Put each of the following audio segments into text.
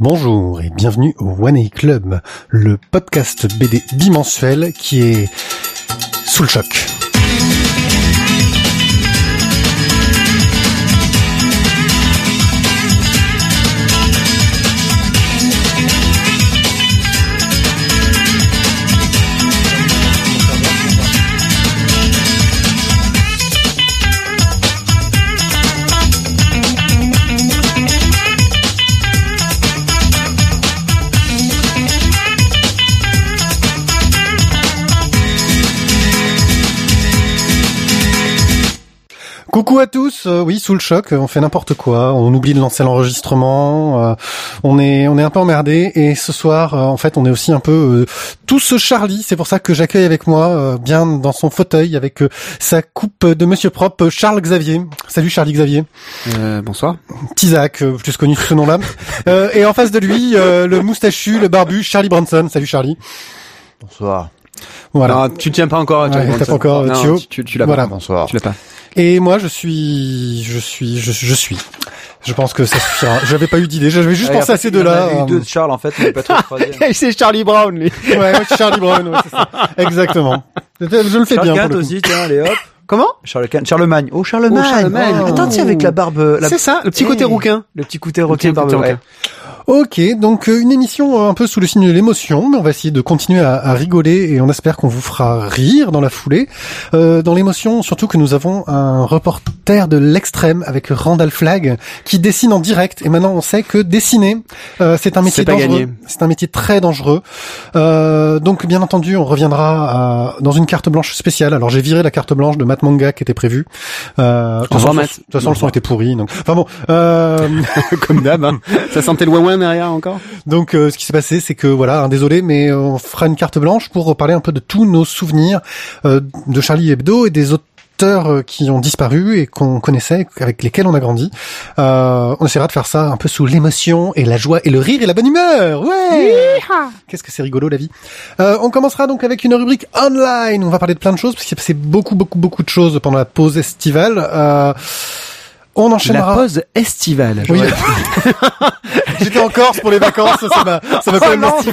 Bonjour et bienvenue au One A Club, le podcast BD bimensuel qui est sous le choc. Coucou à tous, euh, oui sous le choc, on fait n'importe quoi, on oublie de lancer l'enregistrement, euh, on est on est un peu emmerdé et ce soir euh, en fait on est aussi un peu tout ce Charlie, c'est pour ça que j'accueille avec moi bien dans son fauteuil avec sa coupe de Monsieur propre Charles Xavier. Salut Charlie Xavier. bonsoir. Tisac, plus connu sous ce nom-là. et en face de lui le moustachu, le barbu Charlie Branson. Salut Charlie. Bonsoir. Voilà. Non, tu tiens pas encore. Tu ouais, pas encore. Non, tu, tu, l'as voilà. pas. Bonsoir. Tu l'as pas. Et moi, je suis, je suis, je, je suis. Je pense que ça suffira. J'avais pas eu d'idée. J'avais juste pensé à ces deux-là. Il y a eu deux de Charles en fait, mais pas trop c'est Charlie Brown, lui. ouais, c'est Charlie Brown. Ouais, c'est ça. Exactement. Je le fais Charles bien. Kent aussi, tiens, allez hop. Comment? Charles Charlemagne. Oh Charlemagne. Oh, Charlemagne. Oh. Attends, tiens, avec la barbe. La... C'est ça, le petit côté rouquin. Le petit côté rouquin, barbe. Ouais. Ok, donc euh, une émission un peu sous le signe de l'émotion, mais on va essayer de continuer à, à rigoler et on espère qu'on vous fera rire dans la foulée. Euh, dans l'émotion, surtout que nous avons un reporter de l'extrême avec Randall Flagg qui dessine en direct. Et maintenant, on sait que dessiner, euh, c'est un métier dangereux. C'est un métier très dangereux. Euh, donc, bien entendu, on reviendra à, dans une carte blanche spéciale. Alors, j'ai viré la carte blanche de Matt Manga qui était prévue. Euh, de toute façon, de toute façon le son était pourri. Donc, enfin bon, euh... comme d'hab, hein. ça sentait le encore? Donc euh, ce qui s'est passé, c'est que voilà, hein, désolé, mais on fera une carte blanche pour parler un peu de tous nos souvenirs euh, de Charlie Hebdo et des auteurs qui ont disparu et qu'on connaissait, avec lesquels on a grandi. Euh, on essaiera de faire ça un peu sous l'émotion et la joie et le rire et la bonne humeur. Ouais. Qu'est-ce que c'est rigolo la vie. Euh, on commencera donc avec une rubrique online. On va parler de plein de choses parce qu'il s'est passé beaucoup, beaucoup, beaucoup de choses pendant la pause estivale. Euh, on enchaînera. La pause estivale. Oui. J'étais en Corse pour les vacances, ça m'a, ça m'a oh non, tu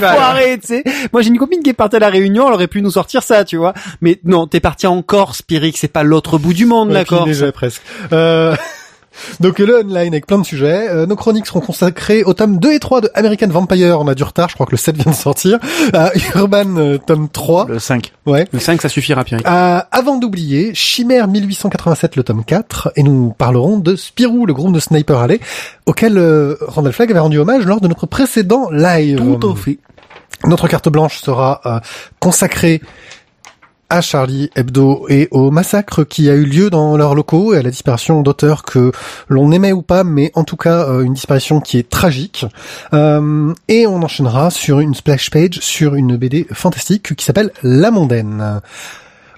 sais. Moi, j'ai une copine qui est partie à la Réunion, elle aurait pu nous sortir ça, tu vois. Mais non, t'es parti en Corse, Pyrrhic, c'est pas l'autre bout du monde, ouais, la Corse. Déjà, presque. Euh... Donc le online avec plein de sujets. Euh, nos chroniques seront consacrées au tome 2 et 3 de American Vampire. On a du retard, je crois que le 7 vient de sortir. Euh, Urban euh, tome 3. Le 5. Ouais. Le 5 ça suffira Pierre. Euh, avant d'oublier, Chimère 1887 le tome 4 et nous parlerons de Spirou, le groupe de Sniper Alley auquel euh, Randall Flagg avait rendu hommage lors de notre précédent live. Tout à fait. Notre carte blanche sera euh, consacrée à Charlie Hebdo et au massacre qui a eu lieu dans leurs locaux et à la disparition d'auteurs que l'on aimait ou pas, mais en tout cas euh, une disparition qui est tragique. Euh, et on enchaînera sur une splash page sur une BD fantastique qui s'appelle La Mondaine.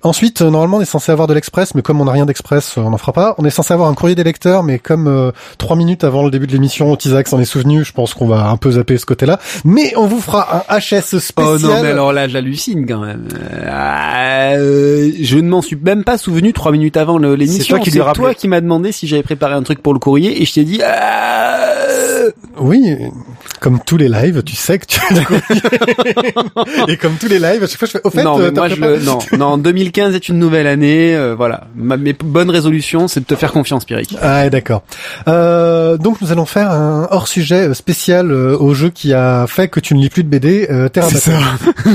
Ensuite, euh, normalement, on est censé avoir de l'express, mais comme on n'a rien d'express, euh, on n'en fera pas. On est censé avoir un courrier des lecteurs, mais comme euh, trois minutes avant le début de l'émission, Tisac s'en est souvenu, je pense qu'on va un peu zapper ce côté-là. Mais on vous fera un HS spécial. Oh non, mais alors là, j'hallucine quand même. Euh, je ne m'en suis même pas souvenu trois minutes avant l'émission. C'est toi qui, toi qui m'as demandé si j'avais préparé un truc pour le courrier, et je t'ai dit... Euh... Oui, comme tous les lives, tu sais que tu et comme tous les lives, à chaque fois je fais au fait non, mais euh, moi je le... non, non, 2015 est une nouvelle année, euh, voilà. Ma, mes bonnes résolutions, c'est de te faire confiance, Pyrrhic. Ah, d'accord. Euh, donc nous allons faire un hors sujet spécial euh, au jeu qui a fait que tu ne lis plus de BD euh, Terra ça.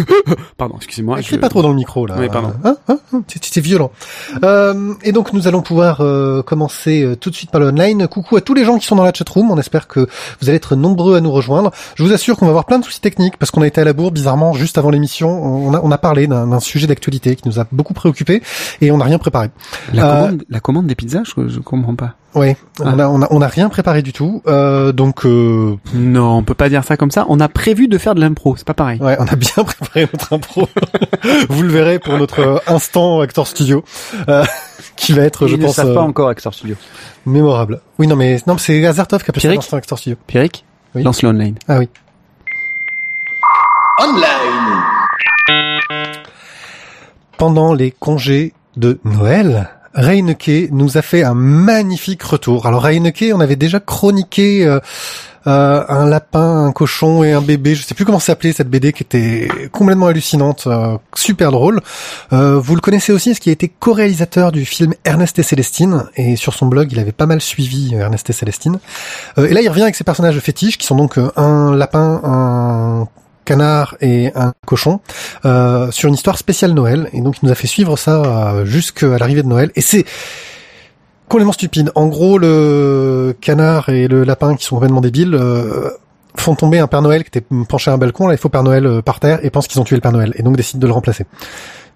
pardon, excusez-moi. Je... pas trop dans le micro là. Oui, pardon. Hein, hein, c'est violent. Euh, et donc nous allons pouvoir commencer tout de suite par le online. Coucou à tous les gens qui sont dans la chatroom. On espère que vous allez être nombreux à nous rejoindre. Je vous assure qu'on va avoir plein de soucis techniques parce qu'on a été à la bourre bizarrement juste avant l'émission. On a, on a parlé d'un sujet d'actualité qui nous a beaucoup préoccupé et on n'a rien préparé. La commande, la commande des pizzas, je, je comprends pas. Oui, ah. on a on a on a rien préparé du tout. Euh, donc euh... non, on peut pas dire ça comme ça. On a prévu de faire de l'impro, c'est pas pareil. Ouais, on a bien préparé notre impro. Vous le verrez pour notre instant Actor Studio, euh, qui va être, Ils je ne pense, savent euh, pas encore Actor Studio. mémorable. Oui, non, mais non, c'est Azartov qui a ça l'instant Actor Studio. Pierrick, Oui. le online. Ah oui. Online. Pendant les congés de Noël, Reineke nous a fait un magnifique retour. Alors Reineke, on avait déjà chroniqué euh, euh, un lapin, un cochon et un bébé. Je sais plus comment s'appelait cette BD qui était complètement hallucinante, euh, super drôle. Euh, vous le connaissez aussi, parce qu'il a été co-réalisateur du film Ernest et Célestine, et sur son blog, il avait pas mal suivi Ernest et Célestine. et là, il revient avec ses personnages fétiches, qui sont donc un lapin, un canard et un cochon euh, sur une histoire spéciale Noël et donc il nous a fait suivre ça euh, jusqu'à l'arrivée de Noël et c'est complètement stupide. En gros, le canard et le lapin qui sont complètement débiles euh, font tomber un Père Noël qui était penché à un balcon, là il faut Père Noël euh, par terre et pensent qu'ils ont tué le Père Noël et donc décident de le remplacer.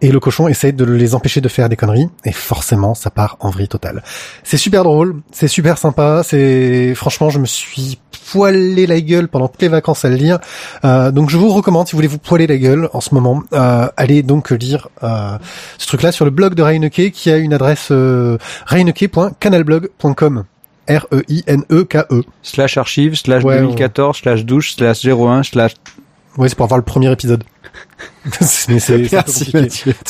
Et le cochon essaie de les empêcher de faire des conneries et forcément ça part en vrille totale. C'est super drôle, c'est super sympa, c'est franchement je me suis poilé la gueule pendant toutes les vacances à le lire. Euh, donc je vous recommande si vous voulez vous poiler la gueule en ce moment, euh, allez donc lire euh, ce truc-là sur le blog de Reineke qui a une adresse euh, reineke.canalblog.com. R-E-I-N-E-K-E. Slash archive, slash Ouais, 2014, slash douche, slash 01, slash... Ouais, c'est pour avoir le premier épisode. C'est- Merci. Mathieu.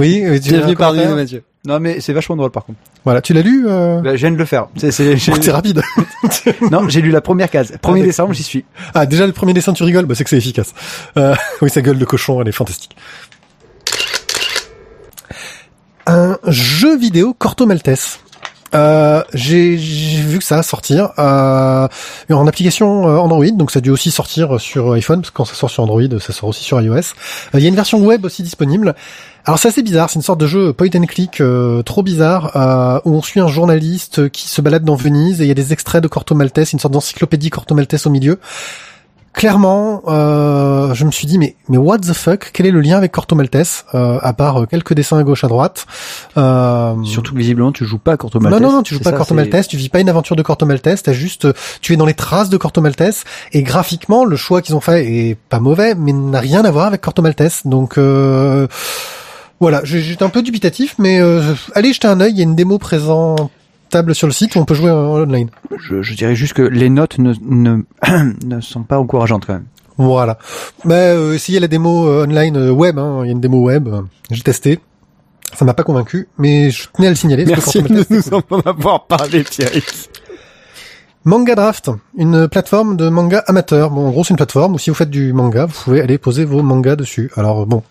Oui, tu as un Bienvenue parmi nous Mathieu. Non mais c'est vachement drôle par contre. Voilà, tu l'as lu euh... Bah, je viens de le faire. C'est, c'est, j'ai- C'est rapide. non, j'ai lu la première case. 1er d'accord. décembre, j'y suis. Ah, déjà le premier dessin, tu rigoles? Bah c'est que c'est efficace. Euh, oui, sa gueule de cochon, elle est fantastique. Un jeu vidéo Corto Maltese. Euh, j'ai vu que ça va sortir euh, en application euh, Android, donc ça a dû aussi sortir sur iPhone, parce que quand ça sort sur Android, ça sort aussi sur iOS. Euh, Il y a une version web aussi disponible. Alors c'est assez bizarre, c'est une sorte de jeu point and click trop bizarre, où on suit un journaliste qui se balade dans Venise, et il y a des extraits de Corto Maltese, une sorte d'encyclopédie Corto Maltese au milieu clairement, euh, je me suis dit mais mais what the fuck Quel est le lien avec Corto Maltese euh, à part euh, quelques dessins à gauche à droite euh, Surtout que visiblement, tu joues pas à Corto non, Maltese. non, non, tu joues pas à Corto Maltese, tu vis pas une aventure de Corto Maltese, t'as juste, euh, tu es dans les traces de Corto Maltese, et graphiquement, le choix qu'ils ont fait est pas mauvais, mais n'a rien à voir avec Corto Maltese, donc, euh, voilà, j'étais un peu dubitatif, mais euh, allez jeter un œil, il y a une démo sur le site où on peut jouer en online. Je, je dirais juste que les notes ne, ne, ne sont pas encourageantes quand même. Voilà. Mais euh, essayez la démo euh, online euh, web, hein, il y a une démo web, j'ai testé. Ça m'a pas convaincu, mais je tenais à le signaler. Merci de nous cool. en avoir parlé Thierry. Manga Draft, une plateforme de manga amateur. Bon, en gros, c'est une plateforme où si vous faites du manga, vous pouvez aller poser vos mangas dessus. Alors bon,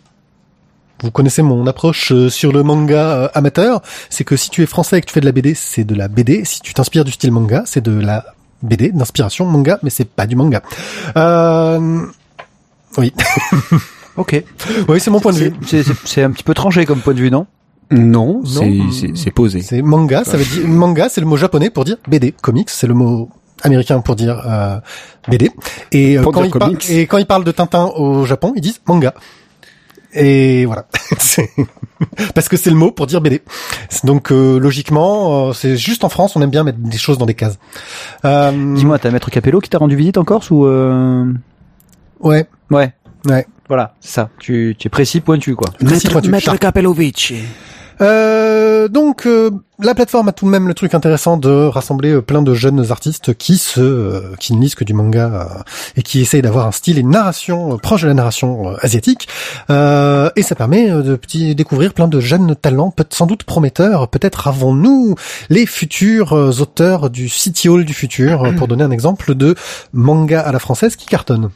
vous connaissez mon approche euh, sur le manga euh, amateur, c'est que si tu es français et que tu fais de la BD, c'est de la BD. Si tu t'inspires du style manga, c'est de la BD d'inspiration manga, mais c'est pas du manga. Euh... Oui, Ok. oui, c'est mon point de vue. c'est, c'est- c'est un petit peu tranché comme point de vue, non? Non, c'est c'est- c'est posé. C'est manga, ça veut dire manga, c'est le mot japonais pour dire BD. Comics, c'est le mot américain pour dire euh, BD. Et, euh, Pour quand ils et quand ils parlent de Tintin au Japon, ils disent manga. Et voilà, C'est- parce que c'est le mot pour dire BD. Donc euh, logiquement, euh, c'est juste en France, on aime bien mettre des choses dans des cases. Euh, Dis-moi, t'as Maître Capello qui t'a rendu visite en Corse ou euh... Ouais, Ouais. ouais. Voilà, c'est ça. Tu, tu es précis, pointu, quoi. Sharp. Capelovic. Euh, donc euh, la plateforme a tout de même le truc intéressant de rassembler euh, plein de jeunes artistes qui se euh, qui ne lisent que du manga euh, et qui essayent d'avoir un style et une narration proche de la narration asiatique. Et ça permet de petit découvrir plein de jeunes talents peut sans doute prometteurs. Peut-être avons-nous les futurs auteurs du City Hall du futur pour donner un exemple de manga à la française qui cartonne.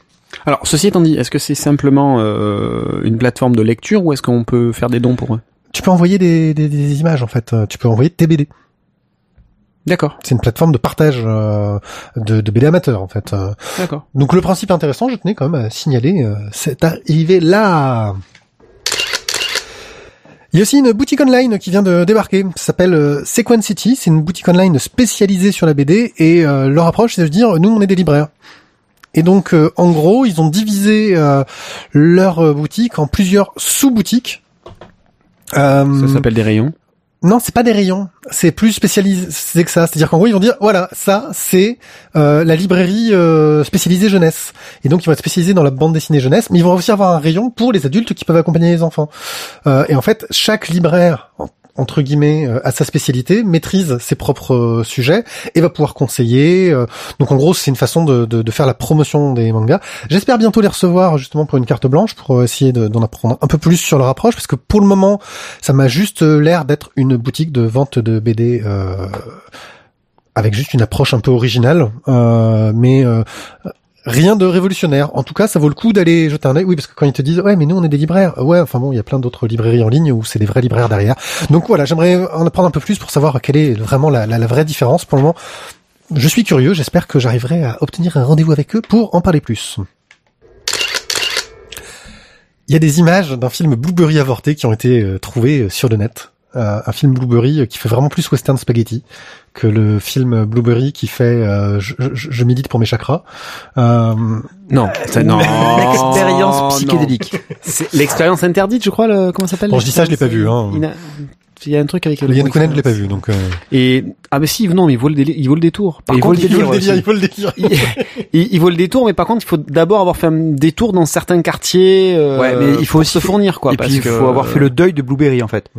Alors, ceci étant dit, est-ce que c'est simplement euh, une plateforme de lecture ou est-ce qu'on peut faire des dons pour eux? Tu peux envoyer des, des, des images en fait Euh, tu peux envoyer tes BD D'accord, c'est une plateforme de partage euh, de, de BD amateurs en fait Euh, d'accord. Donc le principe intéressant, je tenais quand même à signaler euh, cette arrivée là. Il y a aussi une boutique online qui vient de débarquer. Ça s'appelle euh, Sequence City. C'est une boutique online spécialisée sur la BD et euh, leur approche, c'est de dire nous on est des libraires. Et donc euh, en gros, ils ont divisé euh, leur boutique en plusieurs sous-boutiques. Euh, Ça s'appelle des rayons. non, c'est pas des rayons. C'est plus spécialisé que ça. C'est-à-dire qu'en gros, ils vont dire, voilà, ça, c'est euh, la librairie euh, spécialisée jeunesse. Et donc, ils vont être spécialisés dans la bande dessinée jeunesse, mais ils vont aussi avoir un rayon pour les adultes qui peuvent accompagner les enfants. Euh, et en fait, chaque libraire, entre guillemets euh, à sa spécialité, maîtrise ses propres euh, sujets et va pouvoir conseiller. euh, donc en gros, c'est une façon de, de, faire la promotion des mangas. J'espère bientôt les recevoir justement pour une carte blanche pour essayer de- d'en apprendre un peu plus sur leur approche parce que pour le moment, ça m'a juste l'air d'être une boutique de vente de BD. Avec juste une approche un peu originale, mais rien de révolutionnaire. En tout cas, ça vaut le coup d'aller jeter un œil. Oui, parce que quand ils te disent ouais, mais nous on est des libraires. Ouais, enfin bon, il y a plein d'autres librairies en ligne où c'est des vrais libraires derrière. Donc voilà, j'aimerais en apprendre un peu plus pour savoir quelle est vraiment la, vraie différence. Pour le moment, je suis curieux. J'espère que j'arriverai à obtenir un rendez-vous avec eux pour en parler plus. Il y a des images d'un film Blueberry avorté qui ont été euh, trouvées euh, sur le net. Euh, un film Blueberry euh, qui fait vraiment plus western spaghetti que le film Blueberry qui fait euh, je, je, je milite pour mes chakras. Euh, Non, ça, non. L'expérience psychédélique. C'est l'expérience interdite, je crois. Le, comment ça s'appelle Bon, je dis ça, je l'ai pas vu, hein. Il y a- il y a un truc avec. le Yann Kounen, je l'ai pas vu, donc. Euh... Et ah mais si, non, mais il vaut le il vaut le détour. Par il vaut contre, le il vaut le délire il faut le délire. il, vaut le détour, mais par contre, il faut d'abord avoir fait un détour dans certains quartiers. euh, Ouais, mais il faut aussi se fournir, quoi. et parce puis il que- faut avoir fait le deuil de Blueberry en fait.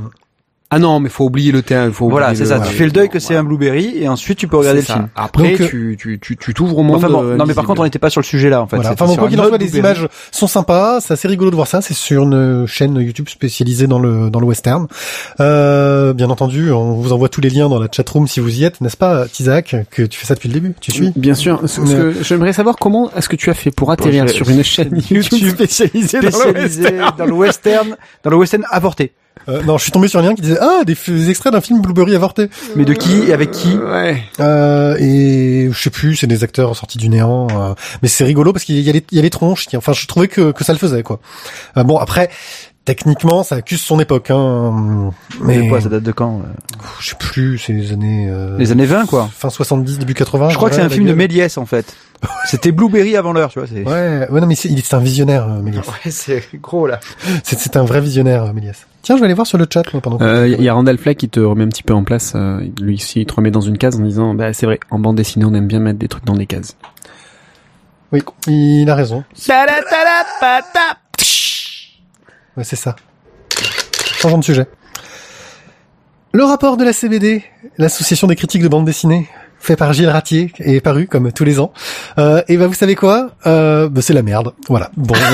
Ah non, mais faut oublier le terrain. Faut Voilà, c'est ça. le- Tu fais le deuil que c'est un Blueberry et ensuite tu peux regarder le ça. film. Après, Donc, euh, tu tu tu tu t'ouvres au monde. Enfin bon, euh, non mais par contre on n'était pas sur le sujet là en fait. Voilà. Enfin bon, sur quoi qu'il en soit, les images sont sympas. C'est assez rigolo de voir ça. C'est sur une chaîne YouTube spécialisée dans le dans le western. Euh, bien entendu, on vous envoie tous les liens dans la chatroom si vous y êtes, n'est-ce pas, Tizak, que tu fais ça depuis le début. Tu suis Bien sûr. J'aimerais savoir comment est-ce que tu as fait pour atterrir sur une chaîne YouTube spécialisée, dans le spécialisé western dans le western, dans le western avorté? Euh, Non, je suis tombé sur un lien qui disait ah des, extraits d'un film Blueberry avorté. Mais de qui et avec qui Ouais. Euh, et je sais plus, c'est des acteurs sortis du néant. euh, mais c'est rigolo parce qu'il y a les, il y a les tronches. Qui, enfin, je trouvais que, que ça le faisait quoi. Euh, bon après, techniquement, ça accuse son époque. Hein, mais Mais quoi, ça date de quand euh je sais plus, c'est les années euh, Les années 20 quoi. fin 70, début 80. Je crois que c'est un film de. Méliès en fait. C'était Blueberry avant l'heure, tu vois. Ouais, ouais, non, mais c'est, il est c'est un visionnaire, euh, Méliès. ouais, c'est gros là. C'est, un vrai visionnaire, euh, Méliès. Tiens, je vais aller voir sur le chat moi, pendant. que- Euh, Il y a Randall Fleck qui te remet un petit peu en place. euh, lui aussi, il te remet dans une case en disant, bah c'est vrai, en bande dessinée, on aime bien mettre des trucs dans des cases. Oui, il a raison. Ouais, c'est ça. Changeons de sujet. Le rapport de la CBD, l'association des critiques de bande dessinée, fait par Gilles Ratier, est paru comme tous les ans. Euh, et bah vous savez quoi? Euh, bah, C'est la merde. Voilà. Bon.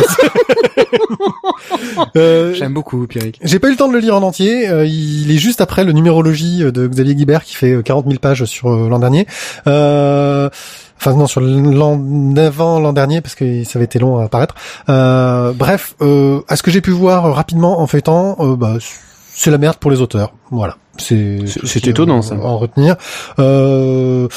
Euh, J'aime beaucoup, Pierrick. j'ai pas eu le temps de le lire en entier. euh, il est juste après le numérologie de Xavier Guibert qui fait euh, 40 000 pages sur euh, l'an dernier. Euh, Enfin non, sur l'an d'avant l'an dernier parce que ça avait été long à apparaître. Euh, bref, euh, à ce que j'ai pu voir euh, rapidement en feuilletant, euh, bah, c'est la merde pour les auteurs. Voilà. C'est C'est- étonnant, à- ça. à en retenir. Euh,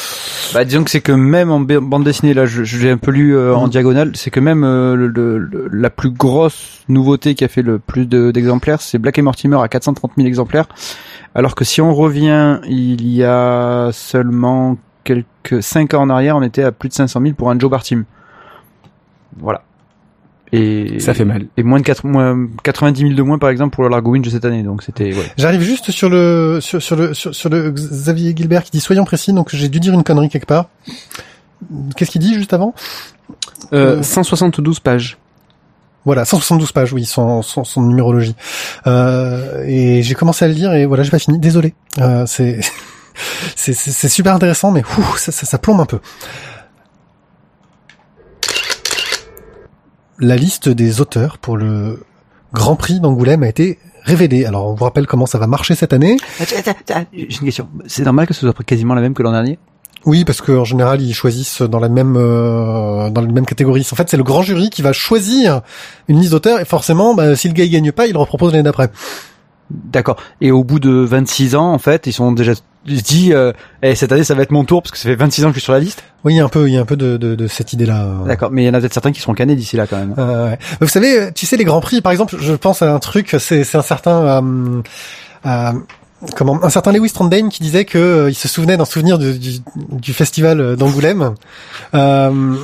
Bah disons que c'est que même en ba- bande dessinée, là, je- j'ai un peu lu euh, en Mhm. diagonale, c'est que même euh, le, le- le- la plus grosse nouveauté qui a fait le plus de- d'exemplaires, c'est Black et Mortimer à 430 000 exemplaires. Alors que si on revient, il y a seulement quelques 5 ans en arrière, on était à plus de 500 000 pour un Joe Bartim. Voilà. Et Ça fait mal. Et moins de 4, moins 90 000 de moins par exemple pour le Largo Winch de cette année. Donc c'était ouais. J'arrive juste sur le sur, sur le sur, sur le Xavier Gilbert qui dit soyons précis. Donc j'ai dû dire une connerie quelque part. Qu'est-ce qu'il dit juste avant? Euh, Euh, 172 pages. Voilà, 172 pages, oui, son, son, son numérologie. Euh, et j'ai commencé à le lire et voilà, j'ai pas fini. Désolé. Euh, c'est c'est c'est c'est super intéressant, mais ça, ça ça plombe un peu. La liste des auteurs pour le Grand Prix d'Angoulême a été révélée. Alors, on vous rappelle comment ça va marcher cette année. J'ai une question. C'est normal que ce soit quasiment la même que l'an dernier? Oui, parce qu'en général, ils choisissent dans la même euh, dans la même catégorie. En fait, c'est le grand jury qui va choisir une liste d'auteurs et forcément, bah, si le gars il gagne pas, il le repropose l'année d'après. D'accord. Et au bout de 26 ans, en fait, ils sont déjà ils se disent euh, Eh, cette année ça va être mon tour parce que ça fait 26 ans que je suis sur la liste. Oui, il y a un peu, il y a un peu de, de, de cette idée-là. D'accord, mais il y en a peut-être certains qui seront canés d'ici là quand même. Euh, ouais. Vous savez, tu sais, les grands prix, par exemple, je pense à un truc, c'est, c'est un certain, euh, euh, comment, un certain Lewis Trondheim qui disait que euh, il se souvenait d'un souvenir du, du, du festival d'Angoulême, euh,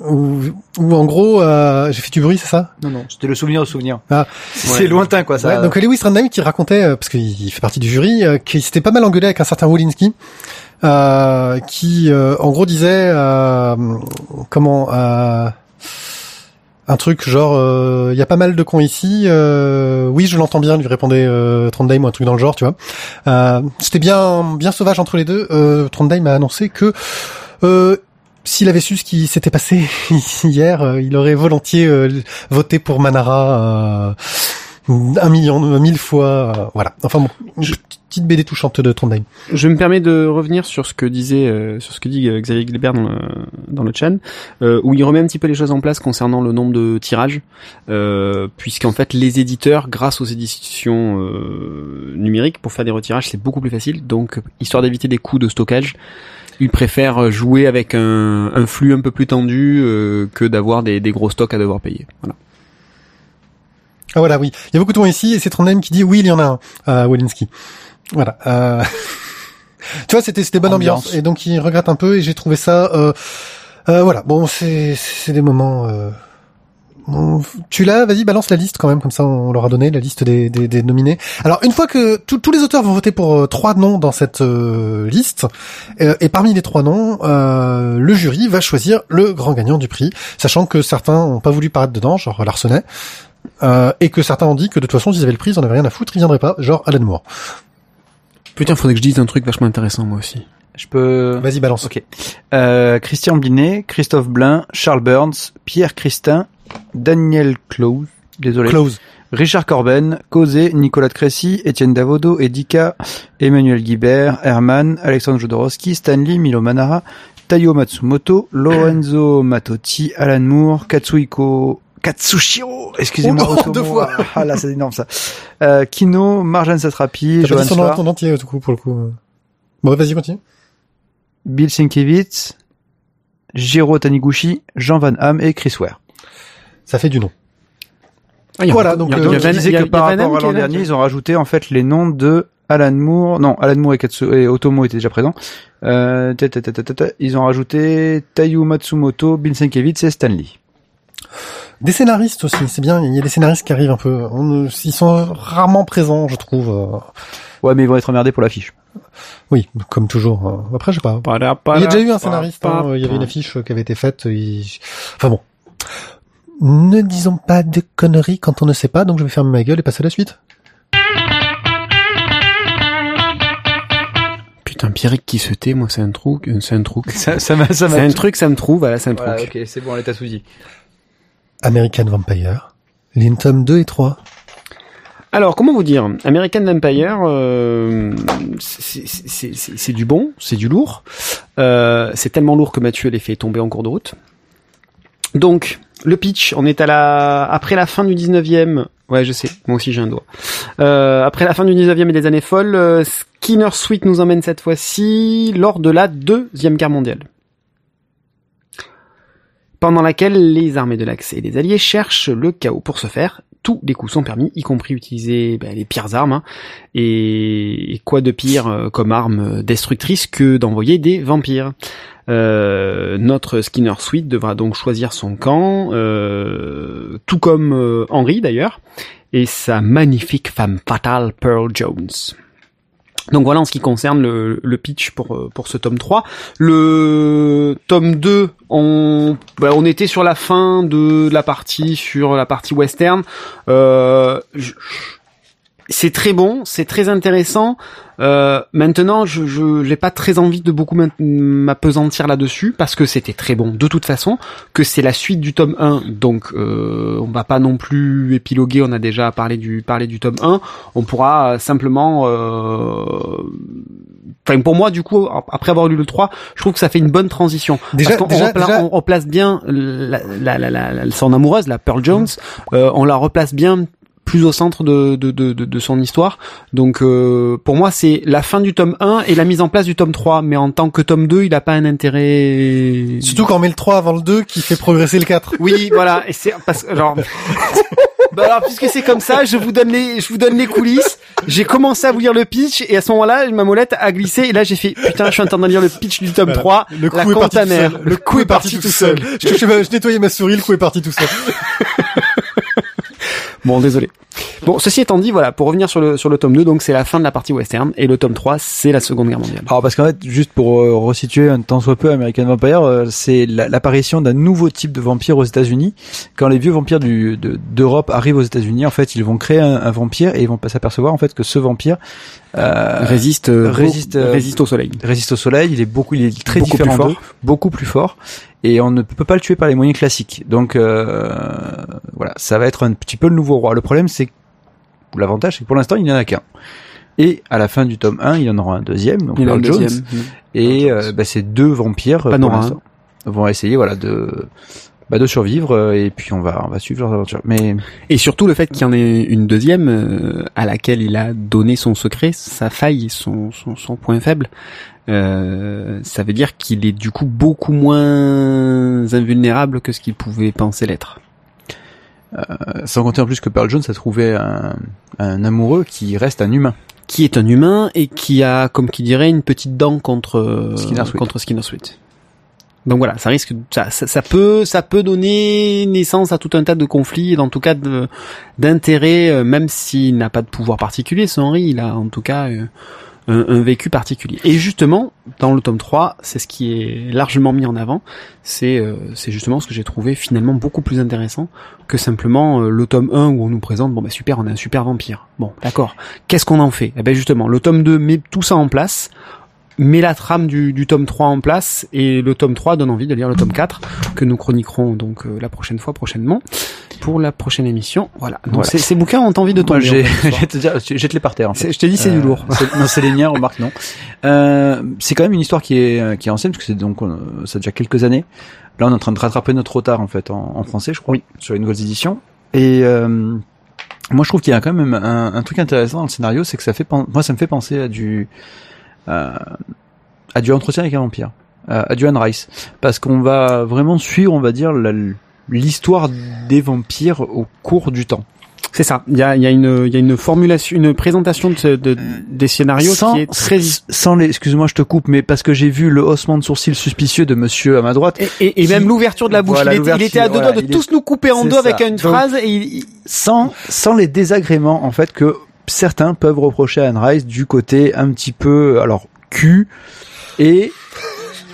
où, où en gros, euh, j'ai fait du bruit, c'est ça? Non, non, c'était le souvenir au souvenir. Ah. c'est Ouais. lointain quoi ça. Ouais, donc Lewis Trondheim qui racontait, euh, parce qu'il fait partie du jury, euh, qu'il s'était pas mal engueulé avec un certain Wolinski, euh, qui euh, en gros disait euh, comment euh, un truc genre il y a pas mal de cons ici oui je l'entends bien lui répondait euh, Trondheim ou un truc dans le genre tu vois c'était bien bien sauvage entre les deux Trondheim a annoncé que s'il avait su ce qui s'était passé hier, il aurait volontiers voté pour Manara un million, mille fois. voilà. Enfin bon, petite BD touchante de Trondheim. Je me permets de revenir sur ce que disait, euh, sur ce que dit euh, Xavier Gilbert dans le, dans le chat, euh, où il remet un petit peu les choses en place concernant le nombre de tirages, puisqu'en fait les éditeurs, grâce aux éditions numériques, pour faire des retirages, c'est beaucoup plus facile. Donc, histoire d'éviter des coûts de stockage, ils préfèrent jouer avec un, un flux un peu plus tendu que d'avoir des, des gros stocks à devoir payer. Voilà. Ah voilà, oui. Il y a beaucoup de monde ici et c'est Trondheim qui dit oui, il y en a un, à Walensky. Voilà. Euh... tu vois, c'était c'était bonne ambiance. et donc il regrette un peu et j'ai trouvé ça. Euh... Euh, voilà. Bon, c'est c'est des moments. Euh... tu l'as, vas-y, balance la liste quand même, comme ça on leur a donné la liste des, des, des nominés. Alors une fois que tous les auteurs vont voter pour euh, trois noms dans cette euh, liste, et parmi les trois noms, le jury va choisir le grand gagnant du prix, sachant que certains ont pas voulu paraître dedans, genre Larsenet, et que certains ont dit que de toute façon s'ils avaient le prix, ils en avaient rien à foutre, ils viendraient pas, genre Alan Moore. Putain, faudrait que je dise un truc vachement intéressant moi aussi. Je peux. Vas-y, balance. Ok. Euh, Christian Binet, Christophe Blin, Charles Burns, Pierre Christin, Daniel Close, désolé. Close. Richard Corben, Causé, Nicolas de Crécy, Étienne Davodo, Edika, Emmanuel Guibert, Herman, Alexandre Jodorowsky, Stanley, Milo Manara, Tayo Matsumoto, Lorenzo Matotti, Alan Moore, Katsuhiko Katsushiro, excusez-moi. Oh, deux fois. Ah là, c'est énorme ça. Euh, Kino, Marjane Satrapi, Johan son nom entier tout coup pour le coup. Bon, vas-y, continue. Bill Sienkiewicz, Jiro Taniguchi, Jean Van Ham et Chris Ware. Ça fait du nom. Ah, voilà, donc, euh, je disais que par rapport à l'an dernier, ils ont rajouté en fait les noms de Alan Moore, non, Alan Moore et, Katsu, et Otomo étaient déjà présents. Euh, ils ont rajouté Tayu Matsumoto, Bill Sienkiewicz et Stanley. Des scénaristes aussi, c'est bien. Il y a des scénaristes qui arrivent un peu. ils sont rarement présents, je trouve. Euh. Ouais, mais ils vont être emmerdés pour l'affiche. Oui, comme toujours. Euh. Après, je sais pas. Il y a déjà eu un scénariste. Hein. Il y avait une affiche qui avait été faite. Enfin bon. Ne disons pas de conneries quand on ne sait pas, donc je vais fermer ma gueule et passer à la suite. Putain, Pierrick qui se tait, moi c'est un truc, c'est un truc. Ça, ça, ça c'est un truc, ça me trouve, voilà, c'est un truc. Ok, c'est bon, elle est à sous American Vampire, les tomes 2 et 3. Alors, comment vous dire? American Vampire, euh, c'est du bon, c'est du lourd. Euh, c'est tellement lourd que Mathieu les fait tomber en cours de route. Donc, le pitch, on est à la après la fin du 19e. Ouais, je sais, moi aussi j'ai un doigt. Euh, après la fin du 19e et des années folles, euh, Skinner Sweet nous emmène cette fois-ci lors de la Deuxième Guerre mondiale pendant laquelle les armées de l'Axe et les Alliés cherchent le chaos. Pour ce faire, tous les coups sont permis, y compris utiliser ben, les pires armes. Hein. Et, quoi de pire euh, comme arme destructrice que d'envoyer des vampires? Euh, notre Skinner Suite devra donc choisir son camp, euh, tout comme Henry d'ailleurs, et sa magnifique femme fatale Pearl Jones. Donc voilà en ce qui concerne le, pitch pour euh, pour ce tome 3. Le tome 2, on bah, on était sur la fin de la partie sur la partie western. Euh, c'est très bon, c'est très intéressant. Euh, maintenant, je je j'ai pas très envie de beaucoup m'apesantir là-dessus parce que c'était très bon de toute façon, que c'est la suite du tome 1, donc euh, on va pas non plus épiloguer. On a déjà parlé du parlé du tome 1. On pourra simplement, euh, enfin pour moi du coup après avoir lu le 3, je trouve que ça fait une bonne transition. Déjà, parce déjà, on, replace bien la, la, la, la, son amoureuse, la Pearl Jones. Euh, on la replace bien plus au centre de, de, de, de son histoire. Donc euh, pour moi c'est la fin du tome 1 et la mise en place du tome 3, mais en tant que tome 2 il a pas un intérêt... Surtout quand on met le 3 avant le 2 qui fait progresser le 4. Oui voilà, et c'est parce que genre... bah alors puisque c'est comme ça, je vous donne les, je vous donne les coulisses. J'ai commencé à vous lire le pitch et à ce moment-là, ma molette a glissé et là j'ai fait putain, je suis en train de lire le pitch du tome 3. Le coup est parti tout seul. Le, coup est parti tout seul. Je, je, je nettoyais ma souris, le coup est parti tout seul. Bon, désolé. Bon, ceci étant dit, voilà, pour revenir sur le sur le tome 2, donc c'est la fin de la partie western et le tome 3, c'est la Seconde Guerre mondiale. Alors parce qu'en fait, juste pour euh, resituer un temps soit peu American Vampire, euh, c'est la- l'apparition d'un nouveau type de vampire aux États-Unis. Quand les vieux vampires du- de- d'Europe arrivent aux États-Unis, en fait, ils vont créer un, un vampire et ils vont pas s'apercevoir en fait que ce vampire euh, résiste euh, résiste, euh, résiste au soleil. résiste au soleil. Il est beaucoup, il est très Beaucoup différent d'eux, beaucoup plus fort, et on ne peut pas le tuer par les moyens classiques. Donc euh, voilà, ça va être un petit peu le nouveau roi. Le problème, c'est que l'avantage, c'est que pour l'instant, il n'y en a qu'un. Et à la fin du tome 1, il y en aura un deuxième, donc Earl Jones. deuxième. Et euh, bah, ces deux vampires euh, pour vont essayer voilà de bah, de survivre et puis on va on va suivre leurs aventures. Mais Et surtout le fait qu'il y en ait une deuxième euh, à laquelle il a donné son secret, sa faille, son, son, son point faible, euh, ça veut dire qu'il est du coup beaucoup moins invulnérable que ce qu'il pouvait penser l'être. euh, sans compter en plus que Pearl Jones a trouvé un, un amoureux qui reste un humain. Qui est un humain et qui a, comme qui dirait, une petite dent contre Skinner Sweet. contre Skinner Sweet. Donc voilà, ça risque, ça, ça, ça peut, ça peut donner naissance à tout un tas de conflits, et en tout cas d'intérêts, euh, même s'il n'a pas de pouvoir particulier, ce Henry, il a en tout cas euh, un, un vécu particulier. Et justement, dans le tome 3, c'est ce qui est largement mis en avant, c'est euh, justement ce que j'ai trouvé finalement beaucoup plus intéressant que simplement euh, le tome 1 où on nous présente, bon bah super, on a un super vampire. Bon, d'accord. Qu'est-ce qu'on en fait? Eh ben justement, le tome 2 met tout ça en place, met la trame du, du tome 3 en place, et le tome 3 donne envie de lire le tome 4, que nous chroniquerons donc euh, la prochaine fois, prochainement, pour la prochaine émission. Voilà. Donc Voilà. ces, ces bouquins ont envie de tomber. j'ai, te dire, jette-les par terre. En fait. Je te dis, c'est du Euh, lourd. c'est- non, c'est les miens, remarque non. Euh, c'est quand même une histoire qui est qui est ancienne parce que c'est donc euh, ça a déjà quelques années. Là, on est en train de rattraper notre retard en fait en, en français, je crois, sur les nouvelles éditions. Et euh, moi, je trouve qu'il y a quand même un, un truc intéressant dans le scénario, c'est que ça fait moi ça me fait penser à du euh, à du entretien avec un vampire, à, à du Anne Rice, parce qu'on va vraiment suivre, on va dire, la- l'histoire des vampires au cours du temps. C'est ça. Il y a, il y a une, il y a une formulation, une présentation de, ce- de- des scénarios qui est très sans les excuse-moi je te coupe mais parce que j'ai vu le haussement de sourcil suspicieux de monsieur à ma droite et, et, et Qui- même l'ouverture de la bouche. Voilà, il, était, il était à deux doigts de tous nous couper en deux avec ça. une Donc- phrase et il, il- sans sans les désagréments en fait que certains peuvent reprocher à Anne Rice du côté un petit peu alors cul et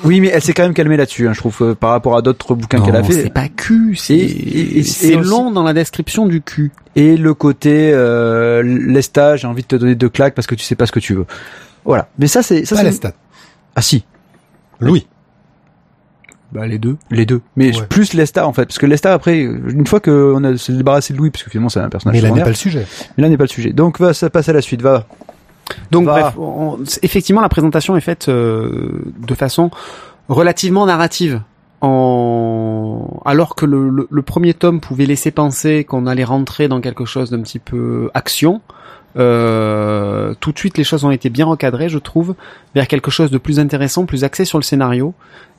oui mais elle s'est quand même calmée là-dessus hein, je trouve euh, par rapport à d'autres bouquins qu'elle a fait c'est pas cul, c'est long dans la description du cul. et le côté euh, lestage j'ai envie de te donner deux claques parce que tu sais pas ce que tu veux voilà mais ça c'est ça Pas c'est Lestat. ah si Louis. Bah les deux. Les deux. Mais Ouais. plus Lesta en fait. Parce que Lesta après, une fois qu'on a se débarrassé de Louis, parce que finalement c'est un personnage Mais là n'est pas le sujet. mais là n'est pas le sujet. Donc va, ça passe à la suite, va. Donc Va. bref, on- effectivement la présentation est faite euh, de façon relativement narrative. En... Alors que le, le- le premier tome pouvait laisser penser qu'on allait rentrer dans quelque chose d'un petit peu action, euh, tout de suite les choses ont été bien recadrées, je trouve, vers quelque chose de plus intéressant, plus axé sur le scénario.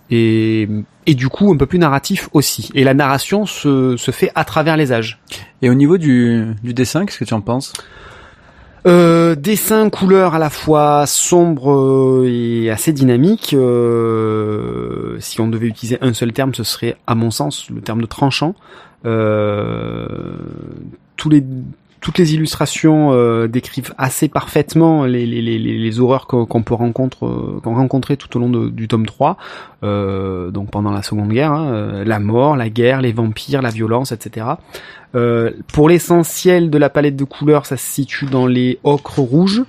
Et, et du coup un peu plus narratif aussi. Et la narration se, se fait à travers les âges. Et au niveau du, du dessin, qu'est-ce que tu en penses? Euh, dessin, couleur à la fois sombre euh, et assez dynamique. Euh, si on devait utiliser un seul terme, ce serait, à mon sens, le terme de tranchant. Euh, tous les toutes les illustrations euh, décrivent assez parfaitement les, horreurs qu'on peut rencontrer, euh, tout au long du tome 3, euh, donc pendant la Seconde Guerre, hein, la mort, la guerre, les vampires, la violence, etc. Pour l'essentiel de la palette de couleurs, ça se situe dans les ocres rouges,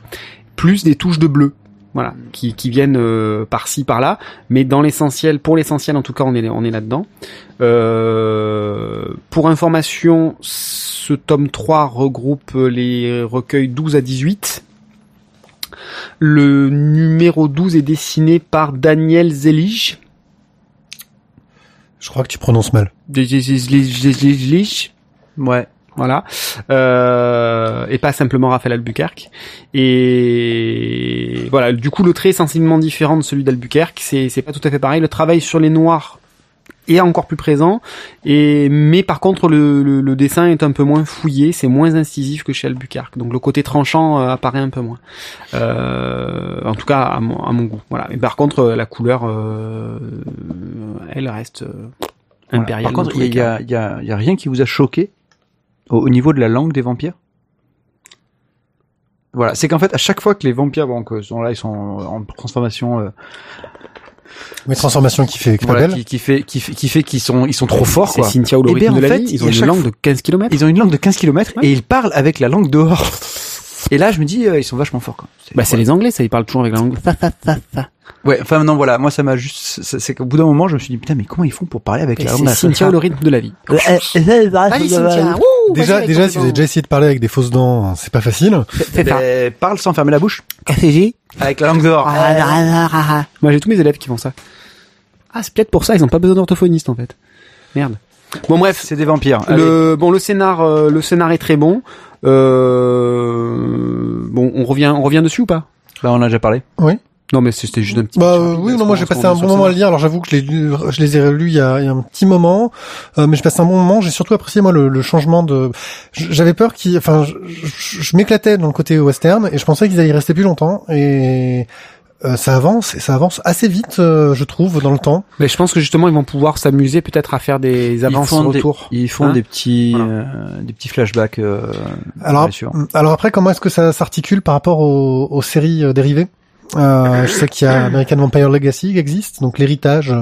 plus des touches de bleu. Voilà, qui, qui viennent euh, par-ci par-là, mais dans l'essentiel, pour l'essentiel en tout cas, on est on est là-dedans. Euh, pour information, ce tome 3 regroupe les recueils 12 à 18. Le numéro 12 est dessiné par Daniel Zelige. Je crois que tu prononces mal. Zelige. Ouais. Voilà. Euh, et pas simplement Raphaël Albuquerque. Et voilà, du coup le trait est sensiblement différent de celui d'Albuquerque, c'est c'est pas tout à fait pareil, le travail sur les noirs est encore plus présent et mais par contre le, le, le dessin est un peu moins fouillé, c'est moins incisif que chez Albuquerque. Donc le côté tranchant euh, apparaît un peu moins. Euh, en tout cas à mon, à mon goût. Voilà. Mais par contre euh, la couleur euh, elle reste euh, Voilà. impériale. Par contre, il y, y a rien qui vous a choqué au, au, niveau de la langue des vampires? Voilà, c'est qu'en fait, à chaque fois que les vampires bon, que sont là, ils sont en transformation. Euh, mais transformation qui fait qui, fait qui fait qui qu'ils sont ils sont trop forts quoi. Cynthia ou le de la fait, ils ont une langue de 15 km. Ils ont une langue de 15 km ouais. et ils parlent avec la langue dehors. Et là, je me dis, euh, ils sont vachement forts, quoi. Bah, c'est les Anglais, ça, ils parlent toujours avec la langue. Ouais, enfin non, voilà, moi ça m'a juste, c'est c'est qu'au bout d'un moment, je me suis dit putain, mais comment ils font pour parler avec Et la langue Cynthia le rythme de la vie. Allez, Cynthia. Wouh, Déjà, vas-y, déjà, avec si vous avez déjà essayé de parler avec des fausses dents, c'est pas facile. Parle sans fermer la bouche, avec la langue dehors. Ah, ah, ah. Moi, j'ai tous mes élèves qui font ça. Ah, c'est peut-être pour ça, ils ont pas besoin d'orthophoniste, en fait. Merde. Bon, bref. C'est des vampires. Allez. Le, bon, le scénar, euh, le scénar est très bon. Euh, bon, on revient, on revient dessus ou pas? Bah, on en a déjà parlé. Non, mais c'était juste un petit Bah euh, oui, non, moi j'ai passé un bon moment à le lire. Alors j'avoue que je, l'ai lu- je les ai relus il y a, il y a un petit moment, euh, mais je passe un bon moment. J'ai surtout apprécié moi le, le changement de. J'avais peur qu'ils, enfin, je, je- je m'éclatais dans le côté western et je pensais qu'ils allaient y rester plus longtemps et euh, ça avance et ça avance assez vite, euh, je trouve, dans le temps. Mais je pense que justement, ils vont pouvoir s'amuser peut-être à faire des avances font des- retour. Ils font Hein des petits, Voilà. euh, des petits flashbacks. Euh, Alors, bien sûr. alors après, comment est-ce que ça s'articule par rapport aux, aux séries euh, dérivées? Euh, Je sais qu'il y a American Vampire Legacy qui existe, donc l'héritage.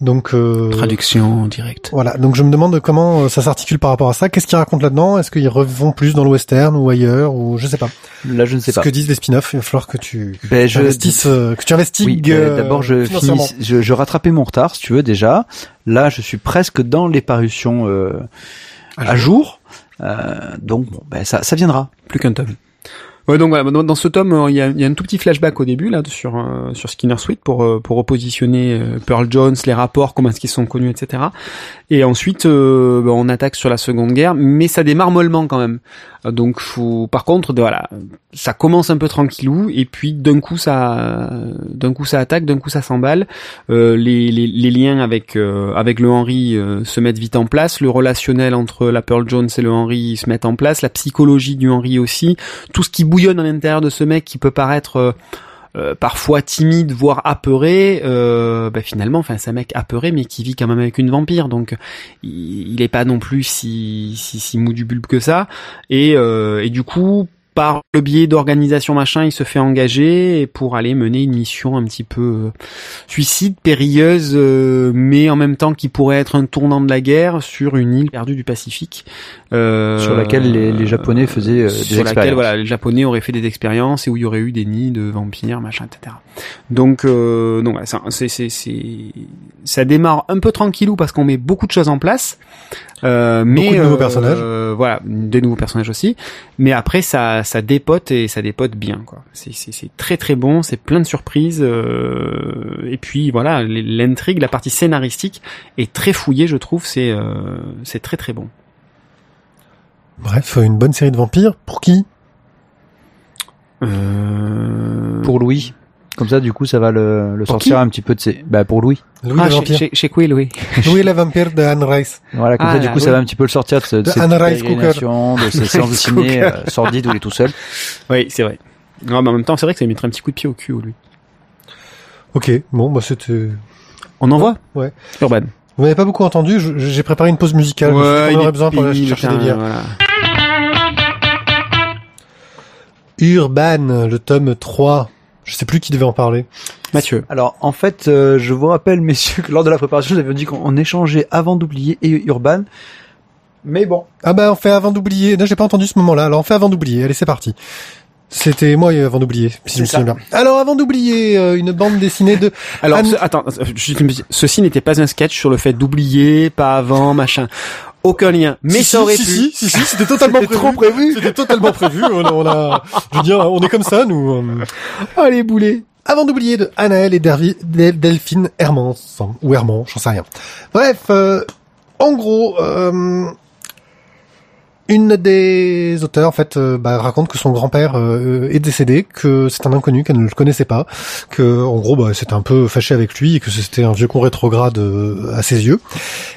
Donc euh, Traduction en direct. Voilà, donc je me demande comment euh, ça s'articule par rapport à ça. Qu'est-ce qu'ils racontent là-dedans? Est-ce qu'ils vont plus dans le western ou ailleurs ou je sais pas. Là, je ne sais Ce pas. que disent les spin-offs, il va falloir que tu Ben, tu investisses, euh, que tu investigues. Oui, ben, euh, d'abord je finis, je, je rattrapais mon retard, si tu veux déjà. Là, je suis presque dans les parutions euh, à jour. Euh, donc bon, ben ça, ça viendra. Plus qu'un tome. Ouais, donc voilà, dans, ce tome, euh, il y, a, un tout petit flashback au début là sur euh, sur Skinner Suite pour euh, pour repositionner euh, Pearl Jones, les rapports, comment est-ce qu'ils sont connus, etc. Et ensuite, ben, on attaque sur la Seconde Guerre, mais ça démarre mollement quand même. Euh, Donc, faut, par contre, de- voilà, ça commence un peu tranquillou, et puis d'un coup ça, d'un coup ça attaque, d'un coup ça s'emballe. Euh, les, les, les liens avec euh, avec le Henry euh, se mettent vite en place, le relationnel entre la Pearl Jones et le Henry se met en place, la psychologie du Henry aussi, tout ce qui bouillonne à l'intérieur de ce mec qui peut paraître euh, parfois timide, voire apeuré, euh, bah finalement, enfin, c'est un mec apeuré, mais qui vit quand même avec une vampire, donc il, il est pas non plus si, si, si mou du bulbe que ça. Et, euh, et du coup, par le biais d'organisation machin, il se fait engager pour aller mener une mission un petit peu euh, suicide, périlleuse, euh, mais en même temps qui pourrait être un tournant de la guerre sur une île perdue du Pacifique. euh, Sur laquelle les- les Japonais faisaient, euh, des sur laquelle voilà les Japonais auraient fait des expériences et où il y aurait eu des nids de vampires machin etc. Donc euh, donc voilà, ça c'est c'est c'est ça démarre un peu tranquillou parce qu'on met beaucoup de choses en place. Euh, mais Beaucoup de nouveaux euh, personnages. voilà, des nouveaux personnages aussi. Mais après, ça, ça dépote et ça dépote bien, quoi. C'est, c'est, c'est très très bon, c'est plein de surprises. euh, et puis voilà, l'intrigue, la partie scénaristique est très fouillée, je trouve. C'est, euh, c'est très très bon. Bref, une bonne série de vampires. Pour qui? Euh... Pour Louis. Comme ça, du coup, ça va le, le sortir qui un petit peu de ses... Bah, pour Louis. Louis ah, le chez, vampire. chez, chez Quill, oui. Louis le vampire de Anne Rice. Voilà, comme Ah, ça, du coup, ça va un petit peu le sortir de, ce- de De cette Anne Rice Cooker. de ces séances de ciné euh, sordides où il est tout seul. oui, c'est vrai. Non, mais en même temps, c'est vrai que ça lui mettrait un petit coup de pied au cul, lui. Ok, bon, bah c'était. On envoie Ouais. Urban. Vous m'avez pas beaucoup entendu. J'ai préparé une pause musicale. qu'on il aurait besoin pour aller chercher des bières. voilà. Urban, le tome 3. Je sais plus qui devait en parler. Mathieu. Alors, en fait, euh, je vous rappelle, messieurs, que lors de la préparation, nous avions dit qu'on échangeait avant d'oublier et Urban. Mais bon. Ah bah on fait avant d'oublier. Non, j'ai pas entendu ce moment-là. Alors on fait avant d'oublier. Allez, c'est parti. C'était moi euh, avant d'oublier, si je me souviens bien. Alors avant d'oublier, euh, une bande dessinée de. Alors, Anne- ce- attends, euh, ceci n'était pas un sketch sur le fait d'oublier, pas avant, machin. Aucun lien. Mais Si, ça si, aurait si, pu. Si, si, si, c'était totalement prévu. trop prévu. C'était totalement prévu. On a, on a- je veux dire, on est comme ça, nous. Allez, boulet. Avant d'oublier de Anaël et Dervi- Del- Delphine Hermans, ou Hermans, j'en sais rien. Bref, euh, en gros, euh, une des auteurs en fait euh, bah, raconte que son grand-père euh, est décédé, que c'est un inconnu, qu'elle ne le connaissait pas, que en gros bah, c'était un peu fâché avec lui et que c'était un vieux con rétrograde euh, à ses yeux.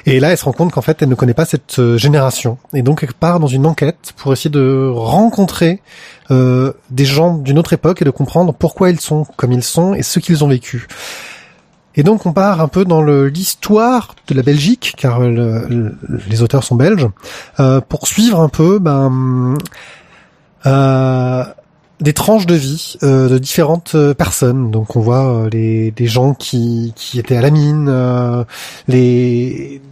Et là, elle se rend compte qu'en fait, elle ne connaît pas cette génération. Et donc, elle part dans une enquête pour essayer de rencontrer des gens d'une autre époque et de comprendre pourquoi ils sont comme ils sont et ce qu'ils ont vécu. Et donc, on part un peu dans l'histoire de la Belgique, car le- le- les auteurs sont belges, euh, pour suivre un peu ben, euh, des tranches de vie euh, de différentes euh, personnes. Donc on voit les des gens qui étaient à la mine, les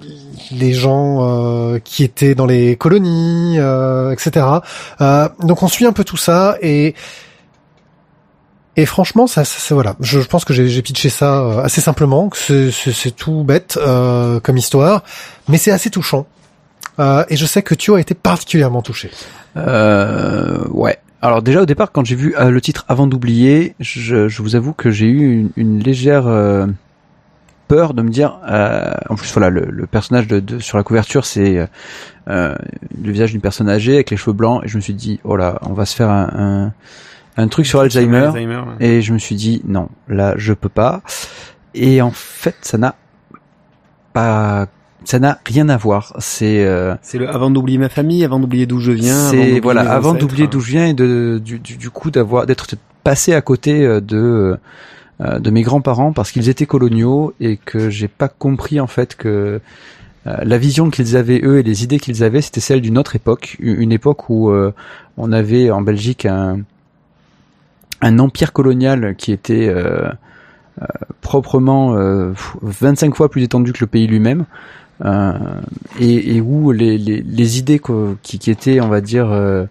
les gens qui étaient dans les colonies, etc. Donc on suit un peu tout ça et et franchement, ça, ça, ça- voilà, je, je pense que j'ai pitché ça euh, assez simplement, que c'est- tout bête euh, comme histoire, mais c'est assez touchant. Euh, et je sais que tu as été particulièrement touché. Euh, ouais. Alors déjà au départ, quand j'ai vu euh, le titre Avant d'oublier, je, je vous avoue que j'ai eu une, une légère euh, peur de me dire. en plus, voilà, le, le personnage de, de- sur la couverture, c'est le visage d'une personne âgée avec les cheveux blancs, et je me suis dit, oh là, on va se faire un, un, un truc sur Alzheimer. ouais. Et je me suis dit non, là je peux pas. Et en fait, ça n'a pas, ça n'a rien à voir. C'est euh, C'est le avant d'oublier ma famille, avant d'oublier d'où je viens. c'est voilà, avant d'oublier d'où je viens et de du, du, du coup d'avoir d'être passé à côté euh, de euh, de mes grands-parents parce qu'ils étaient coloniaux et que j'ai pas compris en fait que euh, la vision qu'ils avaient eux et les idées qu'ils avaient c'était celle d'une autre époque, une époque où euh, on avait en Belgique un un empire colonial qui était euh, euh, proprement euh, 25 fois plus étendu que le pays lui-même euh, et, et où les, les, les idées qui, qui étaient, on va dire, euh,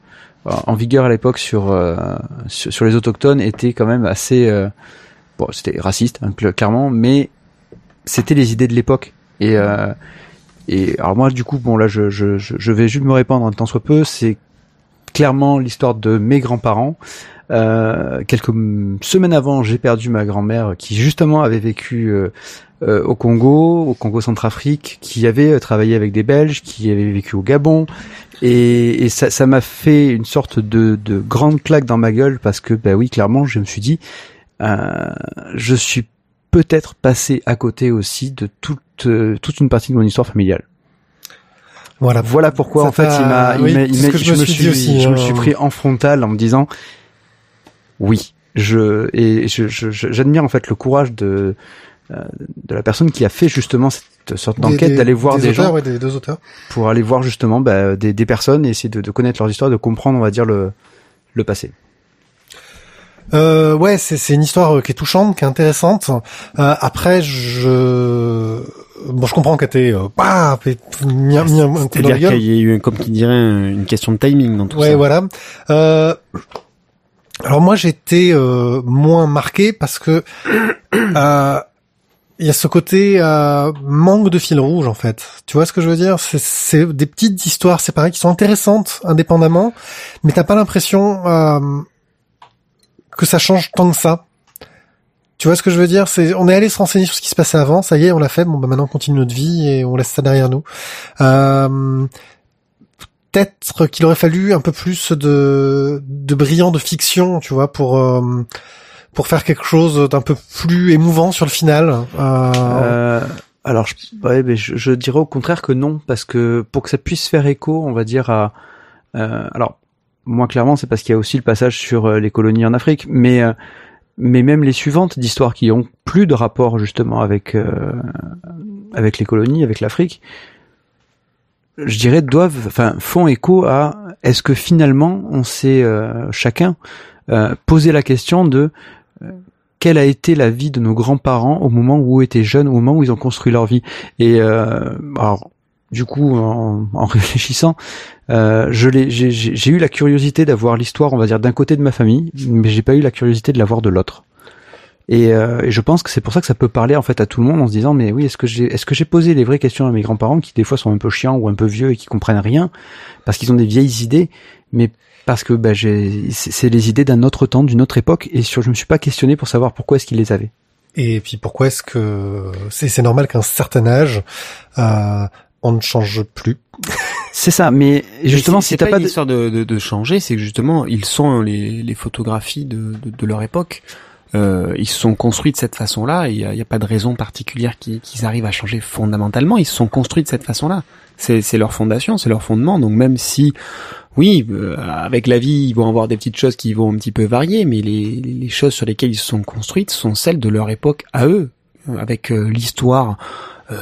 en vigueur à l'époque sur, euh, sur sur les autochtones étaient quand même assez bon, c'était raciste hein, cl- clairement, mais c'était les idées de l'époque. Et et alors moi du coup bon là je je je vais juste me répandre un tant soit peu c'est clairement l'histoire de mes grands-parents euh, quelques semaines avant, j'ai perdu ma grand-mère qui justement avait vécu euh, euh, au Congo, au Congo Centrafrique, qui avait euh, travaillé avec des Belges, qui avait vécu au Gabon, et, et ça, ça m'a fait une sorte de, de grande claque dans ma gueule parce que, bah oui, clairement, je me suis dit, euh, je suis peut-être passé à côté aussi de toute toute une partie de mon histoire familiale. Voilà. Voilà pourquoi en fait il m'a, il oui, m'a- il m'a- je me suis dit aussi, je me hein. suis pris en frontal en me disant oui, je et je, je- je- j'admire en fait le courage de euh, de la personne qui a fait justement cette sorte Des- d'enquête des- d'aller voir des, auteurs, gens ouais, des deux auteurs. pour aller voir justement bah, des, des personnes et essayer de, de connaître leurs histoires, de comprendre on va dire le le passé. Euh, ouais, c'est c'est une histoire euh, qui est touchante, qui est intéressante. Euh, après, je bon, je comprends que t'es euh, bah, C'est-à-dire qu'il y a eu, comme qui dirait, un- une question de timing dans tout Ouais, ça. voilà. Euh, alors moi, j'étais euh, moins marqué parce que euh, il y a ce côté euh, manque de fil rouge en fait. Tu vois ce que je veux dire? C'est- des petites histoires séparées qui sont intéressantes indépendamment, mais t'as pas l'impression euh, que ça change tant que ça. Tu vois ce que je veux dire? C'est on est allé se renseigner sur ce qui se passait avant, ça y est, on l'a fait. Bon, bah maintenant on continue notre vie et on laisse ça derrière nous. Euh, Peut-être qu'il aurait fallu un peu plus de de brillant de fiction, tu vois, pour euh, pour faire quelque chose d'un peu plus émouvant sur le final. Euh, alors, je, ouais, mais je, je dirais au contraire que non, parce que pour que ça puisse faire écho, on va dire à, euh, alors moi clairement, c'est parce qu'il y a aussi le passage sur euh, les colonies en Afrique, mais mais même les suivantes d'histoires qui ont plus de rapport justement avec euh, avec les colonies, avec l'Afrique, je dirais doivent, enfin font écho à est-ce que finalement on s'est euh, chacun euh, posé la question de euh, quelle a été la vie de nos grands-parents au moment où étaient jeunes, au moment où ils ont construit leur vie. Et euh, alors, du coup, en, en réfléchissant, j'ai eu la curiosité d'avoir l'histoire, on va dire, d'un côté de ma famille, mais j'ai pas eu la curiosité de l'avoir de l'autre. Et, euh, et je pense que c'est pour ça que ça peut parler en fait à tout le monde en se disant mais oui est-ce que j'ai est-ce que j'ai posé les vraies questions à mes grands-parents qui des fois sont un peu chiants ou un peu vieux et qui comprennent rien parce qu'ils ont des vieilles idées mais parce que bah, j'ai c'est les idées d'un autre temps d'une autre époque et sur je me suis pas questionné pour savoir pourquoi est-ce qu'ils les avaient Et puis pourquoi est-ce que c'est c'est normal qu'à un certain âge euh, on ne change plus? C'est ça mais justement Mais si c'est t'as pas, pas une de histoire de, de, de changer, c'est que justement ils sont les, les photographies de, de, de leur époque. Euh, ils se sont construits de cette façon-là. Il n'y a, pas de raison particulière qui- qu'ils arrivent à changer fondamentalement. Ils se sont construits de cette façon-là. C'est leur fondation, c'est leur fondement. Donc même si, oui, euh, avec la vie, ils vont avoir des petites choses qui vont un petit peu varier, mais les, choses sur lesquelles ils se sont construites sont celles de leur époque à eux, avec euh, l'histoire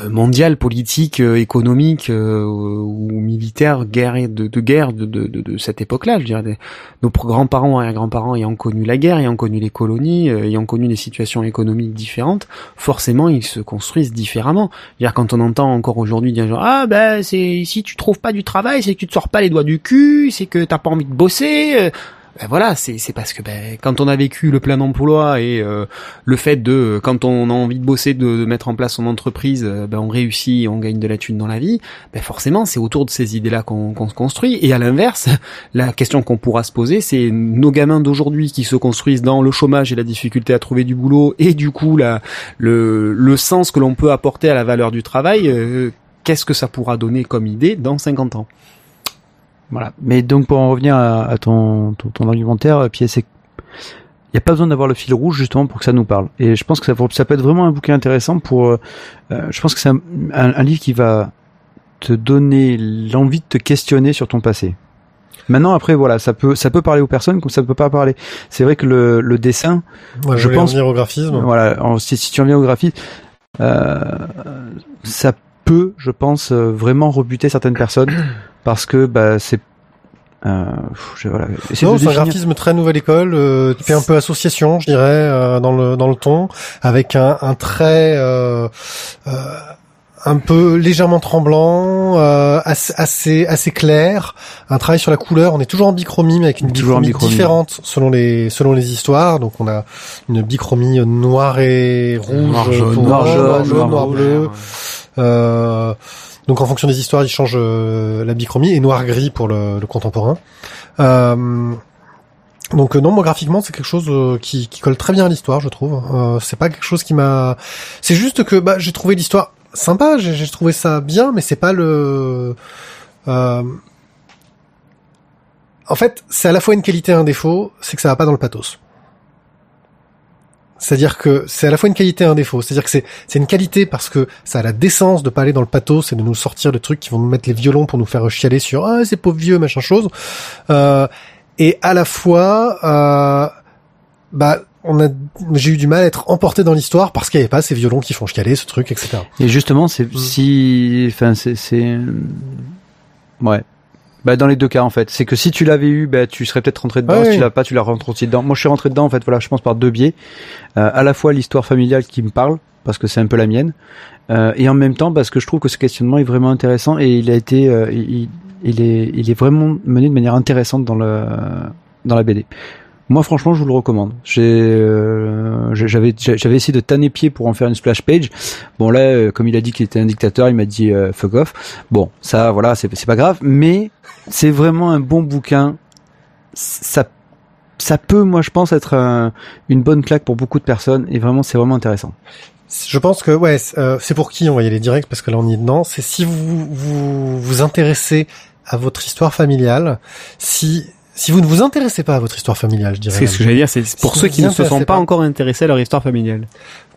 mondiale, politique, euh, économique euh, ou militaire, guerre de, de guerre de, de, de, cette époque-là. Je dirais, nos grands-parents, arrière-grands-parents ayant connu la guerre, ayant connu les colonies, euh, ayant connu des situations économiques différentes, forcément ils se construisent différemment. C'est-à-dire quand on entend encore aujourd'hui dire ah ben c'est si tu trouves pas du travail, c'est que tu te sors pas les doigts du cul, c'est que t'as pas envie de bosser. Ben voilà, c'est c'est parce que ben quand on a vécu le plein emploi et euh, le fait de quand on a envie de bosser de, de mettre en place son entreprise, euh, ben on réussit, on gagne de la thune dans la vie. Ben forcément, c'est autour de ces idées-là qu'on qu'on se construit. Et à l'inverse, la question qu'on pourra se poser, c'est nos gamins d'aujourd'hui qui se construisent dans le chômage et la difficulté à trouver du boulot et du coup la le le sens que l'on peut apporter à la valeur du travail. euh, Qu'est-ce que ça pourra donner comme idée dans 50 ans? Voilà. Mais donc pour en revenir à, à ton, ton, ton argumentaire, euh, Pierre, c'est il n'y a pas besoin d'avoir le fil rouge justement pour que ça nous parle. Et je pense que ça, ça peut être vraiment un bouquin intéressant pour. euh, euh, je pense que c'est un, un- un livre qui va te donner l'envie de te questionner sur ton passé. Maintenant, après, voilà, ça peut, ça peut parler aux personnes comme ça peut pas parler. C'est vrai que le, le dessin, Moi, Je je pense- au graphisme. voilà, en- si, si tu reviens au graphisme, euh, ça peut, je pense, euh, vraiment rebuter certaines personnes parce que bah, c'est. Euh, je- voilà. C'est un graphisme très nouvelle école, euh, qui fait un peu association, je dirais, euh, dans le dans le ton, avec un, un trait euh, euh, un peu légèrement tremblant, euh, assez, assez assez clair, un travail sur la couleur. On est toujours en bichromie, mais avec une bichromie, bichromie. différente selon les selon les histoires. Donc on a une bichromie noir et rouge, Noir, jaune, pour- noir, jaune, noir, bleu. Euh, donc en fonction des histoires, ils changent euh, la bichromie et noir-gris pour le, le contemporain. Euh, donc euh, non, moi graphiquement, c'est quelque chose euh, qui, qui colle très bien à l'histoire, je trouve. Euh, c'est pas quelque chose qui m'a. C'est juste que bah, j'ai trouvé l'histoire sympa, j'ai trouvé ça bien, mais c'est pas le. Euh... En fait, c'est à la fois une qualité et un défaut, c'est que ça va pas dans le pathos. C'est-à-dire que c'est à la fois une qualité et un défaut. C'est-à-dire que c'est c'est une qualité parce que ça a la décence de pas aller dans le pathos et de nous sortir de trucs qui vont nous mettre les violons pour nous faire chialer sur ah c'est pauvre vieux machin chose. Euh, et à la fois euh, bah on a j'ai eu du mal à être emporté dans l'histoire parce qu'il n'y avait pas ces violons qui font chialer ce truc etc. Et justement, c'est Mm. si, enfin, c'est, c'est, ouais. Bah dans les deux cas en fait, c'est que si tu l'avais eu, bah tu serais peut-être rentré dedans. Ouais, si tu l'as pas, tu la rentres aussi dedans. Moi, je suis rentré dedans en fait. Voilà, je pense par deux biais. Euh, à la fois l'histoire familiale qui me parle parce que c'est un peu la mienne, euh, et en même temps parce que je trouve que ce questionnement est vraiment intéressant et il a été, euh, il, il est, il est vraiment mené de manière intéressante dans le, dans la BD. Moi, franchement, je vous le recommande. J'ai, euh, j'avais, essayé de tanner pied pour en faire une splash page. Bon là, euh, comme il a dit qu'il était un dictateur, il m'a dit euh, fuck off. Bon, ça, voilà, c'est, pas grave. Mais c'est vraiment un bon bouquin. Ça, ça peut, moi, je pense, être un- une bonne claque pour beaucoup de personnes. Et vraiment, c'est vraiment intéressant. Je pense que ouais, c'est euh, c'est pour qui on va y aller direct parce que là on y est dedans. C'est si vous vous vous intéressez à votre histoire familiale, si si vous ne vous intéressez pas à votre histoire familiale, je dirais. C'est ce que j'allais dire, c'est pour Si ceux qui ne se sont pas pas. encore intéressés à leur histoire familiale.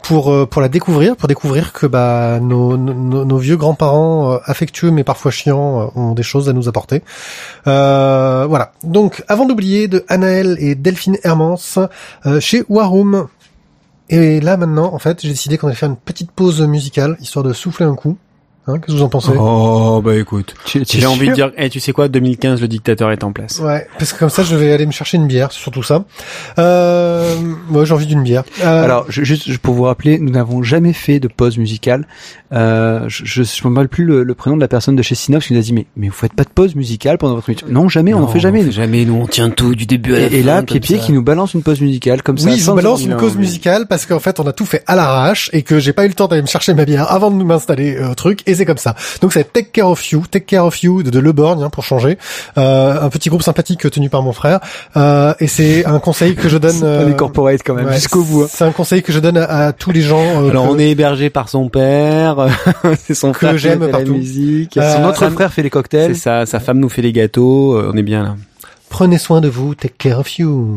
pour euh, pour la découvrir, pour découvrir que bah nos nos, nos vieux grands-parents euh, affectueux mais parfois chiants euh, ont des choses à nous apporter. Euh, voilà. Donc avant d'oublier de Anaël et Delphine Hermans euh, chez Warum. Et là maintenant, en fait, j'ai décidé qu'on allait faire une petite pause musicale histoire de souffler un coup. Hein, Qu'est-ce que vous en pensez? Oh bah écoute, j'ai envie de dire, eh tu sais quoi, 2015, le dictateur est en place. Ouais, parce que comme ça, je vais aller me chercher une bière, c'est surtout ça. Euh, moi, j'ai envie d'une bière. Euh, Alors, je- juste pour vous rappeler, nous n'avons jamais fait de pause musicale. Euh, je je je me rappelle plus le, le prénom de la personne de chez Synops qui nous a dit mais mais vous faites pas de pause musicale pendant votre émission Non, jamais, on n'en fait jamais. On fait jamais, nous on tient tout du début à la Et, et fin, là, Pied-Pied qui nous balance une pause musicale comme ça. Oui, vous balance une mais- musicale parce qu'en fait on a tout fait à l'arrache et que j'ai pas eu le temps d'aller me chercher ma bière avant de m'installer euh, au truc et c'est comme ça. Donc c'est Take Care of You, Take Care of You de, de Le Borgne hein, pour changer, euh, un petit groupe sympathique tenu par mon frère euh, et c'est un conseil que je donne. Euh, les corporate quand même ouais, jusqu'au bout. hein. C'est un conseil que je donne à, à tous les gens. euh, Alors que- on est hébergé par son père, c'est son Que frère qui j'aime fait la partout. musique. Euh, Son autre frère fait les C'est cocktails. ça, sa femme nous fait les gâteaux, euh, on est bien là. Prenez soin de vous, Take Care of. You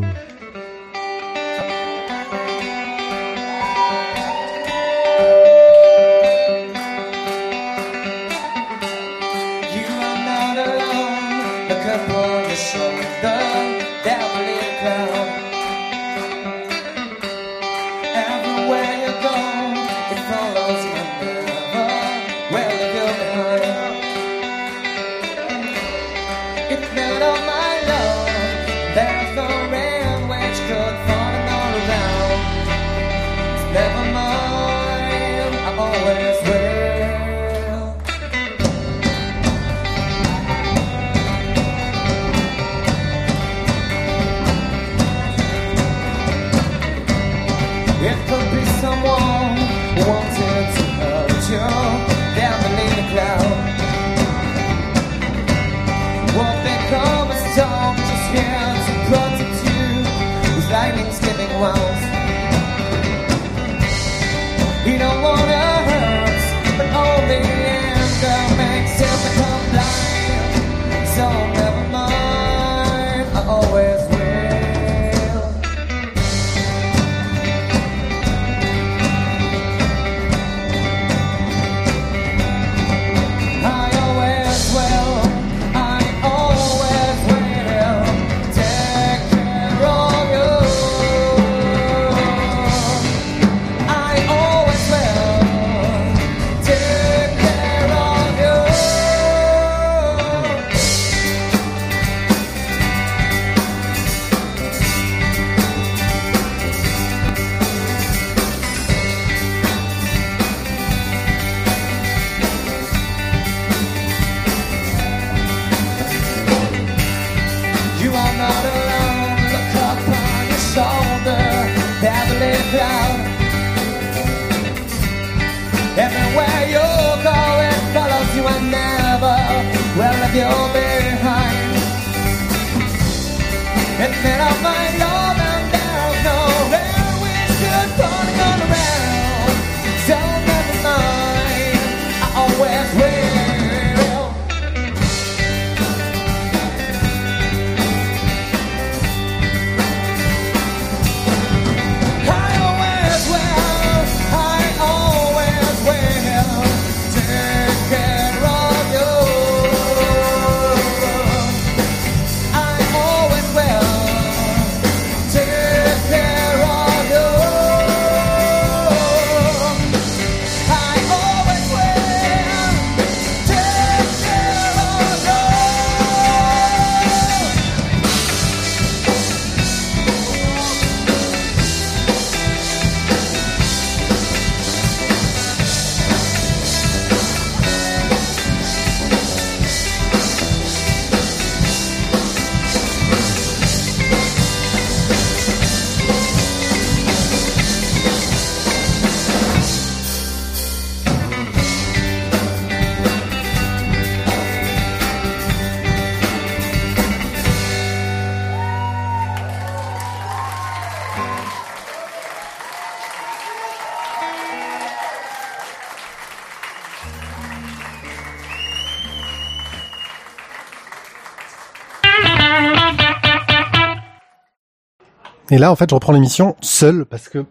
Et là, en fait, je reprends l'émission seul parce que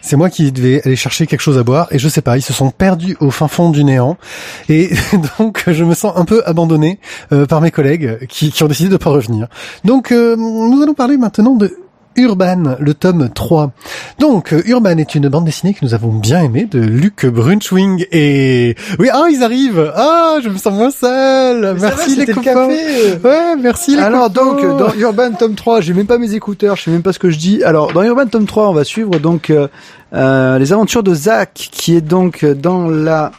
c'est moi qui devais aller chercher quelque chose à boire et je sais pas, ils se sont perdus au fin fond du néant et donc je me sens un peu abandonné euh, par mes collègues qui, ont décidé de pas revenir. Donc euh, nous allons parler maintenant de Urban, le tome 3. Donc, euh, Urban est une bande dessinée que nous avons bien aimée de Luc Brunschwing et... Oui, ah, ils arrivent Ah, je me sens moins seul Merci les copains Ouais, merci les Alors copains. donc dans Urban tome 3, j'ai même pas mes écouteurs, je sais même pas ce que je dis. Alors dans Urban tome 3, on va suivre donc euh, euh, les aventures de Zach qui est donc dans la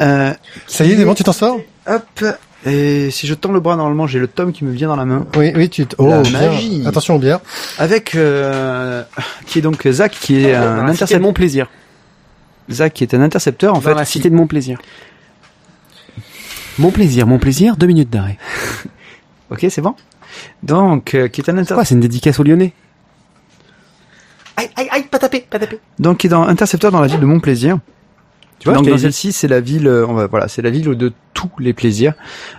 euh, Ça y est, Démon, tu t'en sors? Hop et si je tends le bras normalement, j'ai le tome qui me vient dans la main Oui, oui, tu... t- Oh, La bien. magie. Attention aux bières. avec euh, qui est donc Zach qui est Dans un la cité de intercepteur. mon plaisir. Zach qui est un intercepteur en Dans fait. la qui- cité de mon plaisir. Mon plaisir, mon plaisir, deux minutes d'arrêt. Ok, c'est bon. Donc euh, qui est un C'est inter... quoi, c'est une dédicace aux Lyonnais? Aïe, aïe, aïe, pas taper, pas taper. donc qui est dans intercepteur dans la ville de Montplaisir. Tu vois, Donc dans celle-ci, c'est la ville, euh, on va, voilà, c'est la ville de tous les plaisirs,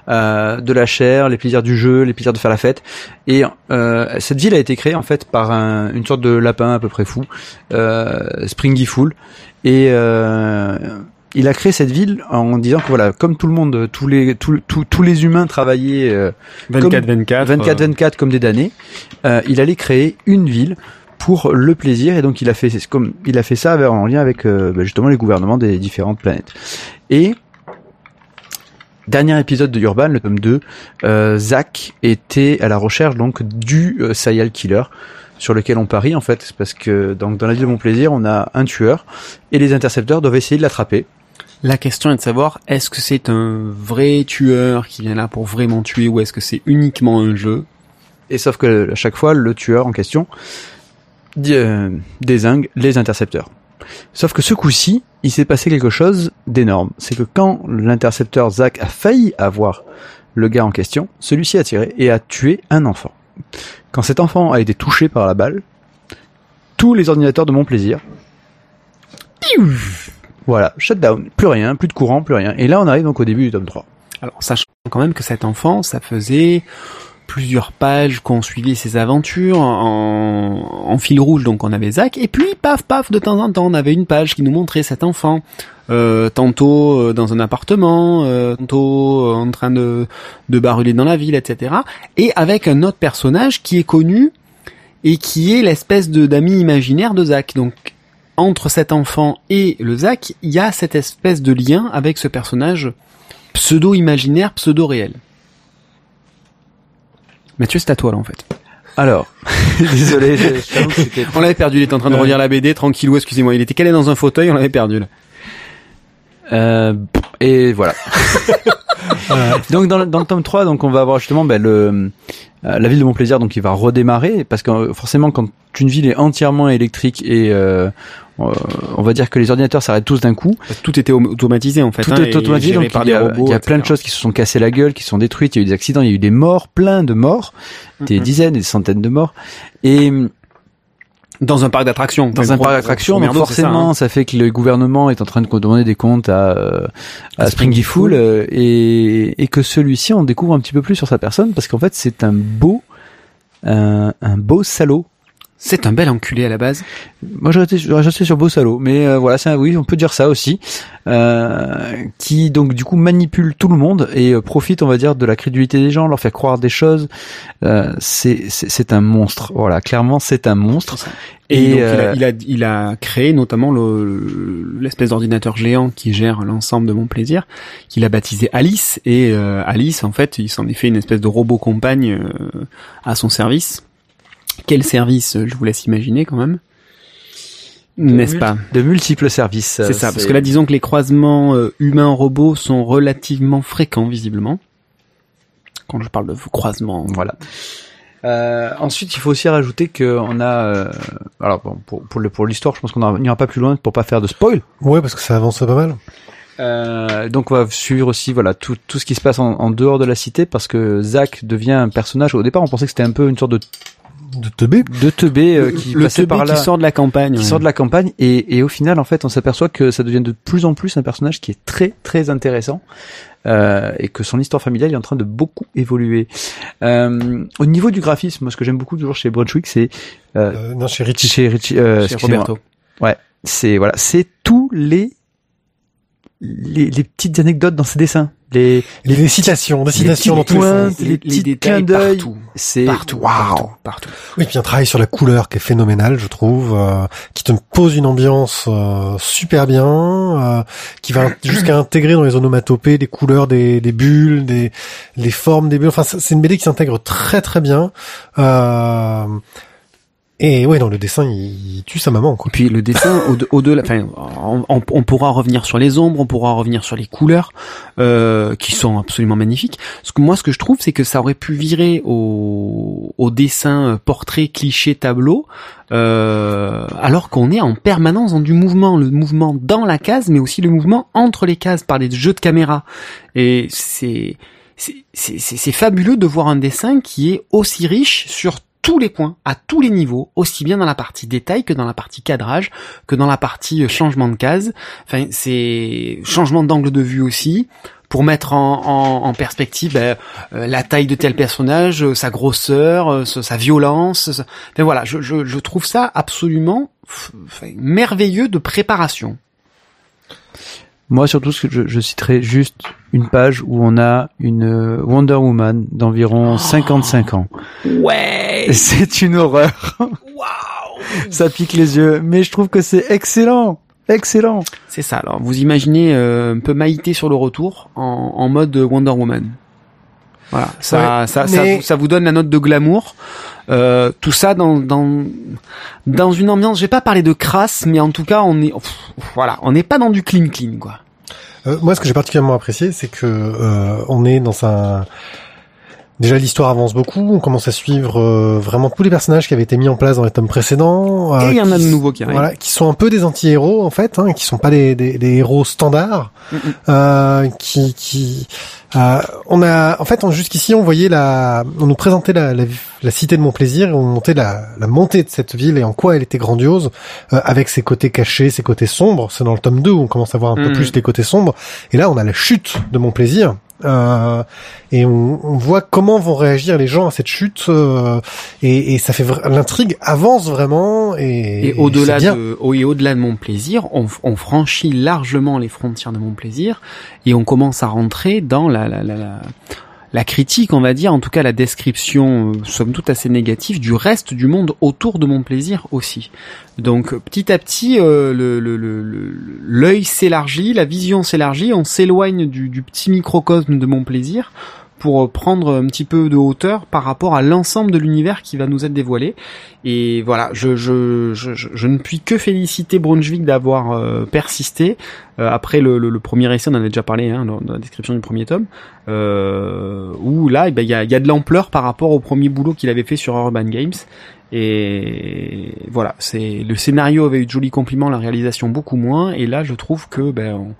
euh, de la chair, les plaisirs du jeu, les plaisirs de faire la fête. Et euh, cette ville a été créée en fait par un- une sorte de lapin à peu près fou, euh, Springy Fool. Et euh, il a créé cette ville en disant que voilà, comme tout le monde, tous les tous, tous- tous les humains travaillaient euh, 24-24. 24-24 comme des damnés, euh, il allait créer une ville pour le plaisir et donc il a fait c'est comme il a fait ça en lien avec euh, bah, justement les gouvernements des différentes planètes. Et dernier épisode de Urban, le tome 2, euh, Zach était à la recherche donc du euh, serial killer sur lequel on parie en fait, parce que donc dans la ville de mon plaisir, on a un tueur et les intercepteurs doivent essayer de l'attraper. La question est de savoir, est-ce que c'est un vrai tueur qui vient là pour vraiment tuer ou est-ce que c'est uniquement un jeu? Et sauf que à chaque fois, le tueur en question désingue les intercepteurs. Sauf que ce coup-ci, il s'est passé quelque chose d'énorme. C'est que quand l'intercepteur Zach a failli avoir le gars en question, celui-ci a tiré et a tué un enfant. Quand cet enfant a été touché par la balle, tous les ordinateurs de mon plaisir, voilà, shutdown, plus rien, plus de courant, plus rien. Et là, on arrive donc au début du tome 3. Alors, sachant quand même que cet enfant, ça faisait plusieurs pages qu'on suivait ses aventures en, fil rouge, donc on avait Zach, et puis paf paf, de temps en temps, on avait une page qui nous montrait cet enfant, euh, tantôt euh, dans un appartement, euh, tantôt en train de, de baruler dans la ville, etc. Et avec un autre personnage qui est connu et qui est l'espèce de d'ami imaginaire de Zach. Donc entre cet enfant et le Zach, il y a cette espèce de lien avec ce personnage pseudo-imaginaire, pseudo-réel. Mathieu, c'est à toi là en fait. Alors, désolé, je- je On l'avait perdu, il était en train de relire la BD, tranquillou, excusez-moi, il était calé dans un fauteuil, on l'avait perdu là. Euh, et voilà. donc dans, le- dans le tome 3, donc on va avoir justement ben, le euh, la ville de Montplaisir donc qui va redémarrer parce que euh, forcément quand une ville est entièrement électrique et euh, on va dire que les ordinateurs s'arrêtent tous d'un coup. Tout était au- automatisé en fait. Tout hein, est et automatisé, donc il y a, robots, il y a plein de choses qui se sont cassées la gueule, qui sont détruites, il y a eu des accidents, il y a eu des morts, plein de morts, des Mhm. dizaines, des centaines de morts. Et Dans un parc d'attractions. dans un gros- parc d'attractions, gros donc ça, forcément, hein. ça, fait que le gouvernement est en train de demander des comptes à, euh, à À Springy Fool euh, et, et que celui-ci, on découvre un petit peu plus sur sa personne parce qu'en fait, c'est un beau, un, un beau salaud. C'est un bel enculé à la base. Moi, je restais sur beau salaud, mais euh, voilà, un- oui, on peut dire ça aussi, euh, qui donc du coup manipule tout le monde et euh, profite, on va dire, de la crédulité des gens, leur fait croire des choses. Euh, c'est un monstre, voilà, clairement, c'est un monstre. Et, Et, donc, euh, il, a, il, a, il a créé notamment le- l'espèce d'ordinateur géant qui gère l'ensemble de mon plaisir, qu'il a baptisé Alice. Et euh, Alice, en fait, il s'en est fait une espèce de robot compagne euh, à son service. Quel service, euh, je vous laisse imaginer quand même. N'est-ce pas De multiples services. C'est ça, parce que là, disons que les croisements euh, humains-robots sont relativement fréquents, visiblement. Quand je parle de croisement, Voilà. Euh, ensuite, il faut aussi rajouter que on a, euh, alors bon, pour pour le pour l'histoire, je pense qu'on n'ira pas plus loin pour pas faire de spoil. Ouais, parce que ça avance pas mal. Euh, donc on va suivre aussi voilà tout tout ce qui se passe en, en dehors de la cité parce que Zach devient un personnage. Au départ, on pensait que c'était un peu une sorte de De teubé. de teubé euh, qui le passait teubé par là, qui sort de la campagne. qui ouais. sort de la campagne et, et au final, en fait, on s'aperçoit que ça devient de plus en plus un personnage qui est très très intéressant. Euh, et que son histoire familiale est en train de beaucoup évoluer. Euh, au niveau du graphisme, moi, ce que j'aime beaucoup toujours chez Brunswick, c'est euh, Euh, non, chez Richie. chez Richie, euh, Chez. Roberto. c'est voilà, c'est tous les, les les petites anecdotes dans ses dessins, les Les, les citations, des citations dans tous les sens. les petits clins d'œil. c'est partout, Waouh. partout, partout. Oui, puis un travail sur la couleur qui est phénoménal, je trouve, euh, qui te pose une ambiance euh, super bien, euh, qui va jusqu'à intégrer dans les onomatopées des couleurs des, des bulles, des les formes des bulles. Enfin, c'est c'est une BD qui s'intègre très très bien. Euh, et ouais, dans le dessin, il, tue sa maman, Et quoi. puis le dessin, au- au-delà, enfin, on, pourra revenir sur les ombres, on pourra revenir sur les couleurs, euh, qui sont absolument magnifiques. Ce que moi, ce que je trouve, c'est que ça aurait pu virer au, au dessin euh, portrait, cliché, tableau, euh, alors qu'on est en permanence dans du mouvement, le mouvement dans la case, mais aussi le mouvement entre les cases par les jeux de caméra. Et c'est- c'est fabuleux de voir un dessin qui est aussi riche sur tous les points, à tous les niveaux, aussi bien dans la partie détail que dans la partie cadrage, que dans la partie euh, changement de case. Enfin, c'est changement d'angle de vue aussi pour mettre en, en, en perspective ben, euh, la taille de tel personnage, euh, sa grosseur, euh, sa violence. sa- voilà, je, je, je trouve ça absolument merveilleux de préparation. Moi, surtout, ce que je, je citerai juste une page où on a une euh, Wonder Woman d'environ 55 ans. Ouais. C'est une horreur. Waouh. Ça pique les yeux, mais je trouve que c'est excellent. Excellent. C'est ça. Alors, vous imaginez euh, un peu Maïté sur le retour en, en mode Wonder Woman. Voilà, ça, Ouais, ça, ça, mais- vous- ça vous donne la note de glamour. Euh, tout ça dans, dans dans une ambiance. Je vais pas parler de crasse, mais en tout cas, on est pff, voilà, on n'est pas dans du clean clean quoi. Euh, moi, ce que j'ai particulièrement apprécié, c'est que euh, on est dans un. Déjà, l'histoire avance beaucoup. On commence à suivre euh, vraiment tous les personnages qui avaient été mis en place dans les tomes précédents. euh, Et il y en a de nouveaux qui arrivent. Voilà, qui sont un peu des anti-héros en fait, hein, qui sont pas des, des, des héros standards. Mm, mm. Euh, qui, qui, euh, on a, en fait, jusqu'ici, on voyait la, on nous présentait la, la, la cité de mon plaisir, et on montait la, la montée de cette ville et en quoi elle était grandiose, euh, avec ses côtés cachés, ses côtés sombres. C'est dans le tome 2 où on commence à voir un peu Mhm. plus les côtés sombres. Et là, on a la chute de mon plaisir. Euh, et on, on voit comment vont réagir les gens à cette chute euh, et, et ça fait l'intrigue avance vraiment et, Et au-delà de, et au-delà de mon plaisir, on, on franchit largement les frontières de mon plaisir et on commence à rentrer dans la, la, la, la, la critique, on va dire, en tout cas la description, euh, somme toute assez négative, du reste du monde autour de mon plaisir aussi. Donc petit à petit, euh, l'œil s'élargit, la vision s'élargit, on s'éloigne du petit microcosme de mon plaisir pour prendre un petit peu de hauteur par rapport à l'ensemble de l'univers qui va nous être dévoilé. Et voilà, je, je, je, je, ne puis que féliciter Brunswick d'avoir euh, persisté. Euh, après le, premier essai, on en a déjà parlé hein, dans, la description du premier tome, euh, où là, eh ben, il y, a, de l'ampleur par rapport au premier boulot qu'il avait fait sur Urban Games. Et voilà, c'est le scénario avait eu de jolis compliments, la réalisation beaucoup moins. Et là, je trouve que ben,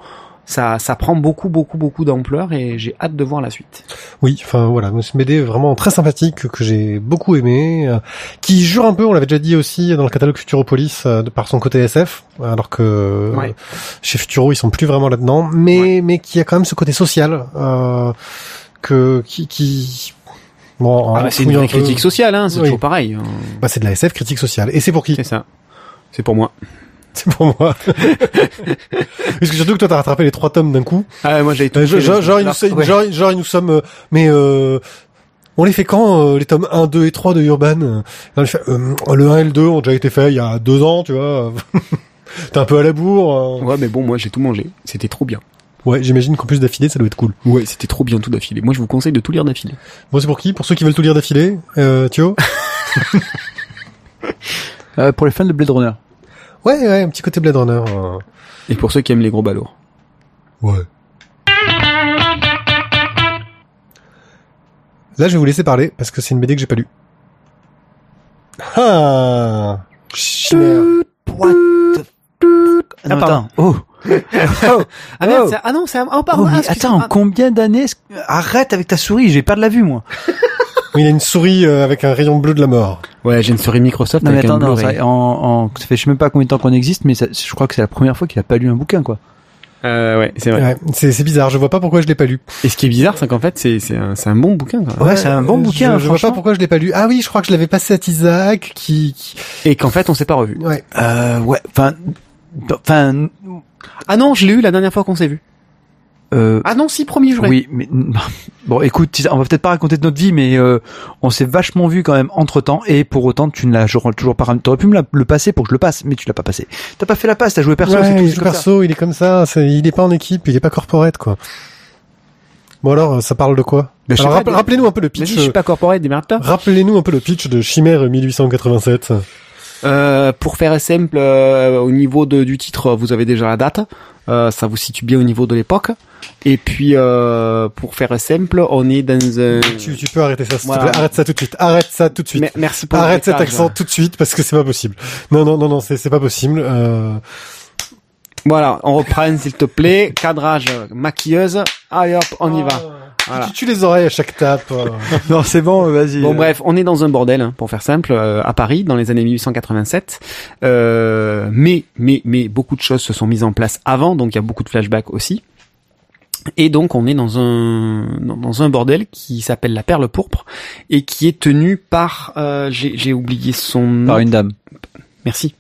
ça, ça prend beaucoup, beaucoup, beaucoup d'ampleur et j'ai hâte de voir la suite. Oui, enfin voilà, une BD vraiment très sympathique que j'ai beaucoup aimé, euh, qui jure un peu, on l'avait déjà dit aussi dans le catalogue Futuropolis, euh, par son côté SF, alors que euh, Ouais. chez Futuro ils sont plus vraiment là-dedans, mais mais qui a quand même ce côté social euh, que qui qui bon, Ah bah, c'est une vraie peu- critique sociale, hein, c'est Oui. toujours pareil. hein. Bah, c'est de la SF critique sociale, et c'est pour qui C'est ça. C'est pour moi. C'est pour moi. Parce que surtout que toi t'as rattrapé les trois tomes d'un coup. Ah, moi j'ai tout Euh, fait, genre, genre, ils nous, ouais. genre, genre, ils nous sommes, euh, mais euh, on les fait quand euh, les tomes 1, 2 et 3 de Urban? Euh, euh, Le 1 et le 2 ont déjà été faits il y a deux ans, tu vois. T'es un peu à la bourre. euh. Ouais, mais bon, moi j'ai tout mangé. C'était trop bien. Ouais, j'imagine qu'en plus d'affilée, ça doit être cool. Ouais, c'était trop bien tout d'affilée. Moi je vous conseille de tout lire d'affilée. Bon, c'est pour qui? Pour ceux qui veulent tout lire d'affilée? Euh, Thio? Euh, pour les fans de Blade Runner. Ouais, ouais, un petit côté Blade Runner. euh. Et pour ceux qui aiment les gros balourds. Ouais. Là, je vais vous laisser parler parce que c'est une BD que j'ai pas lue. Ah Chimère. What the fuck Ah, non, attends. Oh. Ah merde, Oh. c'est- ah non, c'est un... Oh, Oh, pardon, mais ah, attends, ah, combien d'années Arrête avec ta souris, j'ai pas de la vue, moi. Oui, il a une souris euh, avec un rayon bleu de la mort. Ouais, j'ai une souris Microsoft Non, mais avec attends, un non, ça, en, en, ça fait je sais même pas combien de temps qu'on existe, mais ça, je crois que c'est la première fois qu'il a pas lu un bouquin, quoi. Euh, ouais, c'est vrai. Ouais, c'est c'est bizarre, je vois pas pourquoi je l'ai pas lu. Et ce qui est bizarre, c'est qu'en fait, c'est c'est un, c'est un bon bouquin. Même. Ouais, c'est un bon bouquin, Je, je vois pas pourquoi je l'ai pas lu. Ah oui, je crois que je l'avais passé à Tizak, qui, qui... Et qu'en fait, on s'est pas revu. ouais. Euh, ouais, enfin, enfin, Ah non, je l'ai eu la dernière fois qu'on s'est vu. Euh, Ah non, si, promis, juré. oui, mais bon, écoute, on va peut-être pas raconter de notre vie, mais euh, on s'est vachement vu quand même entre temps, et pour autant, tu ne l'as toujours pas. T'aurais pu me la- le passer pour que je le passe, mais tu l'as pas passé. T'as pas fait la passe, t'as joué perso, Ouais, c'est tout. il ça. perso, il est comme ça, il est pas en équipe, il est pas corporate, quoi. Bon alors, euh, ça parle de quoi? Ben, rappelez-nous un peu le pitch. je suis euh, pas corporate, démerde-toi. Rappelez-nous un peu le pitch de Chimère 1887. Euh, pour faire simple, euh, au niveau de, du titre, vous avez déjà la date. Euh, ça vous situe bien au niveau de l'époque. Et puis, euh, pour faire simple, on est dans un... Tu, tu peux arrêter ça, s'il Voilà. te plaît. Arrête ça tout de suite. Arrête ça tout de suite. Mer- Merci pour Arrête cet accent tout de suite parce que c'est pas possible. Non, non, non, non, c'est c'est pas possible. Euh... Voilà, on reprend s'il te plaît. Cadrage, maquilleuse. Allez hop, on y va. Voilà. Tu tues les oreilles à chaque tape. Non, c'est bon, vas-y. Bon bref, on est dans un bordel, hein, pour faire simple, euh, à Paris, dans les années 1887. Euh, mais, mais, mais beaucoup de choses se sont mises en place avant, donc il y a beaucoup de flashbacks aussi. Et donc on est dans un dans- dans un bordel qui s'appelle la Perle pourpre et qui est tenu par euh, j'ai j'ai oublié son nom. Par une dame. Merci.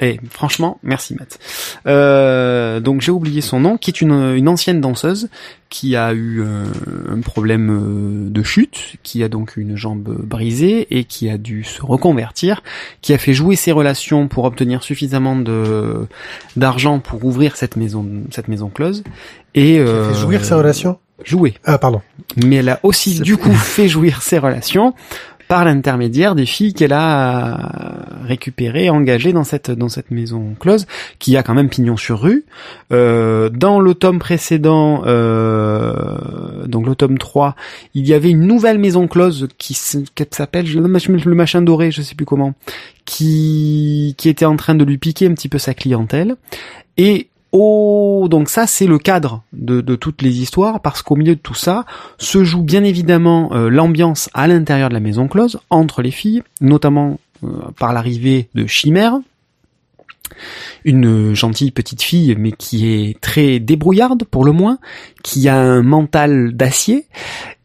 Eh, franchement, merci Matt. Euh, donc j'ai oublié son nom, qui est une, une ancienne danseuse qui a eu euh, un problème euh, de chute, qui a donc une jambe brisée et qui a dû se reconvertir, qui a fait jouer ses relations pour obtenir suffisamment de d'argent pour ouvrir cette maison cette maison close et euh, fait jouir ses relations? jouer Ah, pardon. mais elle a aussi du coup fait jouir ses relations par l'intermédiaire des filles qu'elle a récupérées, engagées dans cette dans cette maison close, qui a quand même pignon sur rue. Euh, dans le tome précédent, euh, donc le tome 3, il y avait une nouvelle maison close qui, qui s'appelle le machin doré, je sais plus comment, qui qui était en train de lui piquer un petit peu sa clientèle. Et Oh, donc ça c'est le cadre de, toutes les histoires parce qu'au milieu de tout ça se joue bien évidemment euh, l'ambiance à l'intérieur de la maison close entre les filles, notamment euh, par l'arrivée de Chimère, une gentille petite fille mais qui est très débrouillarde pour le moins, qui a un mental d'acier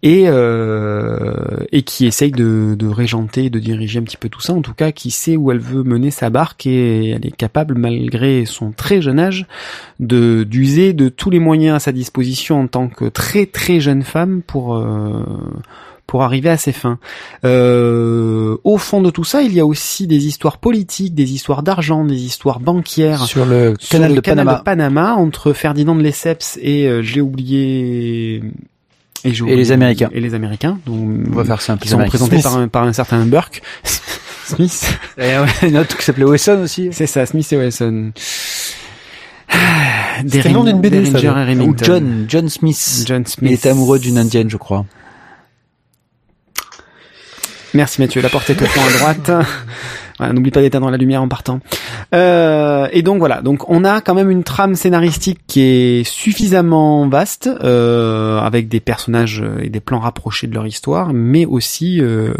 et euh, et qui essaye de, de régenter, de diriger un petit peu tout ça. En tout cas, qui sait où elle veut mener sa barque et elle est capable, malgré son très jeune âge, de d'user de tous les moyens à sa disposition en tant que très très jeune femme pour euh, pour arriver à ses fins. Euh, au fond de tout ça, il y a aussi des histoires politiques, des histoires d'argent, des histoires bancaires Sur le sur canal le de canal Panama. de Panama entre Ferdinand de Lesseps et euh, j'ai oublié Et, les Américains. Et les Américains. On va faire simple. qui sont représentés par un, par un certain Burke. Smith. Et ouais, une autre qui s'appelait Wesson aussi. C'est ça, Smith et Wesson. C'était le nom d'une BD, Ou. John, John Smith. John Smith. Il était amoureux d'une indienne, je crois. Merci Mathieu, la porte est au fond à droite. Voilà, N'oublie pas d'éteindre la lumière en partant. Euh, et donc voilà, donc on a quand même une trame scénaristique qui est suffisamment vaste, euh, avec des personnages et des plans rapprochés de leur histoire, mais aussi euh,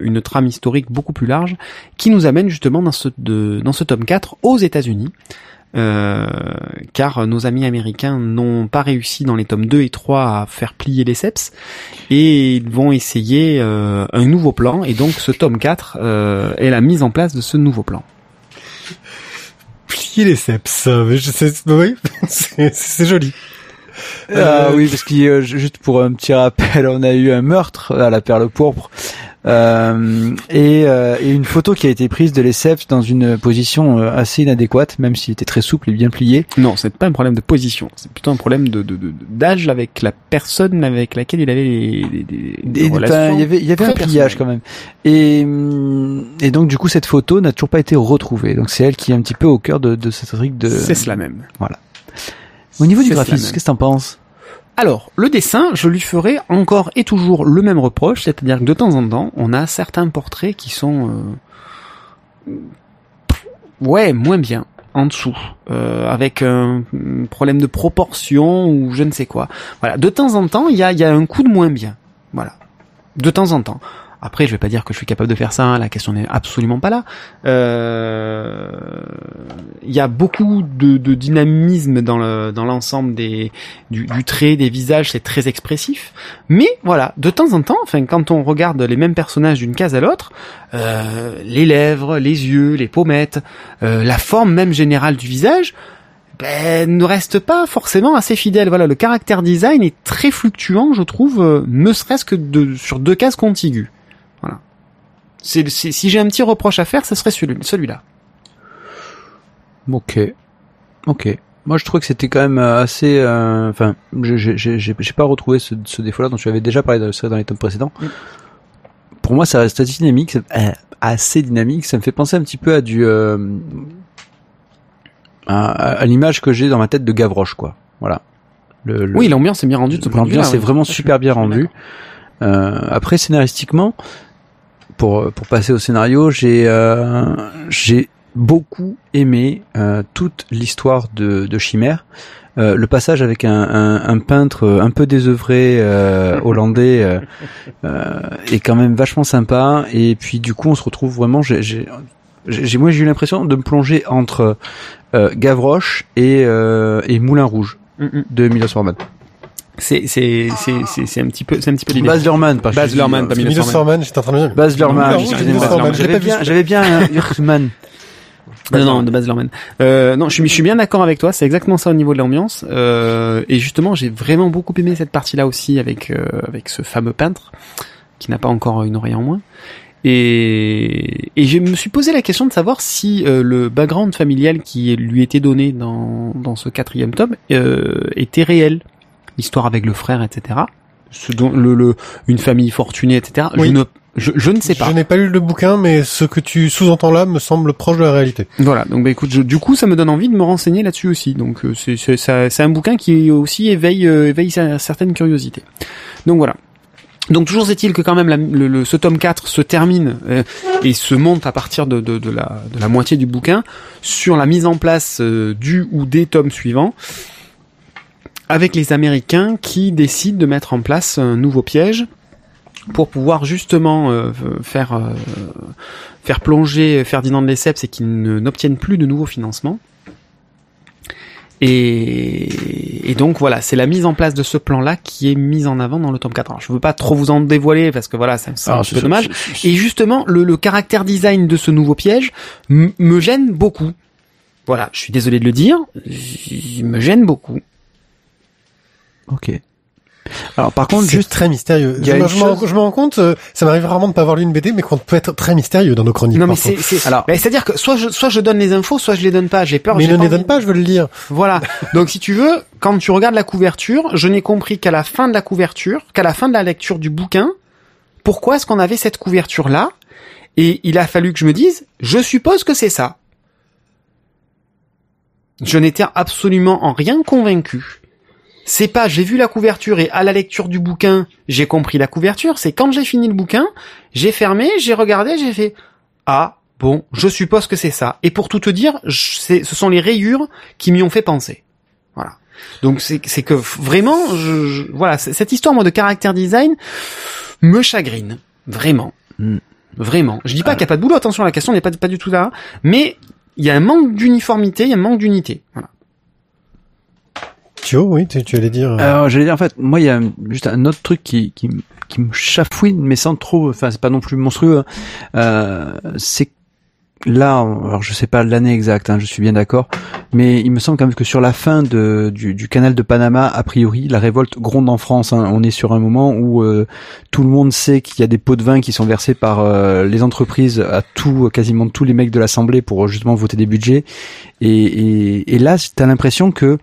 une trame historique beaucoup plus large, qui nous amène justement dans ce, de, dans ce tome 4 aux États-Unis. Euh, car nos amis américains n'ont pas réussi dans les tomes 2 et 3 à faire plier les seps et ils vont essayer euh, un nouveau plan et donc ce tome 4 euh, est la mise en place de ce nouveau plan. Plier les euh, sais, oui, c'est joli. Ah oui, parce que euh, juste pour un petit rappel, on a eu un meurtre à la perle pourpre euh, et, euh, et une photo qui a été prise de Lesseps dans une position euh, assez inadéquate, même s'il était très souple et bien plié. Non, c'est pas un problème de position, c'est plutôt un problème de de- de- d'âge avec la personne avec laquelle il avait les, des- des- des relations il y avait, il y avait un pliage quand même. Et, hum, et donc du coup, cette photo n'a toujours pas été retrouvée. Donc c'est elle qui est un petit peu au cœur de, de cette truc de. C'est cela même. Au niveau du graphisme, qu'est-ce que t'en penses? Alors, le dessin, je lui ferai encore et toujours le même reproche, c'est-à-dire que de temps en temps, on a certains portraits qui sont... euh, ouais, moins bien, en dessous, euh, avec un, problème de proportion ou je ne sais quoi. Voilà, de temps en temps, il y a, y a un coup de moins bien. Voilà, de temps en temps. Après, je vais pas dire que je suis capable de faire ça, hein, la question n'est absolument pas là. Euh, Il y a beaucoup de, de dynamisme dans le dans l'ensemble des du, du trait, des visages, c'est très expressif. Mais voilà, de temps en temps, enfin, quand on regarde les mêmes personnages d'une case à l'autre, euh, les lèvres, les yeux, les pommettes, euh, la forme même générale du visage, ben, ne reste pas forcément assez fidèle. Voilà, le caractère design est très fluctuant, je trouve, euh, ne serait-ce que de, sur deux cases contiguës. Voilà. C'est, c'est- si j'ai un petit reproche à faire, ce serait celui- celui-là. Ok, ok. Moi, je trouve que c'était quand même euh, assez. euh, Enfin, j'ai- j'ai j'ai- j'ai j'ai pas retrouvé ce, ce défaut-là dont tu avais déjà parlé ça dans les tomes précédents. Mm. Pour moi, ça reste assez dynamique, ça- euh, assez dynamique. Ça me fait penser un petit peu à du euh, à, à l'image que j'ai dans ma tête de Gavroche, quoi. Voilà. Le, le- Oui, l'ambiance est bien rendue de. L'ambiance est vraiment super bien rendue. Euh, après, scénaristiquement, pour pour passer au scénario, j'ai euh, j'ai beaucoup aimé euh, toute l'histoire de, de Chimère. Euh, le passage avec un, un, un peintre un peu désœuvré euh, hollandais euh, euh, est quand même vachement sympa. Et puis du coup, on se retrouve vraiment. J'ai, moi, j'ai eu l'impression de me plonger entre euh, Gavroche et, euh, et Moulin Rouge Mm, mm. de Milos Forman. C'est, c'est, c'est, c'est, c'est un petit peu, c'est un petit peu l'idée. Baz Luhrmann, pas Baz Luhrmann, pas Milos Forman, j'étais en train de dire. Baz Luhrmann, J'avais bien, j'avais bien un Luhrmann. Non, non, de Baz Luhrmann. Euh, non, je suis, je suis bien d'accord avec toi. C'est exactement ça au niveau de l'ambiance. Euh, et justement, j'ai vraiment beaucoup aimé cette partie-là aussi avec euh, avec ce fameux peintre qui n'a pas encore une oreille en moins. Et, et je me suis posé la question de savoir si euh, le background familial qui lui était donné dans dans ce quatrième tome euh, était réel. L'histoire avec le frère, etc. Ce dont le, le une famille fortunée, etc. Oui. Je ne je, je ne sais pas. Je n'ai pas lu le bouquin, mais ce que tu sous-entends là me semble proche de la réalité. Voilà, donc bah écoute, je- du coup, ça me donne envie de me renseigner là-dessus aussi. Donc euh, c'est c'est ça- c'est un bouquin qui aussi éveille euh, éveille cer- certaines curiosités. Donc voilà. Donc toujours est-il que quand même la- le, le- ce tome 4 se termine euh, et se monte à partir de, de, de la, de la moitié du bouquin sur la mise en place euh, du ou des tomes suivants avec les Américains qui décident de mettre en place un nouveau piège pour pouvoir justement euh, faire euh, faire plonger Ferdinand de Lesseps et qu'ils ne- n'obtiennent plus de nouveaux financements. Et, et donc voilà, c'est la mise en place de ce plan-là qui est mise en avant dans le tome 4. Alors, je veux pas trop vous en dévoiler parce que voilà, c'est un petit peu dommage. Et justement, le, le caractère design de ce nouveau piège me gêne beaucoup. Voilà, je suis désolé de le dire, il me gêne beaucoup. Ok. Alors par contre, juste très mystérieux. il y a Je, me- rends- chose- je me rends compte, euh, ça m'arrive rarement de pas avoir lu une BD, mais qu'on peut être très mystérieux dans nos chroniques. Non mais c'est c'est Alors- ben, c'est à dire que soit je soit je donne les infos, soit je les donne pas. J'ai peur. Mais j'ai ne les donne pas, je veux le lire. Voilà. Donc si tu veux, quand tu regardes la couverture, je n'ai compris qu'à la fin de la couverture, qu'à la fin de la lecture du bouquin, pourquoi est-ce qu'on avait cette couverture là Et il a fallu que je me dise, je suppose que c'est ça. Je n'étais absolument en rien convaincu. C'est pas j'ai vu la couverture et à la lecture du bouquin, j'ai compris la couverture, c'est quand j'ai fini le bouquin, j'ai fermé, j'ai regardé, j'ai fait ah bon, je suppose que c'est ça. Et pour tout te dire, je- ce sont les rayures qui m'y ont fait penser. Voilà. Donc c'est que vraiment, je, je- voilà, cette histoire moi de caractère design me chagrine vraiment, Hmm. vraiment. Je dis pas qu'il n'y a pas de boulot, attention, la question n'est pas pas du tout là, mais il y a un manque d'uniformité, il y a un manque d'unité. Voilà. Oui, tu, tu allais dire. euh, Alors, j'allais dire, en fait, moi, il y a juste un autre truc qui, qui, qui me chafouine, mais sans trop, enfin, c'est pas non plus monstrueux, hein. euh, c'est là, alors je sais pas l'année exacte, hein, je suis bien d'accord, mais il me semble quand même que sur la fin de, du, du canal de Panama, a priori, la révolte gronde en France. hein. On est sur un moment où euh, tout le monde sait qu'il y a des pots de vin qui sont versés par euh, les entreprises à tout, quasiment tous les mecs de l'Assemblée pour justement voter des budgets. Et, et, et là, t'as l'impression que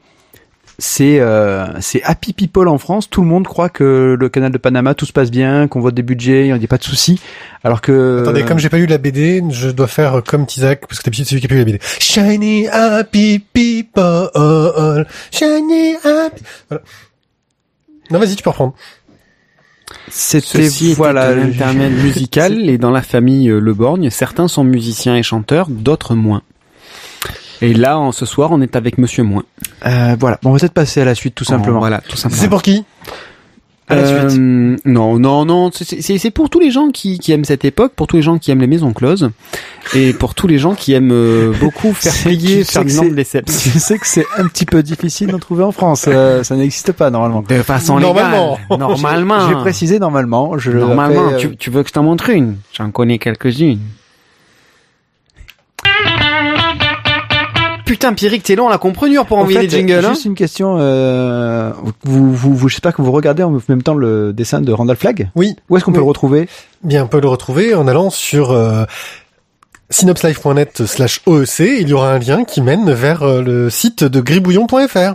c'est euh, c'est happy people en France. Tout le monde croit que le canal de Panama tout se passe bien, qu'on vote des budgets, il n'y a pas de soucis. Alors que Attendez, comme j'ai pas lu la BD, je dois faire comme Tizak, parce que d'habitude c'est lui qui a pas lu la BD. Shiny happy people, shiny happy... Voilà. Non, vas-y, tu peux reprendre. c'était voilà était un intermède musical et dans la famille euh, Le Borgne, certains sont musiciens et chanteurs, d'autres moins. Et là, en, ce soir, on est avec Monsieur Moins. euh, voilà. Bon, on va peut-être passer à la suite tout simplement. Voilà, tout simplement. C'est pour qui? À la Euh, suite. Non, non, non. c'est- pour tous les gens qui, qui aiment cette époque, pour tous les gens qui aiment les maisons closes, et pour tous les gens qui aiment euh, beaucoup faire plier tu sais que Ferdinand c'est- de Lesseps. Tu sais que c'est un petit peu difficile d'en trouver en France. euh, ça n'existe pas normalement. De façon Normalement. légale. Normalement. J'ai précisé normalement. Je Normalement. après, euh, tu, tu veux que je t'en montre une? J'en connais quelques-unes. Putain, Pierrick, t'es long à la comprenure pour En envoyer fait, les jingles, hein Juste une question. Euh, vous, vous, vous, je sais pas que vous regardez en même temps le dessin de Randall Flagg? Oui. Où est-ce qu'on peut le retrouver? Bien, on peut le retrouver en allant sur euh, synopslife.net slash OEC. Il y aura un lien qui mène vers euh, le site de gribouillon.fr.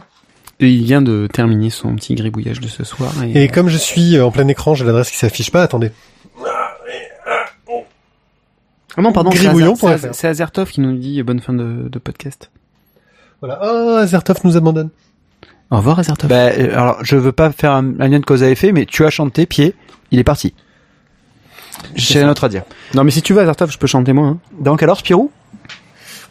Et il vient de terminer son petit gribouillage de ce soir. Et... Et comme je suis euh, en plein écran, j'ai l'adresse qui s'affiche pas. Attendez. Ah non, pardon, c'est Azertov qui nous dit bonne fin de, de podcast. Voilà. Oh, Azertov nous abandonne. Au revoir, Azertov. bah, euh, Alors, je veux pas faire un, un lien de cause à effet, mais tu as chanté, pied, il est parti. J'ai un autre à dire. Non, mais si tu veux, Azertov, je peux chanter moi. Hein. Donc alors, Spirou?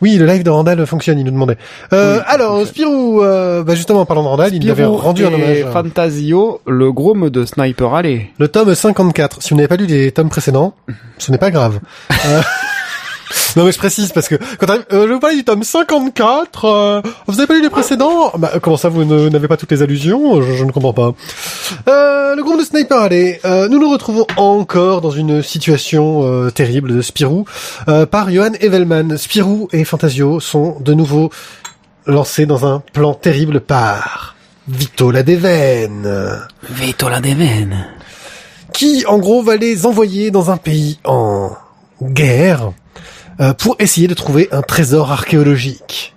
Oui, le live de Randall fonctionne, il nous demandait. Euh, Oui, alors. Spirou, euh, bah justement, en parlant de Randall, il nous avait rendu un hommage. Fantasio, le gros de Sniper, allez. Le tome 54. Si vous n'avez pas lu les tomes précédents, ce n'est pas grave. Euh, Non mais je précise parce que quand euh, je vous parler du tome 54. euh, vous avez pas lu les précédents Bah comment ça vous n'avez pas toutes les allusions? Je, je ne comprends pas. Euh, le groupe de Sniper, allez, euh, nous nous retrouvons encore dans une situation euh, terrible de Spirou euh, par Johan Evelman. Spirou et Fantasio sont de nouveau lancés dans un plan terrible par Vito la Déveine Vito la déveine. qui en gros va les envoyer dans un pays en guerre euh, pour essayer de trouver un trésor archéologique.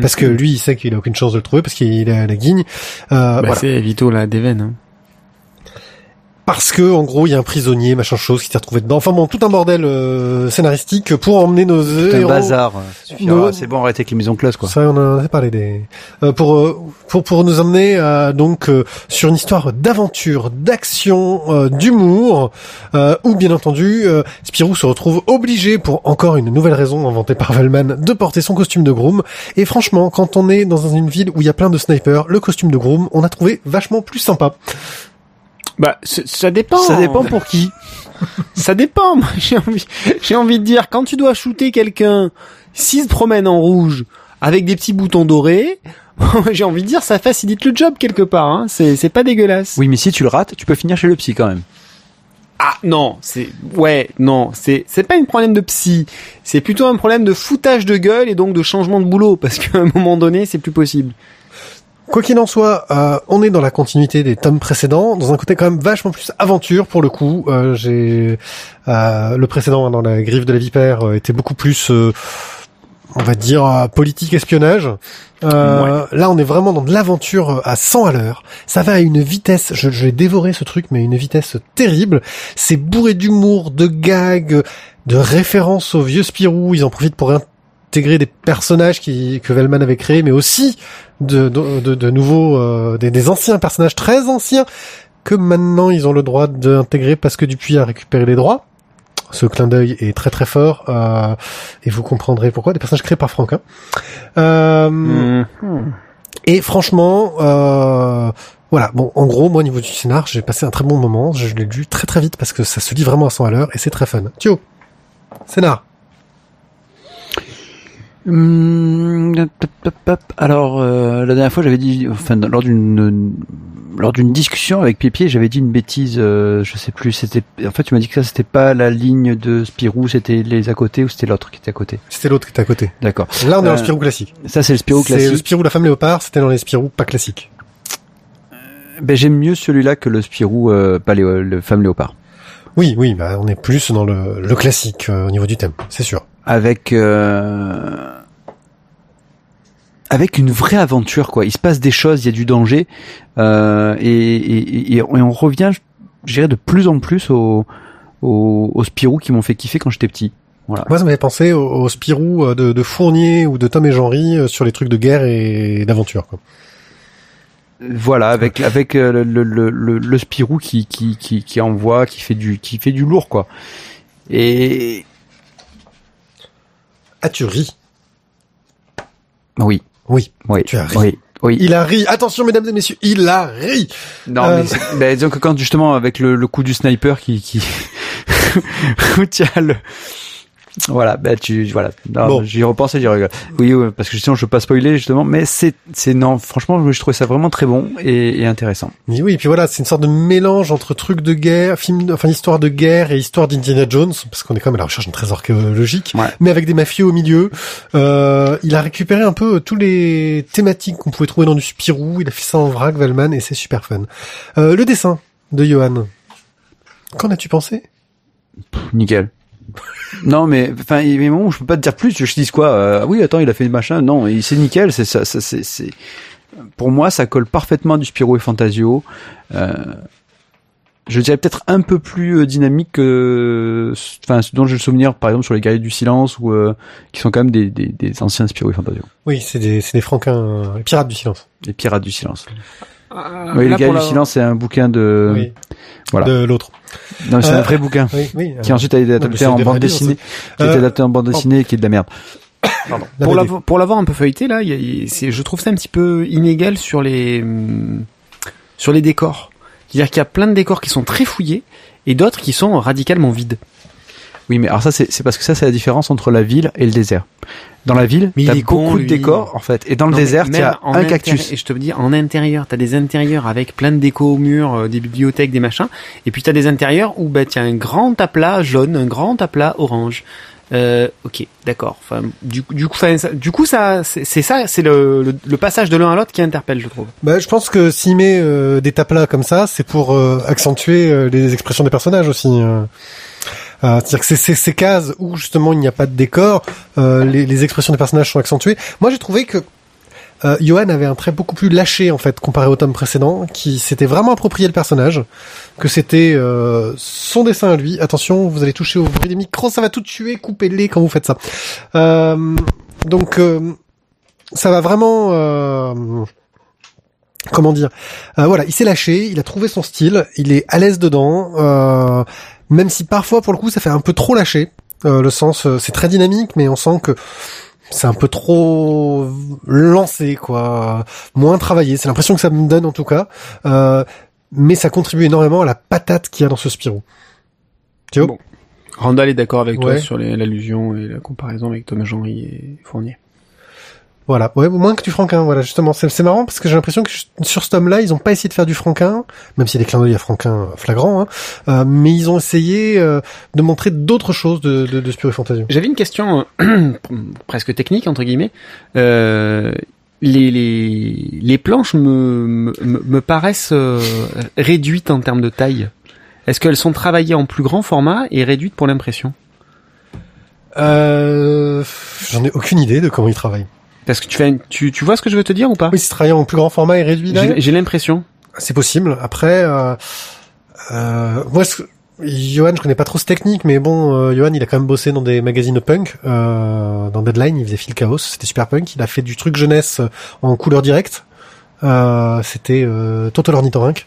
Parce que lui, il sait qu'il a aucune chance de le trouver parce qu'il a la guigne. Euh, Bah, voilà. c'est Vito la déveine. Hein. Parce que en gros, il y a un prisonnier, machin chose, qui s'est retrouvé dedans. Enfin bon, tout un bordel euh, scénaristique pour emmener nos un héros. bazar. euh, suffira. Non. C'est bon, arrêtez avec les maisons closes, quoi. Ça, on en a parlé des. euh, pour euh, pour pour nous emmener à, donc euh, sur une histoire d'aventure, d'action, euh, d'humour, euh, où bien entendu euh, Spirou se retrouve obligé pour encore une nouvelle raison inventée par Velman de porter son costume de groom. Et franchement, quand on est dans une ville où il y a plein de snipers, le costume de groom, on a trouvé vachement plus sympa. Bah, ça dépend. Ça dépend pour qui. Ça dépend. Moi, j'ai envie, j'ai envie de dire, quand tu dois shooter quelqu'un, s'il se promène en rouge avec des petits boutons dorés, j'ai envie de dire, ça facilite le job quelque part. Hein. C'est, c'est pas dégueulasse. Oui, mais si tu le rates, tu peux finir chez le psy quand même. Ah non, c'est ouais, non, c'est c'est pas un problème de psy, c'est plutôt un problème de foutage de gueule et donc de changement de boulot parce qu'à un moment donné, c'est plus possible. Quoi qu'il en soit, euh, on est dans la continuité des tomes précédents, dans un côté quand même vachement plus aventure pour le coup. Euh, J'ai euh, le précédent hein, dans la griffe de la vipère euh, était beaucoup plus, euh, on va dire, euh, politique espionnage. Euh, Là, on est vraiment dans de l'aventure à 100 à l'heure. Ça va à une vitesse, je, je vais dévorer ce truc, mais à une vitesse terrible. C'est bourré d'humour, de gags, de références au vieux Spirou. Ils en profitent pour intégrer des personnages qui, que Velman avait créés, mais aussi de, de, de, de nouveaux, euh, des, des anciens personnages très anciens que maintenant ils ont le droit d'intégrer parce que Dupuis a récupéré les droits. Ce clin d'œil est très très fort euh, et vous comprendrez pourquoi. Des personnages créés par Franquin. Euh, Mhm. et franchement, euh, voilà. Bon, en gros, moi, au niveau du scénar, j'ai passé un très bon moment. Je l'ai lu très très vite parce que ça se lit vraiment à 100 à l'heure et c'est très fun. Thio, scénar. Hum. Alors, euh, la dernière fois, j'avais dit, enfin, lors d'une lors d'une discussion avec Pépier, j'avais dit une bêtise. euh, je sais plus. C'était, en fait, tu m'as dit que ça, c'était pas la ligne de Spirou, c'était les à côté ou c'était l'autre qui était à côté? C'était l'autre qui était à côté. D'accord. Là, on est dans Euh, le Spirou classique. Ça, c'est le Spirou C'est le classique. Spirou la femme léopard. C'était dans les Spirou pas classiques. Ben, j'aime mieux celui-là que le Spirou, euh, pas le femme léopard. Oui, oui, bah, on est plus dans le, le classique euh, au niveau du thème, c'est sûr. Avec euh, avec une vraie aventure quoi. Il se passe des choses, il y a du danger euh, et, et, et- et on revient, je dirais de plus en plus aux aux, aux Spirou qui m'ont fait kiffer quand j'étais petit. Voilà. Moi, ça m'avait pensé au, au Spirou euh, de, de Fournier ou de Tom et Jean-Ry euh, sur les trucs de guerre et d'aventure. quoi. Voilà, avec avec euh, le, le, le, le- le Spirou qui, qui qui qui envoie, qui fait du qui fait du lourd quoi. Et Ah, tu ris. oui, Oui, oui, Tu as ri. oui, oui. il a ri. Attention, mesdames et messieurs, il a ri. Non, Euh, mais c'est- ben, disons que quand justement avec le, le coup du sniper qui qui où tu as le voilà, ben tu voilà, Bon. j'y repense et j'y rigole. Oui, oui, parce que justement je veux pas spoiler justement, mais c'est c'est non, franchement je trouvais ça vraiment très bon et, et intéressant. Mais oui, et puis voilà, c'est une sorte de mélange entre trucs de guerre, film, enfin histoire de guerre et histoire d'Indiana Jones, parce qu'on est quand même à la recherche d'un trésor archéologique, Ouais. mais avec des mafieux au milieu. Euh, il a récupéré un peu tous les thématiques qu'on pouvait trouver dans du Spirou. Il a fait ça en vrac, Velman, et c'est super fun. Euh, le dessin de Johan. Qu'en as-tu pensé? Nickel. Non mais enfin il y a des moments où je peux pas te dire plus, je te dis quoi euh, oui, attends, il a fait machin. Non, c'est nickel, c'est ça ça c'est c'est pour moi ça colle parfaitement à du Spirou et Fantasio. Euh, je dirais peut-être un peu plus euh, dynamique que enfin ce dont j'ai le souvenir par exemple sur les guerriers du silence ou euh, qui sont quand même des, des, des anciens Spirou et Fantasio. Oui, c'est des, c'est des franquins, les pirates du silence. Les pirates du silence. Oui, les guerriers du la- silence c'est un bouquin de oui, voilà. de l'autre. Non, c'est Euh, un vrai bouquin Oui, oui. qui euh, ensuite a été mais adapté en bande dessinée, qui a Euh, été adapté en bande dessinée et qui est de la merde. la pour l'avoir pour l'avoir un peu feuilleté là, il y a- il- c'est je trouve ça un petit peu inégal sur les hum, sur les décors. C'est-à-dire qu'il y a plein de décors qui sont très fouillés et d'autres qui sont radicalement vides. Oui, mais alors ça, c'est c'est parce que ça, c'est la différence entre la ville et le désert. Dans la ville, il t'as con, beaucoup de lui. décors, en fait. Et dans le Non, désert, même t'as en un cactus. Et je te veux dire, en intérieur, t'as des intérieurs avec plein de déco au mur, euh, des bibliothèques, des machins. Et puis t'as des intérieurs où bah t'as un grand aplat jaune, un grand aplat orange. Euh, ok, d'accord. Enfin, du, du coup, enfin, ça- du coup, ça, c'est ça, c'est le, le, le passage de l'un à l'autre qui interpelle, je trouve. Bah, je pense que s'il met euh, des taplats comme ça, c'est pour euh, accentuer euh, les expressions des personnages aussi. Euh. C'est-à-dire que c'est ces, cases où justement il n'y a pas de décor, euh, les, les expressions des personnages sont accentuées. Moi j'ai trouvé que euh, Johan avait un trait beaucoup plus lâché en fait comparé au tome précédent, qui s'était vraiment approprié le personnage, que c'était euh, son dessin à lui. Attention, vous allez toucher au bruit des micros, ça va tout tuer, coupez-les quand vous faites ça. Euh, donc euh, ça va vraiment... comment dire Euh, Voilà, il s'est lâché, il a trouvé son style, il est à l'aise dedans, euh, même si parfois pour le coup ça fait un peu trop lâché. Euh, le sens, euh, c'est très dynamique, mais on sent que c'est un peu trop lancé, quoi, moins travaillé. C'est l'impression que ça me donne en tout cas, Euh, mais ça contribue énormément à la patate qu'il y a dans ce Spirou. Théo? Bon. Randall est d'accord avec toi sur l'allusion et la comparaison avec Thomas Jean-Ry et Fournier. Voilà, ouais, moins que du Franquin, voilà, justement. C'est marrant parce que j'ai l'impression que sur ce tome-là, ils ont pas essayé de faire du Franquin, même s'il y a des clins d'œil à Franquin flagrants, hein, euh, mais ils ont essayé euh, de montrer d'autres choses de, de, de Spirou Fantasio. J'avais une question euh, presque technique entre guillemets. Euh, les, les, les planches me, me, me paraissent euh, réduites en termes de taille. Est-ce qu'elles sont travaillées en plus grand format et réduites pour l'impression? Euh, J'en ai aucune idée de comment ils travaillent. Parce que tu, fais une- tu, tu vois ce que je veux te dire ou pas? Oui, c'est travaillé en plus grand format et réduit. là. J'ai l'impression. C'est possible. Après, euh, euh, moi, ce- Johan, je connais pas trop ce technique, mais bon, euh, Johan, il a quand même bossé dans des magazines punk, euh, dans Deadline, il faisait Phil Chaos, c'était super punk. Il a fait du truc jeunesse en couleur directe. Euh, c'était euh, Total Ornithorynque.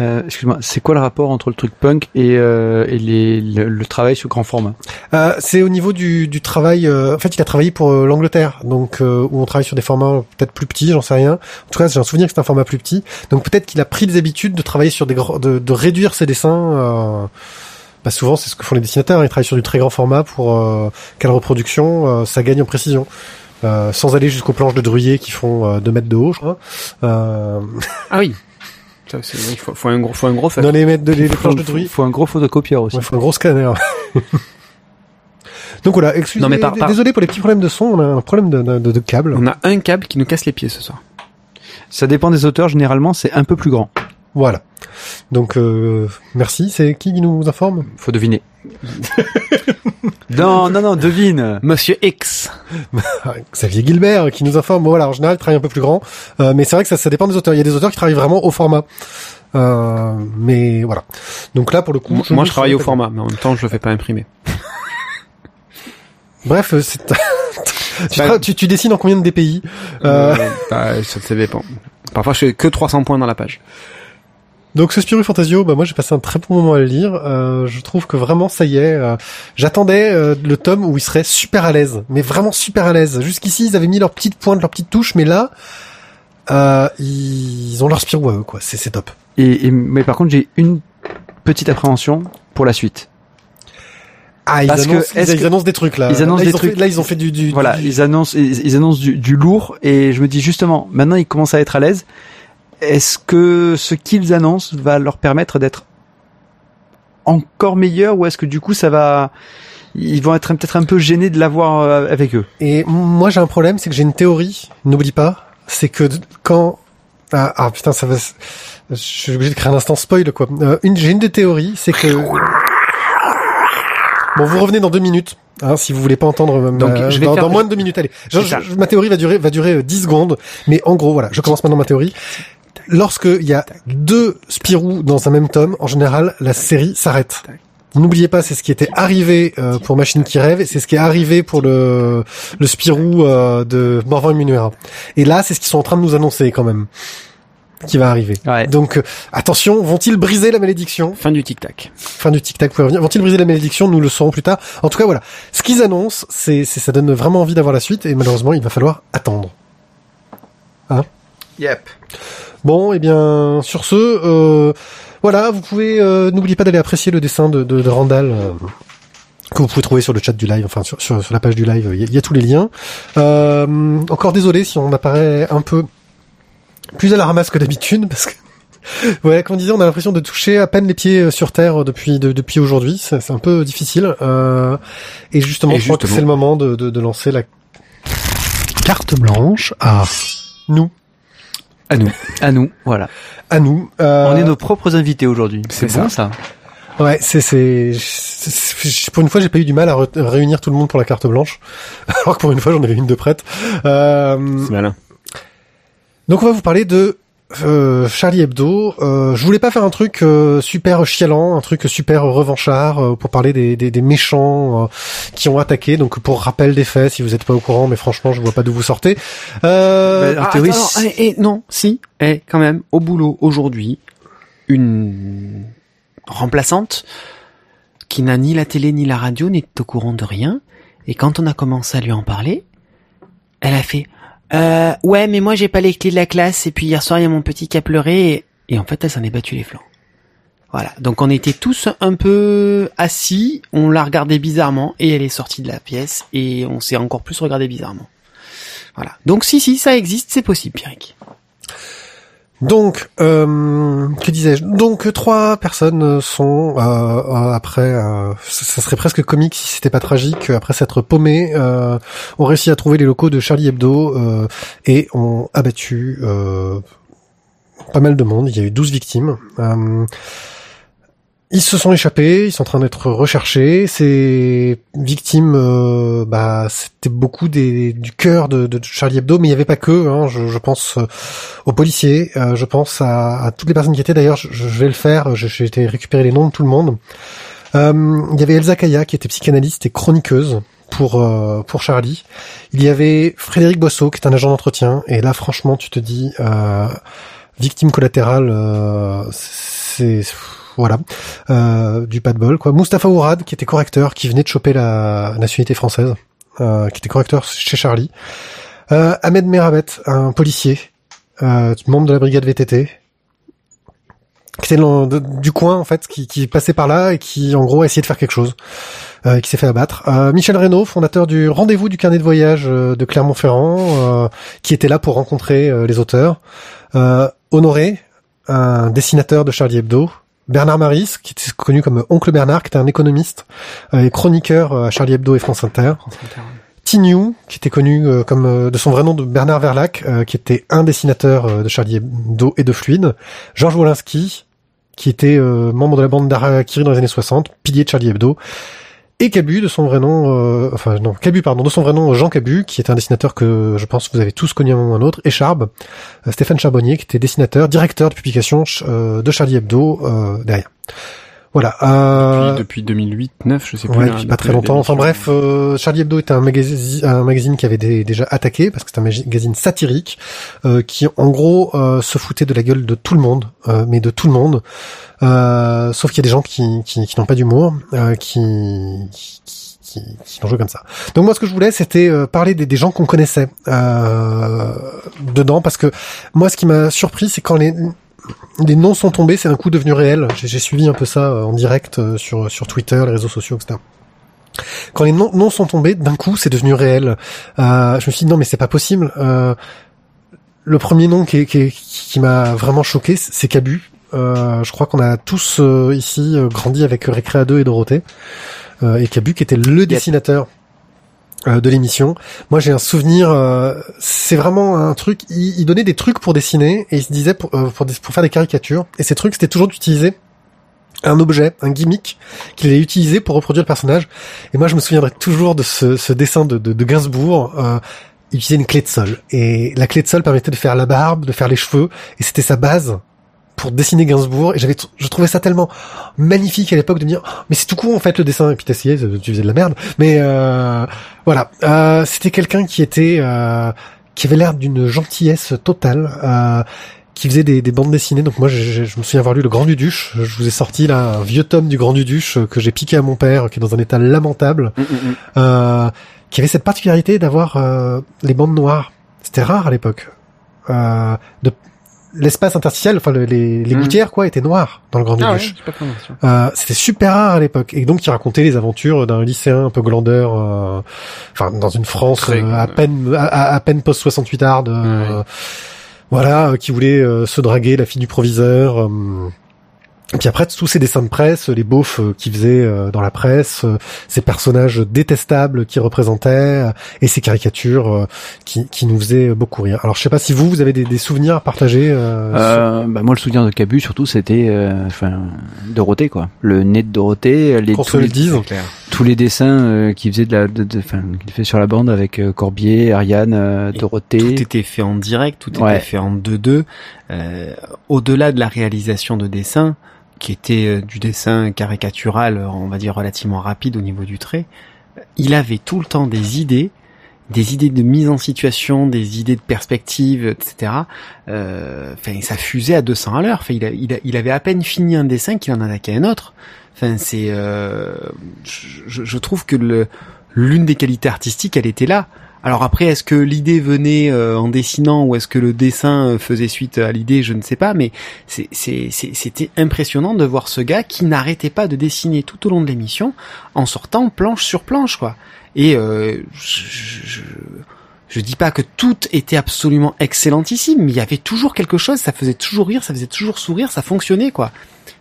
Euh, Excuse-moi, c'est quoi le rapport entre le truc punk et, euh, et les, le, le travail sur grand format? Euh, c'est au niveau du, du travail. euh, en fait, il a travaillé pour euh, l'Angleterre, donc euh, où on travaille sur des formats peut-être plus petits, j'en sais rien. En tout cas, j'ai un souvenir que c'est un format plus petit. Donc peut-être qu'il a pris des habitudes de travailler sur des grands, de, de réduire ses dessins. Euh, bah souvent, c'est ce que font les dessinateurs. Ils travaillent sur du très grand format pour euh, quelle reproduction euh, ça gagne en précision. Euh, sans aller jusqu'aux planches de Druyer qui font 2 mètres de haut, je crois. Euh, Ah oui. C'est- Il faut, faut un gros, faut un gros dans les, mètres de, les, planches de faut- un gros photocopieur aussi. Ouais, faut un gros scanner. Donc voilà, excusez, Non, mais par- par- désolé pour les petits problèmes de son, on a un problème de, de, de câble. On a un câble qui nous casse les pieds ce soir. Ça dépend des auteurs, généralement c'est un peu plus grand. Voilà. Donc euh, merci, c'est qui qui nous informe? Faut deviner. non, non, non, devine. Monsieur X. Xavier Gilbert qui nous informe. Bon voilà, en général, il travaille un peu plus grand, Euh, mais c'est vrai que ça, ça dépend des auteurs. Il y a des auteurs qui travaillent vraiment au format. Euh, mais voilà. Donc là, pour le coup, Moi, je travaille au format, mais en même temps, je le fais pas imprimer. Bref, euh, c'est tu, Bah- tu, tu dessines en combien de DPI Euh, Euh, bah, ça, ça dépend. Parfois, je fais que 300 points dans la page. Donc ce Spirou Fantasio, bah moi j'ai passé un très bon moment à le lire. Euh, je trouve que vraiment ça y est. euh, J'attendais euh, le tome où ils seraient super à l'aise, mais vraiment super à l'aise. Jusqu'ici ils avaient mis leur petite pointe, leur petite touche, mais là euh, ils ont leur Spirou à eux quoi. C'est top. Et, et- mais par contre, j'ai une petite appréhension pour la suite. Ah ils Parce que, annoncent, ils, est-ce ils que- annoncent des trucs là. ils annoncent là, des fait- trucs. là ils ont fait du, du Voilà, du- ils annoncent, ils, ils annoncent du, du lourd et je me dis justement, maintenant ils commencent à être à l'aise. Est-ce que ce qu'ils annoncent va leur permettre d'être encore meilleurs ou est-ce que du coup ça va, ils vont être peut-être un peu gênés de l'avoir euh, avec eux? Et moi j'ai un problème, c'est que j'ai une théorie. N'oublie pas, c'est que quand ah, ah, putain ça va, je suis obligé de créer un instant spoil quoi. Euh, une j'ai une des théories, c'est que bon vous revenez dans deux minutes. Hein, si vous voulez pas entendre euh, Donc, ma- je vais dans, faire- dans moins de deux minutes, allez. Je- je- ma théorie va durer va durer euh, 10 secondes, mais en gros voilà, je commence maintenant ma théorie. Lorsque il y a deux Spirou dans un même tome, en général la série s'arrête. N'oubliez pas, c'est ce qui était arrivé euh, pour Machine qui rêve, et c'est ce qui est arrivé pour le le Spirou euh, de Morvan et Munuera. Et là, c'est ce qu'ils sont en train de nous annoncer quand même, qui va arriver. Ouais. Donc euh, attention, vont-ils briser la malédiction? Fin du tic-tac. Fin du tic-tac pour revenir. Vont-ils briser la malédiction? Nous le saurons plus tard. En tout cas, voilà. Ce qu'ils annoncent, c'est, c'est ça donne vraiment envie d'avoir la suite, et malheureusement, il va falloir attendre. Yep. Bon, et bien, sur ce, euh, voilà, vous pouvez, euh, n'oubliez pas d'aller apprécier le dessin de, de, de Randall. euh, que vous pouvez trouver sur le chat du live, enfin sur, sur, sur la page du live, il y, a- il y a tous les liens. Euh, encore désolé si on apparaît un peu plus à la ramasse que d'habitude, parce que voilà, comme on disait, on a l'impression de toucher à peine les pieds euh, sur terre depuis de- depuis aujourd'hui. C'est un peu difficile. Euh, et justement, Et je crois que c'est le moment de, de, de lancer la carte blanche à nous, À nous. À nous, voilà. à nous. Euh, On est nos propres invités aujourd'hui. c'est bon ça. Ouais, c'est c'est pour une fois j'ai pas eu du mal à re- réunir tout le monde pour la carte blanche, alors que pour une fois j'en avais une de prête. Euh, C'est malin. donc on va vous parler de euh, Charlie Hebdo. Euh, je voulais pas faire un truc euh, super chialant, un truc super revanchard euh, pour parler des, des, des méchants euh, qui ont attaqué. Donc pour rappel des faits, si vous êtes pas au courant, mais franchement je vois pas d'où vous sortez. Euh, Bah, Ah, théorie, attends, c'est- eh, eh, non, si, eh, quand même, au boulot aujourd'hui, une remplaçante qui n'a ni la télé ni la radio, n'est au courant de rien, et quand on a commencé à lui en parler, elle a fait euh, ouais, mais moi j'ai pas les clés de la classe, et puis hier soir il y a mon petit qui a pleuré, et, en fait elle s'en est battu les flancs. Voilà, donc on était tous un peu assis, on l'a regardé bizarrement, et elle est sortie de la pièce, et on s'est encore plus regardé bizarrement. Voilà. Donc si si ça existe, c'est possible, Pierrick. Donc, euh, que disais-je? Donc, trois personnes sont euh, euh, après, euh, ça serait presque comique si c'était pas tragique. Après s'être paumés, euh, ont réussi à trouver les locaux de Charlie Hebdo euh, et ont abattu euh, pas mal de monde. Il y a eu 12 victimes. Ils se sont échappés, ils sont en train d'être recherchés. Ces victimes, euh, bah, c'était beaucoup des, du cœur de, Charlie Hebdo, mais il n'y avait pas que. Hein, je, pense euh, aux policiers, euh, je pense à, toutes les personnes qui étaient. D'ailleurs, je, vais le faire. J'ai été récupérer les noms de tout le monde. Il y avait Elsa Kaya qui était psychanalyste et chroniqueuse pour pour Charlie. Il y avait Frédéric Boisseau qui est un agent d'entretien. Et là, franchement, tu te dis victime collatérale, euh, c'est voilà euh, du pas de bol quoi. Mustapha Ourad qui était correcteur, qui venait de choper la nationalité française, euh, qui était correcteur chez Charlie. Euh, Ahmed Merabet, un policier, membre de la brigade VTT, qui était du coin en fait, qui, passait par là et qui en gros a essayé de faire quelque chose, qui s'est fait abattre. Michel Reynaud, fondateur du rendez-vous du carnet de voyage de Clermont-Ferrand, qui était là pour rencontrer les auteurs. Honoré, un dessinateur de Charlie Hebdo. Bernard Maris, qui était connu comme Oncle Bernard, qui était un économiste euh, et chroniqueur euh, à Charlie Hebdo et France Inter. Tignou, qui était connu euh, comme euh, de son vrai nom de Bernard Verlac, euh, qui était un dessinateur de Charlie Hebdo et de Fluide. Georges Wolinski, qui était membre de la bande d'Arakiri dans les années 60, pilier de Charlie Hebdo. Et Cabu, de son vrai nom, euh, enfin non, Cabu, pardon, de son vrai nom, Jean Cabu, qui est un dessinateur que je pense que vous avez tous connu à un moment ou à un autre, et Charb, euh, Stéphane Charbonnier, qui était dessinateur, directeur de publication euh, de Charlie Hebdo derrière. Voilà. Euh, Depuis, depuis 2008, 9, je sais plus. Ouais, là, depuis pas très longtemps. Enfin bref, euh, Charlie Hebdo était un magazine, un magazine qui avait des- déjà attaqué parce que c'est un magazine satirique euh, qui, en gros, euh, se foutait de la gueule de tout le monde, euh, mais de tout le monde. Euh, sauf qu'il y a des gens qui, qui, qui n'ont pas d'humour, euh, qui, qui, qui, qui l'ont joué comme ça. Donc moi, ce que je voulais, c'était euh, parler des, des gens qu'on connaissait euh, dedans, parce que moi, ce qui m'a surpris, c'est quand les les noms sont tombés, c'est un coup devenu réel. J'ai suivi un peu ça euh, en direct euh, sur sur Twitter, les réseaux sociaux, etc. Quand les noms, noms sont tombés, d'un coup, c'est devenu réel. Euh, je me suis dit non, mais c'est pas possible. Euh, le premier nom qui, qui, qui m'a vraiment choqué, c'est Cabu. Euh, je crois qu'on a tous euh, ici euh, grandi avec Récréa 2 et Dorothée. Euh, et Cabu qui était le dessinateur euh, de l'émission. Moi j'ai un souvenir, euh, c'est vraiment un truc, il, il donnait des trucs pour dessiner et il se disait pour, euh, pour, des- pour faire des caricatures. Et ces trucs c'était toujours d'utiliser un objet, un gimmick qu'il allait utiliser pour reproduire le personnage. Et moi je me souviendrai toujours de ce, ce dessin de, de, de Gainsbourg. Euh, il utilisait une clé de sol et la clé de sol permettait de faire la barbe, de faire les cheveux et c'était sa base pour dessiner Gainsbourg et j'avais je trouvais ça tellement magnifique à l'époque de me dire Oh, mais c'est tout con en fait le dessin et puis t'essayais tu faisais de la merde mais euh, voilà euh, c'était quelqu'un qui était euh, qui avait l'air d'une gentillesse totale euh, qui faisait des, des bandes dessinées donc moi je, je- je me souviens avoir lu le Grand Duduche je vous ai sorti là un vieux tome du Grand Duduche euh, que j'ai piqué à mon père qui est dans un état lamentable Mm, mm, mm. euh, qui avait cette particularité d'avoir euh, les bandes noires. C'était rare à l'époque. Euh, de l'espace interstitiel, enfin le- les, les Mhm. gouttières quoi, étaient noires dans le Grand Ah ouais, fait attention. Euh, c'était super rare à l'époque et donc il racontait les aventures d'un lycéen un peu glandeur, euh, enfin dans une France Très- euh, à peine à, peine post 68 hard, euh, Ouais. voilà, euh, qui voulait euh, se draguer la fille du proviseur. Et puis après, tous ces dessins de presse, les beaufs euh, qu'il faisait euh, dans la presse, euh, ces personnages détestables qu'il représentait, euh, et ces caricatures qui, qui nous faisaient beaucoup rire. Alors, je sais pas si vous, vous avez des, des souvenirs à partager. Euh, sur- bah moi le souvenir de Cabu surtout c'était euh, enfin Dorothée quoi le nez de Dorothée les tous se le les, dise. tous les dessins euh, qu'il faisait de la de, de- enfin qu'il fait sur la bande avec euh, Corbier Ariane euh, Et Dorothée Tout était fait en direct, tout Ouais. était fait en 2-2. Euh, Au-delà de la réalisation de dessin, qui était euh, du dessin caricatural, euh, on va dire relativement rapide au niveau du trait, il avait tout le temps des idées, des idées de mise en situation, des idées de perspective, etc. Euh, Enfin, ça fusait à 200 à l'heure. Enfin, il, avait à peine fini un dessin qu'il en attaquait un autre. Enfin, c'est, euh, je, trouve que l'une des qualités artistiques, elle était là. Alors après, est-ce que l'idée venait euh, en dessinant ou est-ce que le dessin euh, faisait suite à l'idée Je ne sais pas, mais c'était impressionnant de voir ce gars qui n'arrêtait pas de dessiner tout au long de l'émission en sortant planche sur planche, quoi. Et euh, je, je- dis pas que tout était absolument excellentissime, mais il y avait toujours quelque chose, ça faisait toujours rire, ça faisait toujours sourire, ça fonctionnait quoi.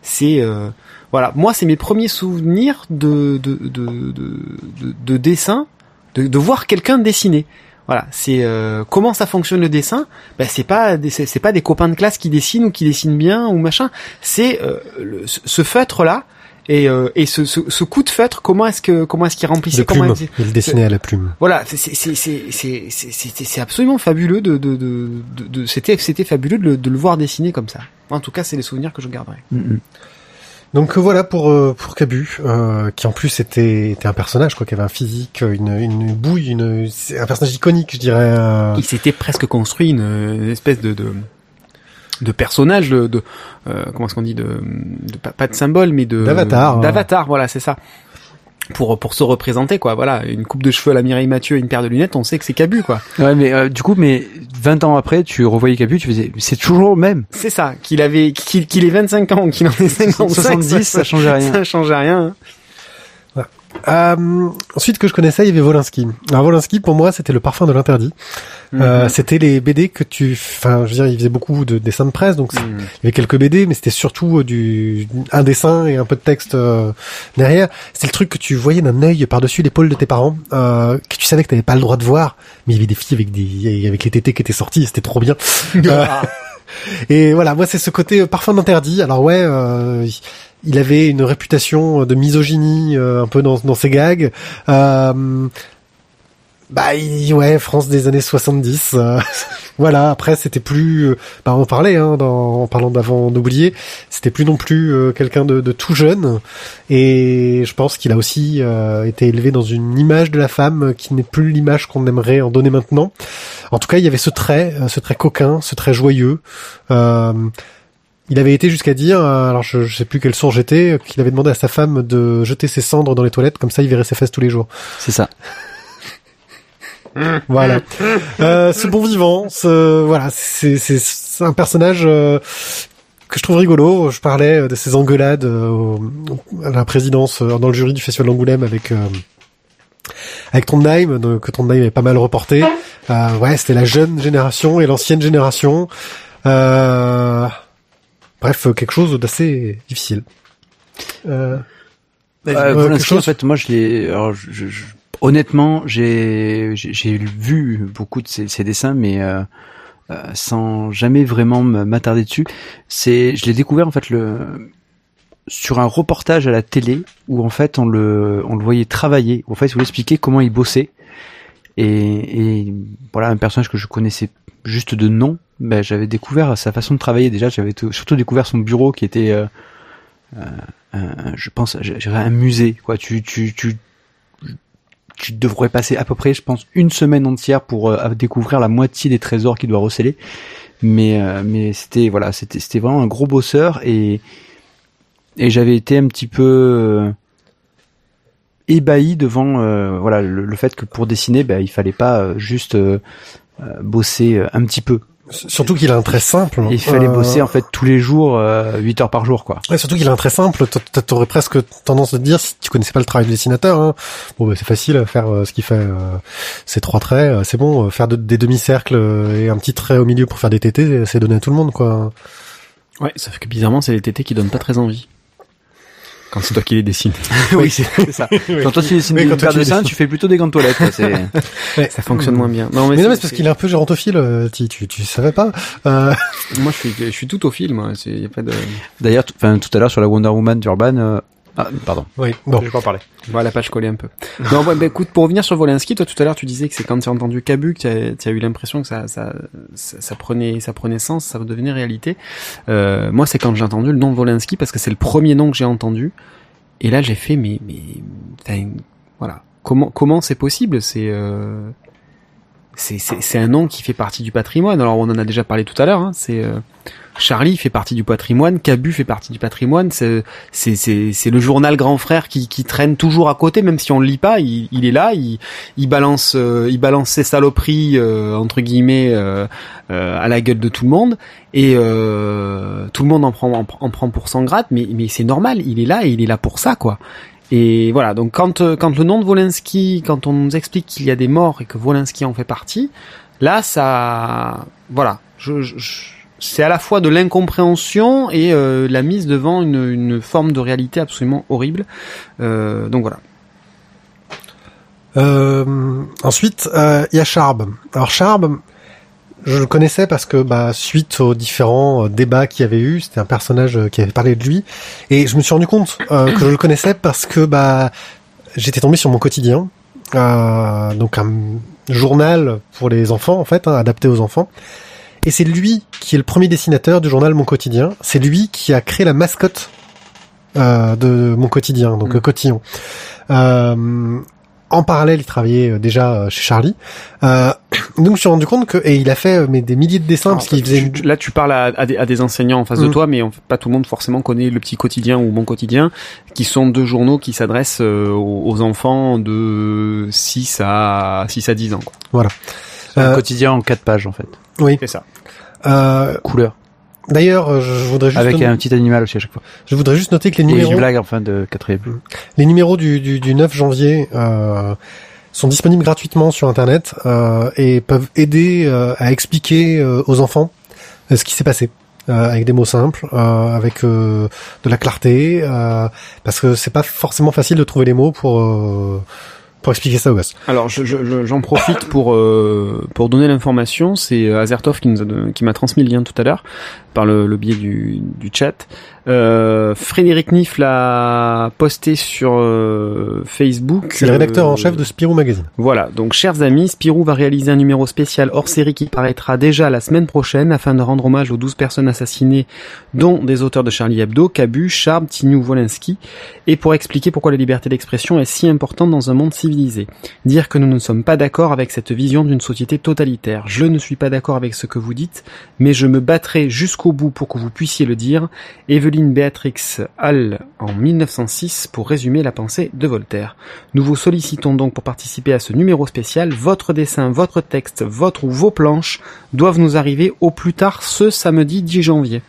C'est euh, voilà, moi c'est mes premiers souvenirs de de de, de, de dessin, de, de voir quelqu'un dessiner. Voilà, c'est euh, comment ça fonctionne le dessin. Ben c'est pas des, c'est pas des copains de classe qui dessinent ou qui dessinent bien ou machin. C'est euh, ce- ce feutre là et euh, et ce, ce ce coup de feutre. Comment est-ce que comment est-ce qu'il remplissait comment plume. Il dessinait à la plume. voilà, c'est c'est c'est c'est c'est c'est- c'est- c'est absolument fabuleux de de de, de, de- c'était c'était fabuleux de le, de le voir dessiner comme ça. En tout cas, c'est les souvenirs que je garderai. Mhm. Donc euh, voilà pour euh, pour Cabu, euh, qui en plus était était un personnage quoi, qui avait un physique, une une bouille, une un personnage iconique, je dirais. euh, Il s'était presque construit une, une espèce de de de personnage de, de euh, comment est-ce qu'on dit de, de pas, pas de symbole mais de D'avatar, hein. d'avatar voilà c'est ça pour pour se représenter quoi voilà une coupe de cheveux à la Mireille Mathieu et une paire de lunettes on sait que c'est Cabu quoi Ouais, mais euh, du coup, mais 20 ans après, tu revoyais Capu, tu faisais, c'est toujours le même. c'est ça qu'il avait qu'il qu'il ait 25 ans qu'il en ait 55 70, ça changeait rien. ça changeait rien Euh, ensuite que je connaissais, il y avait Volinsky. Alors Volinsky, pour moi, c'était le parfum de l'interdit. Euh, Mhm. c'était les BD que tu, enfin, je veux dire, il faisait beaucoup de dessins de presse, donc Mhm. il y avait quelques BD, mais c'était surtout euh, du un dessin et un peu de texte euh, derrière. C'était le truc que tu voyais d'un œil par-dessus l'épaule de tes parents, euh, que tu savais que t'avais pas le droit de voir, mais il y avait des filles avec des avec les tétés qui étaient sortis, c'était trop bien. Euh, et voilà, moi c'est ce côté parfum d'interdit. Alors ouais, euh, il avait une réputation de misogynie euh, un peu dans, dans ses gags. Euh, bah il- ouais, France des années 70. euh, voilà, après c'était plus euh, bah, on en parlait hein, dans, en parlant d'avant d'oublier, c'était plus non plus euh, quelqu'un de, de tout jeune et je pense qu'il a aussi euh, été élevé dans une image de la femme qui n'est plus l'image qu'on aimerait en donner maintenant. En tout cas, il y avait ce trait, ce trait coquin, ce trait joyeux. Il avait été jusqu'à dire, euh, alors je, je sais plus quelle source j'étais, qu'il avait demandé à sa femme de jeter ses cendres dans les toilettes, comme ça il verrait ses fesses tous les jours. C'est ça. Voilà. Euh, ce bon vivant, ce, voilà, c'est c'est c'est un personnage euh, que je trouve rigolo. Je parlais de ses engueulades euh, au- à la présidence euh, dans le jury du festival d'Angoulême avec euh, avec Trondheim, que Trondheim avait pas mal reporté. Euh, ouais, c'était la jeune génération et l'ancienne génération. Euh, bref, quelque chose d'assez difficile. Euh, Euh, euh, chose- en fait, moi, je l'ai. je- je- honnêtement, j'ai vu beaucoup de ses dessins, mais euh, euh, sans jamais vraiment m'attarder dessus. C'est, je l'ai découvert en fait le sur un reportage à la télé où en fait on le on le voyait travailler. En fait, il voulait expliquer comment il bossait. Et, et voilà, un personnage que je connaissais juste de nom. Ben, j'avais découvert sa façon de travailler déjà. J'avais surtout découvert son bureau qui était euh, un- je pense, un musée. Quoi, tu, tu, tu, tu devrais passer à peu près, je pense, une semaine entière pour euh, découvrir la moitié des trésors qu'il doit receler. Mais, euh, mais c'était, voilà, c'était, vraiment un gros bosseur et et j'avais été un petit peu euh, ébahi devant, euh, voilà, le, le fait que pour dessiner, ben, il fallait pas euh, juste euh, euh, bosser euh, un petit peu. surtout qu'il a un trait simple. Il fallait Euh, bosser en fait tous les jours, euh, 8 heures par jour, quoi. Ouais, surtout qu'il a un très simple. T'aurais presque tendance à te dire si tu connaissais pas le travail du dessinateur. Hein, bon, bah, c'est facile à faire euh, ce qu'il fait. euh, ces trois traits, euh, c'est bon. euh, faire de- des demi-cercles euh, et un petit trait au milieu pour faire des tétés, c'est donné à tout le monde, quoi. ouais sauf que bizarrement c'est les tétés qui donnent pas très envie quand c'est toi qui les dessines oui, c'est ça. Quand toi tu dessines paires tu de seins, tu fais plutôt des gants de toilette. ça fonctionne moins bien non Mais, non, mais c'est parce qu'il est un peu gérontophile. euh, tu, tu, tu savais pas. Euh, moi je suis je suis tout au film D'ailleurs, tout- enfin tout à l'heure sur la Wonder Woman d'Urban. Ah, pardon. oui. Bon. Je vais pas en parler. Voilà, la page collée un peu. non, bah, bah, écoute, pour revenir sur Volinsky, toi tout à l'heure tu disais que c'est quand tu as entendu Cabu que tu as, eu l'impression que ça, ça, ça, ça prenait, ça prenait sens, ça devenait réalité. Euh, moi, c'est quand j'ai entendu le nom de Volinsky parce que c'est le premier nom que j'ai entendu. Et là, j'ai fait, mais, mais, voilà. Comment, comment c'est possible? C'est, euh, c'est, un nom qui fait partie du patrimoine. Alors, on en a déjà parlé tout à l'heure. Hein, c'est euh, Charlie fait partie du patrimoine, Cabu fait partie du patrimoine. C'est, le journal Grand Frère qui, qui traîne toujours à côté, même si on le lit pas. Il, il est là, il, il balance, euh, il balance ses saloperies euh, entre guillemets euh, euh, à la gueule de tout le monde, et euh, tout le monde en prend, en, en prend pour son grade. Mais, mais c'est normal. Il est là et il est là pour ça, quoi. Et voilà, donc quand euh, quand le nom de Wolinski, quand on nous explique qu'il y a des morts et que Wolinski en fait partie, là ça, voilà, je, je- c'est à la fois de l'incompréhension et euh, la mise devant une, une forme de réalité absolument horrible. Euh, donc voilà. Euh, ensuite, euh, il y a Charb. Alors Charb, je le connaissais parce que bah, suite aux différents euh, débats qu'il y avait eu, c'était un personnage euh, qui avait parlé de lui, et je me suis rendu compte euh, que je le connaissais parce que bah j'étais tombé sur mon quotidien, euh, donc un journal pour les enfants en fait, hein, adapté aux enfants. Et c'est lui qui est le premier dessinateur du journal Mon Quotidien. C'est lui qui a créé la mascotte euh, de Mon Quotidien, donc Mm. le Cotillon. Euh, en parallèle, il travaillait euh, déjà euh, chez Charlie. Euh, donc je me suis rendu compte que et il a fait euh, mais des milliers de dessins Alors, parce qu'il faisait. tu- là, tu parles à, à des, à des enseignants en face de Mm. toi, mais en fait, pas tout le monde forcément connaît le petit quotidien ou mon quotidien, qui sont deux journaux qui s'adressent aux, aux enfants de 6 à 6 à 10 ans. quoi. C'est un quotidien en quatre pages en fait. Oui. C'est ça. Euh, Couleur. D'ailleurs, euh, je voudrais juste Avec un petit animal aussi à chaque fois. je voudrais juste noter que les Et numéros une blague en fin de quatrième. Les numéros du, du, du 9 janvier euh, sont disponibles gratuitement sur Internet euh, et peuvent aider euh, à expliquer aux enfants ce qui s'est passé. avec des mots simples, avec de la clarté, parce que c'est pas forcément facile de trouver les mots pour pour expliquer ça aux gosses. Alors, je- je- je- j'en profite pour euh, pour donner l'information. C'est euh, Azertov qui nous a qui m'a transmis le lien tout à l'heure par le, le biais du, du chat. Euh, Frédéric Niff l'a posté sur euh, Facebook. C'est le rédacteur en Euh, chef de Spirou Magazine. Voilà, donc chers amis, Spirou va réaliser un numéro spécial hors série qui paraîtra déjà la semaine prochaine afin de rendre hommage aux 12 personnes assassinées, dont des auteurs de Charlie Hebdo, Cabu, Charb, Tignou, Wolinski, et pour expliquer pourquoi la liberté d'expression est si importante dans un monde civilisé. Dire que nous ne sommes pas d'accord avec cette vision d'une société totalitaire. Je ne suis pas d'accord avec ce que vous dites, mais je me battrai jusqu'au bout pour que vous puissiez le dire. Evelyne Béatrix Hall en 1906 pour résumer la pensée de Voltaire. Nous vous sollicitons donc pour participer à ce numéro spécial. Votre dessin, votre texte, votre ou vos planches doivent nous arriver au plus tard ce samedi 10 janvier.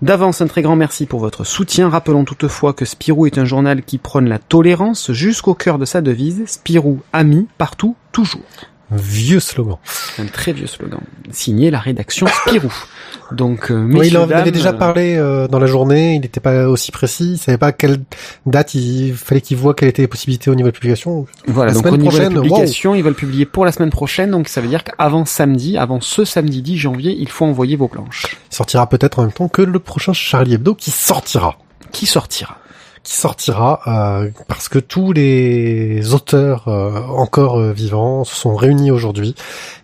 D'avance, un très grand merci pour votre soutien. Rappelons toutefois que Spirou est un journal qui prône la tolérance jusqu'au cœur de sa devise. Spirou, ami, partout, toujours. Vieux slogan. Un très vieux slogan. Signé la rédaction Spirou. Donc, euh, Oui, il en avait déjà euh, parlé euh, dans la journée. Il n'était pas aussi précis. Il savait pas quelle date il fallait qu'il voit quelles étaient les possibilités au niveau de la publication. Voilà, La donc semaine au niveau de la prochaine, publication, ils veulent publier pour la semaine prochaine, donc ça veut dire qu'avant samedi, avant ce samedi 10 janvier, il faut envoyer vos planches. Il sortira peut-être en même temps que le prochain Charlie Hebdo qui sortira. Qui sortira? Qui sortira euh, parce que tous les auteurs euh, encore euh, vivants se sont réunis aujourd'hui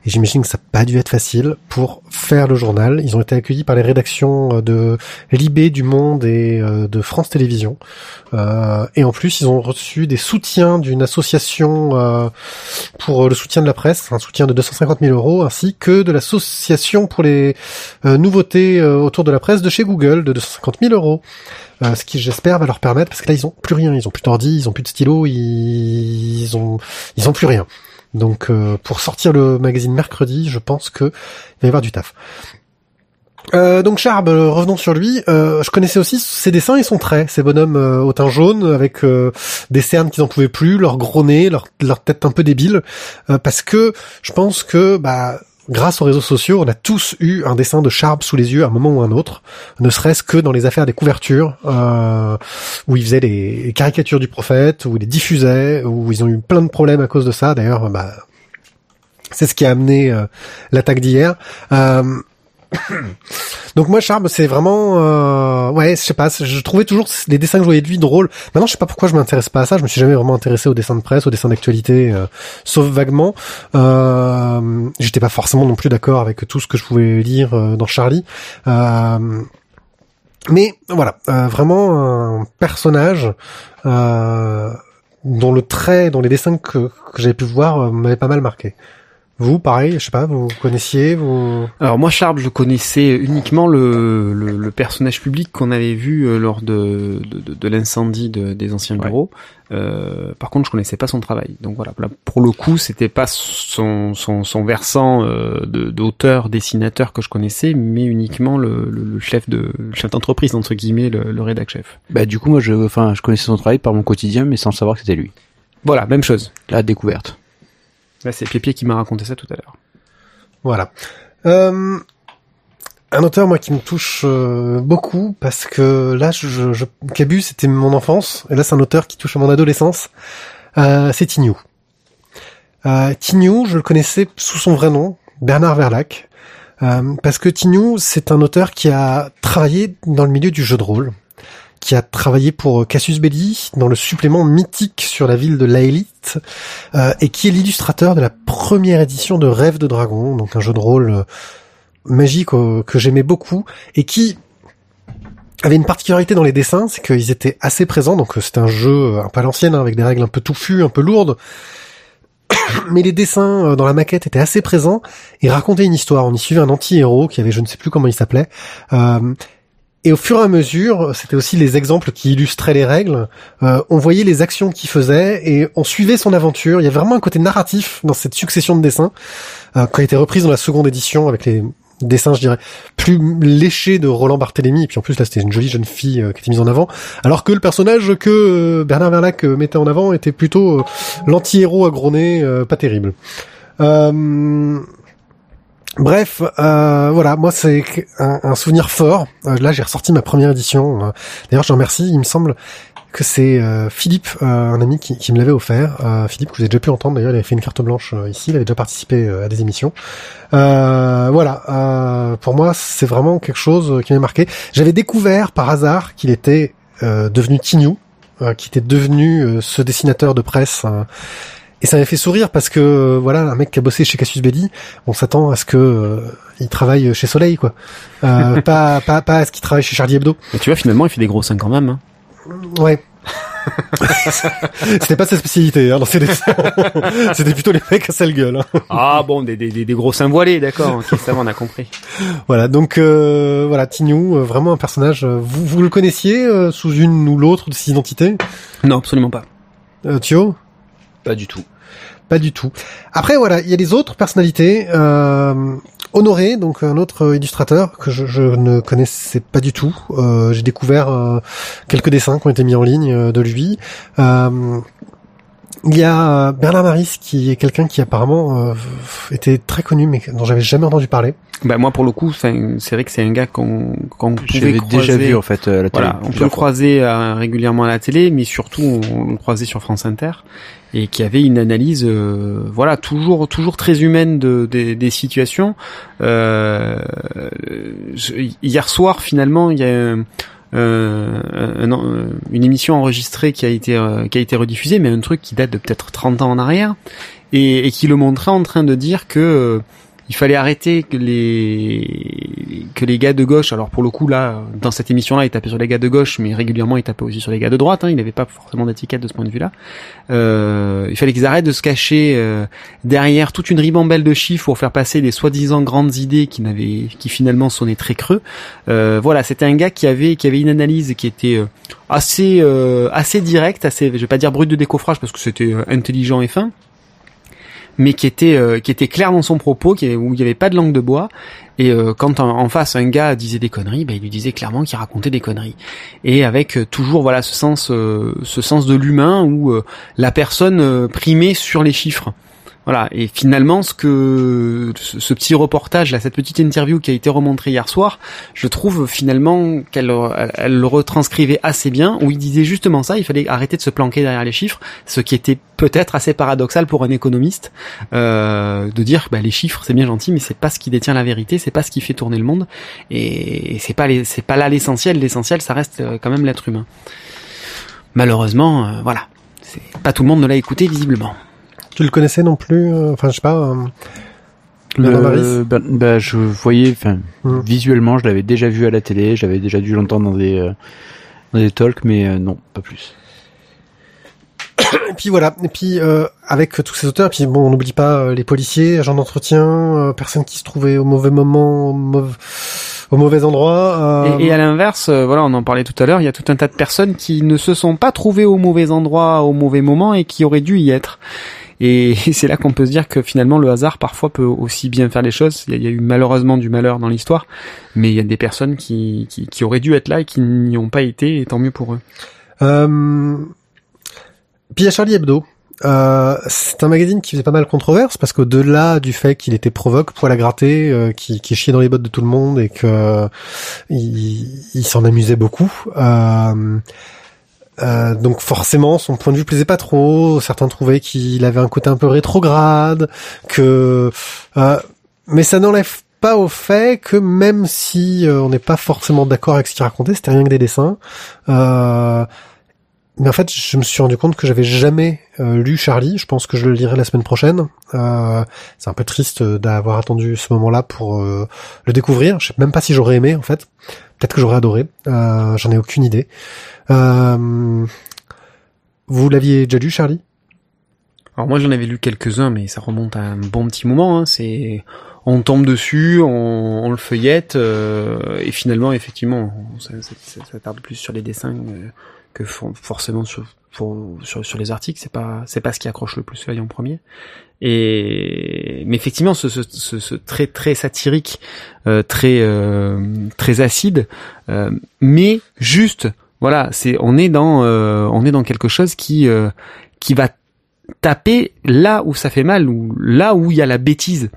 et j'imagine que ça n'a pas dû être facile pour faire le journal. Ils ont été accueillis par les rédactions euh, de Libé, du Monde et euh, de France Télévisions et en plus ils ont reçu des soutiens d'une association pour le soutien de la presse, un soutien de 250 000 euros ainsi que de l'association pour les nouveautés autour de la presse de chez Google de 250 000 euros. Euh, ce qui j'espère va leur permettre parce que là ils ont plus rien, ils ont plus d'ordi, ils ont plus de stylo, ils, ils ont ils ont plus rien. Donc euh, pour sortir le magazine mercredi, je pense que il va y avoir du taf. Euh, donc Charb, euh, revenons sur lui. Euh, je connaissais aussi ses dessins et son trait, ces bonhommes euh, au teint jaune avec euh, des cernes qui n'en pouvaient plus, leur gros nez, leur, leur tête un peu débile, parce que je pense que bah grâce aux réseaux sociaux, on a tous eu un dessin de Charb sous les yeux à un moment ou un autre, ne serait-ce que dans les affaires des couvertures, euh, où ils faisaient les caricatures du prophète, où ils les diffusaient, où ils ont eu plein de problèmes à cause de ça. D'ailleurs, bah, c'est ce qui a amené euh, l'attaque d'hier. Euh, donc moi Charb c'est vraiment euh, ouais je sais pas je trouvais toujours les dessins que je voyais de lui drôles. Maintenant je sais pas pourquoi je m'intéresse pas à ça. Je me suis jamais vraiment intéressé aux dessins de presse aux dessins d'actualité euh, sauf vaguement. Euh, j'étais pas forcément non plus d'accord avec tout ce que je pouvais lire euh, dans Charlie. Euh, mais voilà euh, vraiment un personnage dont le trait dont les dessins que, que j'avais pu voir m'avaient pas mal marqué Vous, pareil, je sais pas, vous connaissiez, vous... Alors moi, Charles, je connaissais uniquement le, le, le personnage public qu'on avait vu euh, lors de, de, de- de l'incendie de- des anciens Ouais. bureaux. Euh, par contre, je connaissais pas son travail. Donc voilà, là, pour le coup, c'était pas son, son, son versant euh, d'auteur, dessinateur que je connaissais, mais uniquement le, le, le chef de le chef d'entreprise entre guillemets, le, le rédac chef. Bah du coup moi je, enfin je connaissais son travail par mon quotidien mais sans savoir que c'était lui. Voilà, même chose. La découverte. C'est Pépier qui m'a raconté ça tout à l'heure. Voilà. Euh, un auteur, moi, qui me touche euh, beaucoup, parce que là, je, je, Cabu, c'était mon enfance, et là, c'est un auteur qui touche à mon adolescence, euh, c'est Tignou. Euh, Tignou, je le connaissais sous son vrai nom, Bernard Verlac, parce que Tignou, c'est un auteur qui a travaillé dans le milieu du jeu de rôle, qui a travaillé pour Cassius Belli dans le supplément mythique sur la ville de Laélite, euh, et qui est l'illustrateur de la première édition de Rêve de Dragon, donc un jeu de rôle euh, magique euh, que j'aimais beaucoup, et qui avait une particularité dans les dessins, c'est qu'ils étaient assez présents, donc euh, c'était un jeu euh, un peu à l'ancienne, hein, avec des règles un peu touffues, un peu lourdes, mais les dessins euh, dans la maquette étaient assez présents et racontaient une histoire. On y suivait un anti-héros qui avait, je ne sais plus comment il s'appelait, euh, et au fur et à mesure, c'était aussi les exemples qui illustraient les règles. Euh, on voyait les actions qu'il faisait et on suivait son aventure. Il y a vraiment un côté narratif dans cette succession de dessins euh, qui a été reprise dans la seconde édition avec les dessins, je dirais, plus léchés de Roland Barthélémy. Et puis en plus là, c'était une jolie jeune fille euh, qui était mise en avant, alors que le personnage que euh, Bernard Verlac mettait en avant était plutôt l'anti-héros agronné, euh, pas terrible. Bref, euh, voilà, moi c'est un, souvenir fort. Euh, là, j'ai ressorti ma première édition. Euh, D'ailleurs, je remercie. Il me semble que c'est euh, Philippe, un ami qui, me l'avait offert. Philippe, que vous avez déjà pu entendre. D'ailleurs, il avait fait une carte blanche ici. Il avait déjà participé à des émissions. Voilà, pour moi, c'est vraiment quelque chose qui m'a marqué. J'avais découvert par hasard qu'il était devenu Tignou, qui était devenu ce dessinateur de presse. Et ça m'avait fait sourire parce que euh, voilà, un mec qui a bossé chez Cassius Belli, on s'attend à ce que euh, il travaille chez Soleil, quoi. Euh, pas, pas, pas à ce qu'il travaille chez Charlie Hebdo. Et tu vois, finalement, il fait des gros seins quand même. Hein. Ouais. C'était pas sa spécialité hein, dans ses dessins. C'était plutôt les mecs à sale gueule. hein. Ah bon, des, des, des, gros seins voilés, d'accord. Ok, ça on a compris. Voilà, donc euh, voilà, Tignou, euh, vraiment un personnage. euh, vous, vous le connaissiez euh, sous une ou l'autre de ses identités? Non, absolument pas. euh, Thio? Pas du tout. Pas du tout. Après, voilà, il y a les autres personnalités. Euh, Honoré, donc un autre illustrateur que je, ne connaissais pas du tout. Euh, J'ai découvert euh, quelques dessins qui ont été mis en ligne euh, de lui. Il y a euh, Bernard Maris qui est quelqu'un qui apparemment euh, était très connu mais dont j'avais jamais entendu parler. Bah moi, pour le coup, c'est vrai que c'est un gars qu'on qu'on pouvait déjà vu en fait à la télé. Voilà, on peut le croiser euh, régulièrement à la télé, mais surtout on, on le croisait sur France Inter et qui avait une analyse, euh, voilà, toujours toujours très humaine de, des- des situations. Euh, je- hier soir, finalement, il y a euh, un- un- une émission enregistrée qui a été euh, qui a été rediffusée, mais un truc qui date de peut-être 30 ans en arrière et, et qui le montrait en train de dire que euh, il fallait arrêter que les que les gars de gauche. Alors pour le coup là, dans cette émission-là, il tapait sur les gars de gauche, mais régulièrement il tapait aussi sur les gars de droite. Hein, il n'avait pas forcément d'étiquette de ce point de vue-là. Euh, il fallait qu'ils arrêtent de se cacher euh, derrière toute une ribambelle de chiffres pour faire passer des soi-disant grandes idées qui n'avaient, qui finalement sonnaient très creux. Euh, voilà, c'était un gars qui avait qui avait une analyse qui était euh, assez euh, assez directe, assez, je vais pas dire brut de décoffrage parce que c'était euh, intelligent et fin mais qui était euh, qui était clair dans son propos, où il n'y avait pas de langue de bois. Et euh, quand en, face un gars disait des conneries, ben, il lui disait clairement qu'il racontait des conneries. Et avec euh, toujours voilà ce sens euh, ce sens de l'humain où euh, la personne primait sur les chiffres. Voilà. Et finalement, ce que ce, petit reportage, là, cette petite interview qui a été remontrée hier soir, je trouve finalement qu'elle elle, le retranscrivait assez bien, où il disait justement ça. Il fallait arrêter de se planquer derrière les chiffres, ce qui était peut-être assez paradoxal pour un économiste euh, de dire bah, les chiffres c'est bien gentil, mais c'est pas ce qui détient la vérité, c'est pas ce qui fait tourner le monde, et c'est pas c'est pas là l'essentiel. L'essentiel, ça reste euh, quand même l'être humain. Malheureusement, euh, voilà. Pas tout le monde ne l'a écouté visiblement. Tu le connaissais non plus euh, Enfin, je sais pas. euh, Le, ben, ben, je voyais, enfin, Hmm. visuellement, je l'avais déjà vu à la télé, j'avais déjà dû l'entendre dans des, euh, dans des talks, mais euh, non, pas plus. et puis voilà. Et puis euh, avec tous ces auteurs, et puis bon, on n'oublie pas euh, les policiers, agents d'entretien, euh, personnes qui se trouvaient au mauvais moment, au mauvais, au mauvais endroit. euh, Et, et à l'inverse, euh, voilà, on en parlait tout à l'heure, il y a tout un tas de personnes qui ne se sont pas trouvées au mauvais endroit, au mauvais moment et qui auraient dû y être. Et c'est là qu'on peut se dire que finalement le hasard parfois peut aussi bien faire les choses. Il y a, eu malheureusement du malheur dans l'histoire, mais il y a des personnes qui, qui, qui auraient dû être là et qui n'y ont pas été, et tant mieux pour eux. Euh, puis il y a Charlie Hebdo. Euh, c'est un magazine qui faisait pas mal controverse parce qu'au-delà du fait qu'il était provoque, poil à gratter, euh, qui, qui chiait dans les bottes de tout le monde et que euh, il, il s'en amusait beaucoup. Euh, donc forcément, son point de vue plaisait pas trop. Certains trouvaient qu'il avait un côté un peu rétrograde, que euh, mais ça n'enlève pas au fait que même si euh, on n'est pas forcément d'accord avec ce qu'il racontait, c'était rien que des dessins. Euh, mais en fait, je me suis rendu compte que j'avais jamais lu Charlie. Je pense que je le lirai la semaine prochaine. C'est un peu triste d'avoir attendu ce moment-là pour le découvrir. Je sais même pas si j'aurais aimé en fait. Peut-être que j'aurais adoré. Euh, J'en ai aucune idée. Euh, vous l'aviez déjà lu, Charlie? Alors moi j'en avais lu quelques-uns, mais ça remonte à un bon petit moment. Hein. C'est on tombe dessus, on, le feuillette, euh, et finalement effectivement ça, ça, ça- tarde plus sur les dessins que for- forcément sur sur les articles. C'est pas c'est pas ce qui accroche le plus l'œil en premier. Et mais effectivement ce, ce, ce, ce très très satirique, euh, très euh, très acide, euh, mais juste voilà c'est on est dans euh, on est dans quelque chose qui euh, qui va taper là où ça fait mal ou là où il y a la bêtise.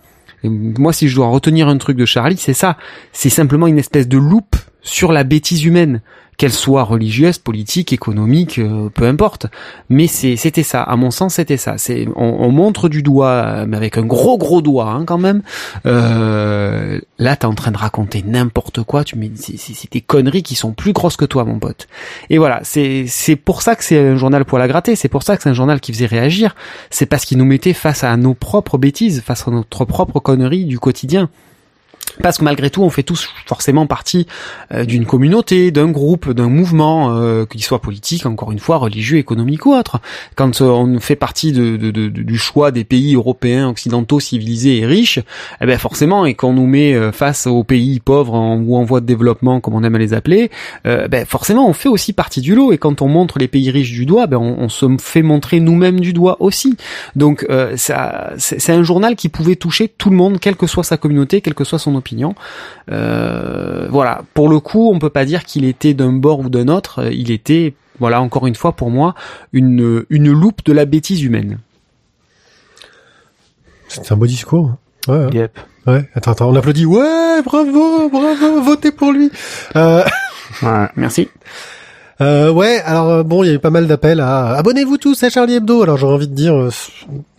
Et moi, si je dois retenir un truc de Charlie, c'est ça. C'est simplement une espèce de loupe sur la bêtise humaine, qu'elle soit religieuse, politique, économique, euh, peu importe. Mais c'était ça. À mon sens, c'était ça. C'est, on, on montre du doigt, mais avec un gros gros doigt hein, quand même. Euh, là, t'es en train de raconter n'importe quoi. Tu mets, c'est, des conneries qui sont plus grosses que toi, mon pote. Et voilà, c'est, c'est pour ça que c'est un journal pour la gratter. C'est pour ça que c'est un journal qui faisait réagir. C'est parce qu'il nous mettait face à nos propres bêtises, face à notre propre connerie du quotidien. Parce que malgré tout, on fait tous forcément partie euh, d'une communauté, d'un groupe, d'un mouvement, euh, qu'il soit politique, encore une fois, religieux, économique ou autre. Quand euh, on fait partie de, de- de- du choix des pays européens, occidentaux, civilisés et riches, eh ben forcément, et qu'on nous met euh, face aux pays pauvres en- ou en voie de développement, comme on aime à les appeler, euh, ben forcément, on fait aussi partie du lot. Et quand on montre les pays riches du doigt, ben on, on se fait montrer nous-mêmes du doigt aussi. Donc, euh, c'est un journal qui pouvait toucher tout le monde, quelle que soit sa communauté, quelle que soit son opinion. Euh, voilà. Pour le coup, on peut pas dire qu'il était d'un bord ou d'un autre. Euh, Il était, voilà, encore une fois, pour moi, une une loupe de la bêtise humaine. C'est un beau discours. hein. Ouais, ouais. Yep. ouais. Attends, attends, on applaudit. Ouais, bravo, bravo, votez pour lui. Euh, Merci. Euh, ouais, alors euh, bon, il y a eu pas mal d'appels à abonnez-vous tous à Charlie Hebdo. Alors j'aurais envie de dire, euh,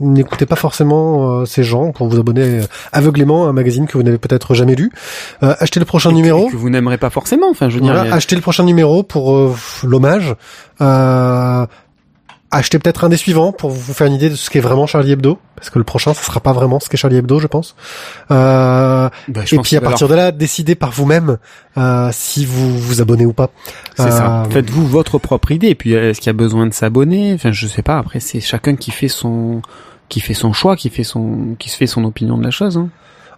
n'écoutez pas forcément euh, ces gens pour vous abonner aveuglément à un magazine que vous n'avez peut-être jamais lu. Euh, achetez le prochain Et numéro. que vous n'aimerez pas forcément. Enfin, je veux dire, Voilà, achetez le prochain numéro pour euh, l'hommage. Euh, achetez peut-être un des suivants pour vous faire une idée de ce qu'est vraiment Charlie Hebdo, parce que le prochain, ça sera pas vraiment ce qu'est Charlie Hebdo, je pense. Euh, bah, je et pense puis à partir de là, décidez par vous-même euh, si vous vous abonnez ou pas. C'est ça. Euh, Faites-vous votre propre idée. Et puis, est-ce qu'il y a besoin de s'abonner? Enfin, je sais pas. Après, c'est chacun qui fait son qui fait son choix, qui fait son qui se fait son opinion de la chose. Hein.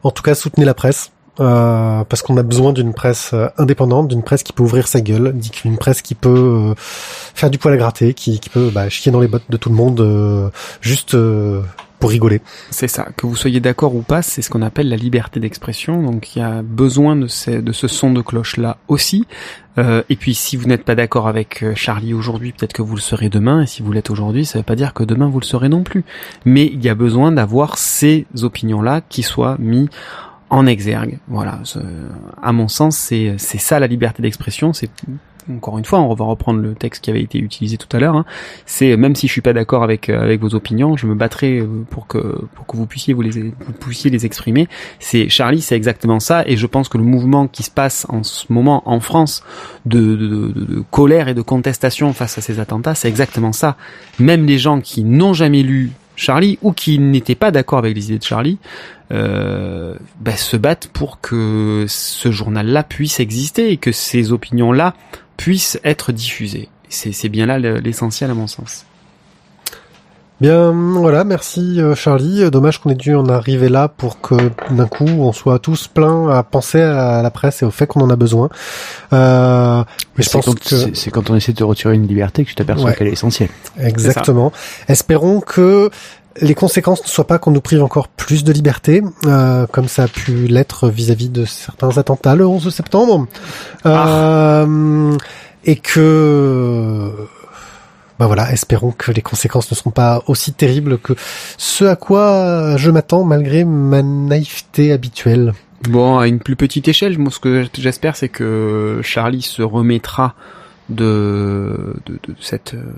En tout cas, soutenez la presse. Euh, parce qu'on a besoin d'une presse euh, indépendante, d'une presse qui peut ouvrir sa gueule, d'une presse qui peut euh, faire du poil à gratter, qui, qui peut bah, chier dans les bottes de tout le monde euh, juste euh, pour rigoler. C'est ça. Que vous soyez d'accord ou pas, c'est ce qu'on appelle la liberté d'expression. Donc, il y a besoin de, ces, de ce son de cloche là aussi. Et puis, si vous n'êtes pas d'accord avec Charlie aujourd'hui, peut-être que vous le serez demain. Et si vous l'êtes aujourd'hui, ça ne veut pas dire que demain vous le serez non plus. Mais il y a besoin d'avoir ces opinions là qui soient mis en exergue. Voilà. À mon sens, c'est c'est ça la liberté d'expression. C'est encore une fois, on va reprendre le texte qui avait été utilisé tout à l'heure. hein. C'est même si je suis pas d'accord avec euh, avec vos opinions, je me battrai euh, pour que pour que vous puissiez vous les vous puissiez les exprimer. C'est Charlie, c'est exactement ça. Et je pense que le mouvement qui se passe en ce moment en France de, de, de- de colère et de contestation face à ces attentats, c'est exactement ça. Même les gens qui n'ont jamais lu Charlie ou qui n'étaient pas d'accord avec les idées de Charlie euh, bah, se battent pour que ce journal-là puisse exister et que ces opinions-là puissent être diffusées. C'est bien là le- l'essentiel à mon sens. Bien, voilà, merci euh, Charlie. Euh, Dommage qu'on ait dû en arriver là pour que d'un coup on soit tous pleins à penser à la presse et au fait qu'on en a besoin. Euh, mais je pense quand, que c'est- quand on essaie de te retirer une liberté que tu t'aperçois Ouais. qu'elle est essentielle. exactement. Espérons que les conséquences ne soient pas qu'on nous prive encore plus de liberté, euh, comme ça a pu l'être vis-à-vis de certains attentats le 11 septembre, Euh, et que bah voilà, espérons que les conséquences ne seront pas aussi terribles que ce à quoi je m'attends malgré ma naïveté habituelle. Bon, à une plus petite échelle, ce que j'espère, c'est que Charlie se remettra de, de, de cette, euh,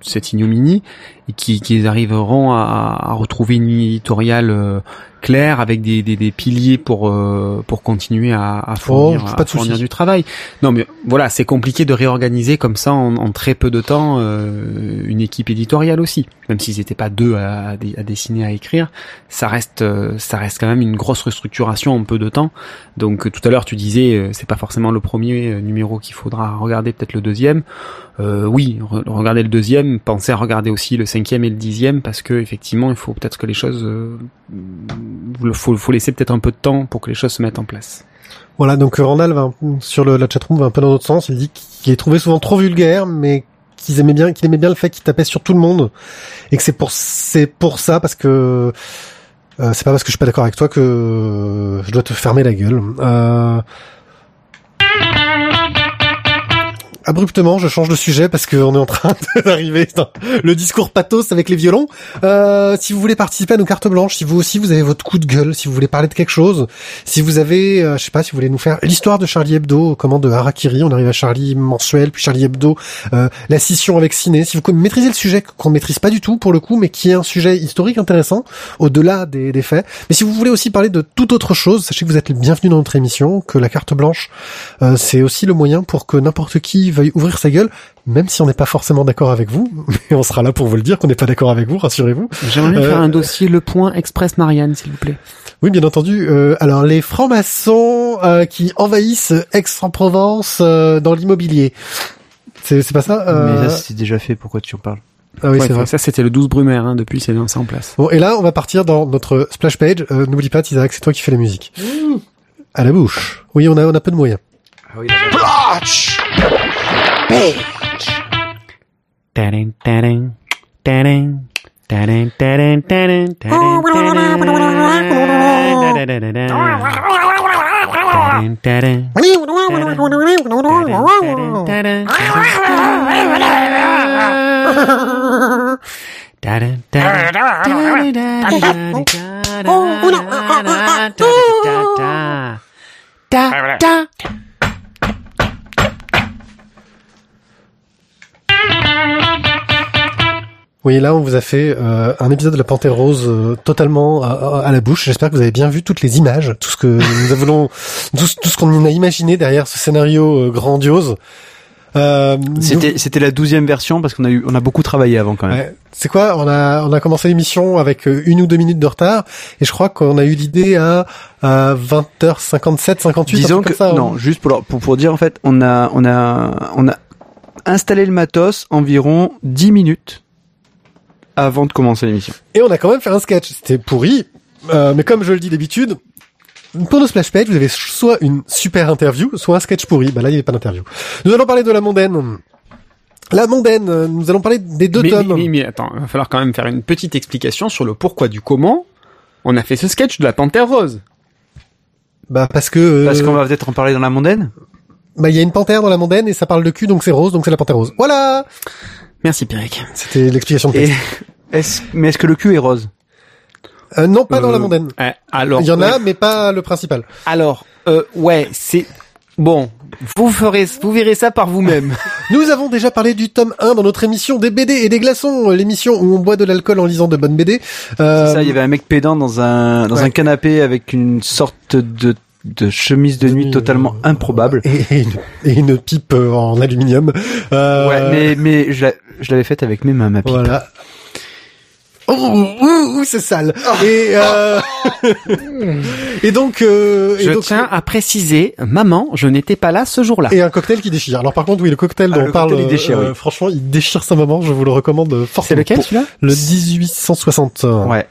cette ignominie et qui- qu'ils arriveront à, à retrouver une éditoriale euh, claire avec des, des, des piliers pour euh, pour continuer à, à fournir, Oh, pas à fournir du travail. Non, mais voilà, c'est compliqué de réorganiser comme ça en, en très peu de temps euh, une équipe éditoriale aussi. Même s'ils n'étaient pas deux à, à dessiner, à écrire, ça reste euh, ça reste quand même une grosse restructuration en peu de temps. Donc euh, tout à l'heure tu disais euh, c'est pas forcément le premier numéro qu'il faudra regarder, peut-être le deuxième. Euh, oui, re- regardez le deuxième, pensez à regarder aussi le cinquième et le dixième parce que effectivement il faut peut-être que les choses, euh, faut, faut laisser peut-être un peu de temps pour que les choses se mettent en place. Voilà, donc euh, Randall va sur le, la chatroom va un peu dans l'autre sens. Il dit qu'il est trouvé souvent trop vulgaire, mais qu'ils aimaient bien, qu'il aimait bien le fait qu'il tapait sur tout le monde, et que c'est pour c'est pour ça parce que euh, c'est pas parce que je suis pas d'accord avec toi que euh, je dois te fermer la gueule. Euh... Abruptement, je change de sujet parce qu'on est en train d'arriver dans le discours pathos avec les violons. Euh, si vous voulez participer à nos cartes blanches, si vous aussi vous avez votre coup de gueule, si vous voulez parler de quelque chose, si vous avez, euh, je sais pas, si vous voulez nous faire l'histoire de Charlie Hebdo, comment de Harakiri, on arrive à Charlie mensuel, puis Charlie Hebdo, euh, la scission avec Ciné. Si vous maîtrisez le sujet qu'on maîtrise pas du tout pour le coup, mais qui est un sujet historique intéressant au-delà des, des faits. Mais si vous voulez aussi parler de toute autre chose, sachez que vous êtes le bienvenu dans notre émission, que la carte blanche, euh, c'est aussi le moyen pour que n'importe qui veuille ouvrir sa gueule, même si on n'est pas forcément d'accord avec vous, mais on sera là pour vous le dire qu'on n'est pas d'accord avec vous, rassurez-vous. J'aimerais Euh, faire un dossier Le Point Express Marianne, s'il vous plaît. Oui, bien entendu. Euh, alors, les francs-maçons euh, qui envahissent Aix-en-Provence euh, dans l'immobilier. C'est c'est pas ça euh... Mais ça, c'est déjà fait. Pourquoi tu en parles? Ah oui, Ouais, c'est vrai. Ça, c'était le 12 Brumaire, hein, depuis, c'est lancé en place. Bon, et là, on va partir dans notre splash page. Euh, N'oublie pas, Isaac, c'est toi qui fais la musique. À la bouche. Oui, on a, on a peu de moyens. Tadin, tadin, tadin, tadin, bitch. da da da da da da da da da Oui, là, on vous a fait euh, un épisode de la Panthère Rose euh, totalement à, à la bouche. J'espère que vous avez bien vu toutes les images, tout ce que nous voulons, tout, ce- tout ce qu'on a imaginé derrière ce scénario euh, grandiose. Euh, C'était c'était la douzième version parce qu'on a eu on a beaucoup travaillé avant quand même. Ouais. C'est quoi? On a on a commencé l'émission avec euh, une ou deux minutes de retard et je crois qu'on a eu l'idée à, à 20h57, 58. un Disons que ça, hein. non, juste pour, leur- pour pour dire en fait, on a on a on a installé le matos environ 10 minutes avant de commencer l'émission. Et on a quand même fait un sketch. C'était pourri, euh, mais comme je le dis d'habitude, pour nos splash page, vous avez soit une super interview, soit un sketch pourri. Bah là, il n'y avait pas d'interview. Nous allons parler de la mondaine. La mondaine. Nous allons parler des deux mais, tomes. mais, mais attends, il va falloir quand même faire une petite explication sur le pourquoi du comment on a fait ce sketch de la Panthère Rose. Bah parce que euh, Parce qu'on va peut-être en parler dans la mondaine? Bah il y a une panthère dans la mondaine et ça parle de cul, donc c'est rose, donc c'est la panthère rose. Voilà. Merci Pierrick. C'était l'explication de Et texte. est-ce mais est-ce que le cul est rose Euh, non, pas dans Euh, la mondaine. euh, alors, Il y en a, mais pas le principal. Alors, euh, ouais, c'est bon. Vous ferez, vous verrez ça par vous-même. Nous avons déjà parlé du tome 1 dans notre émission des BD et des glaçons, l'émission où on boit de l'alcool en lisant de bonnes BD. Euh, C'est ça, il y avait un mec pédant dans un dans ouais. un canapé avec une sorte de de chemise de nuit totalement euh, improbable. et, et une, et une pipe euh, en aluminium. Euh, Ouais, mais mais je l'a- je l'avais faite avec mes mains ma pipe. Voilà. Oh, ouh, ouh, c'est sale. Et euh, et donc euh, et Je donc tiens à préciser, maman, je n'étais pas là ce jour-là. et un cocktail qui déchire. Alors par contre, oui, le cocktail Ah, dont le on parle, cocktail, il déchire, euh, oui. franchement, il déchire sa maman. Je vous le recommande euh, C'est fortement. lequel celui-là? Le 1860. Ouais.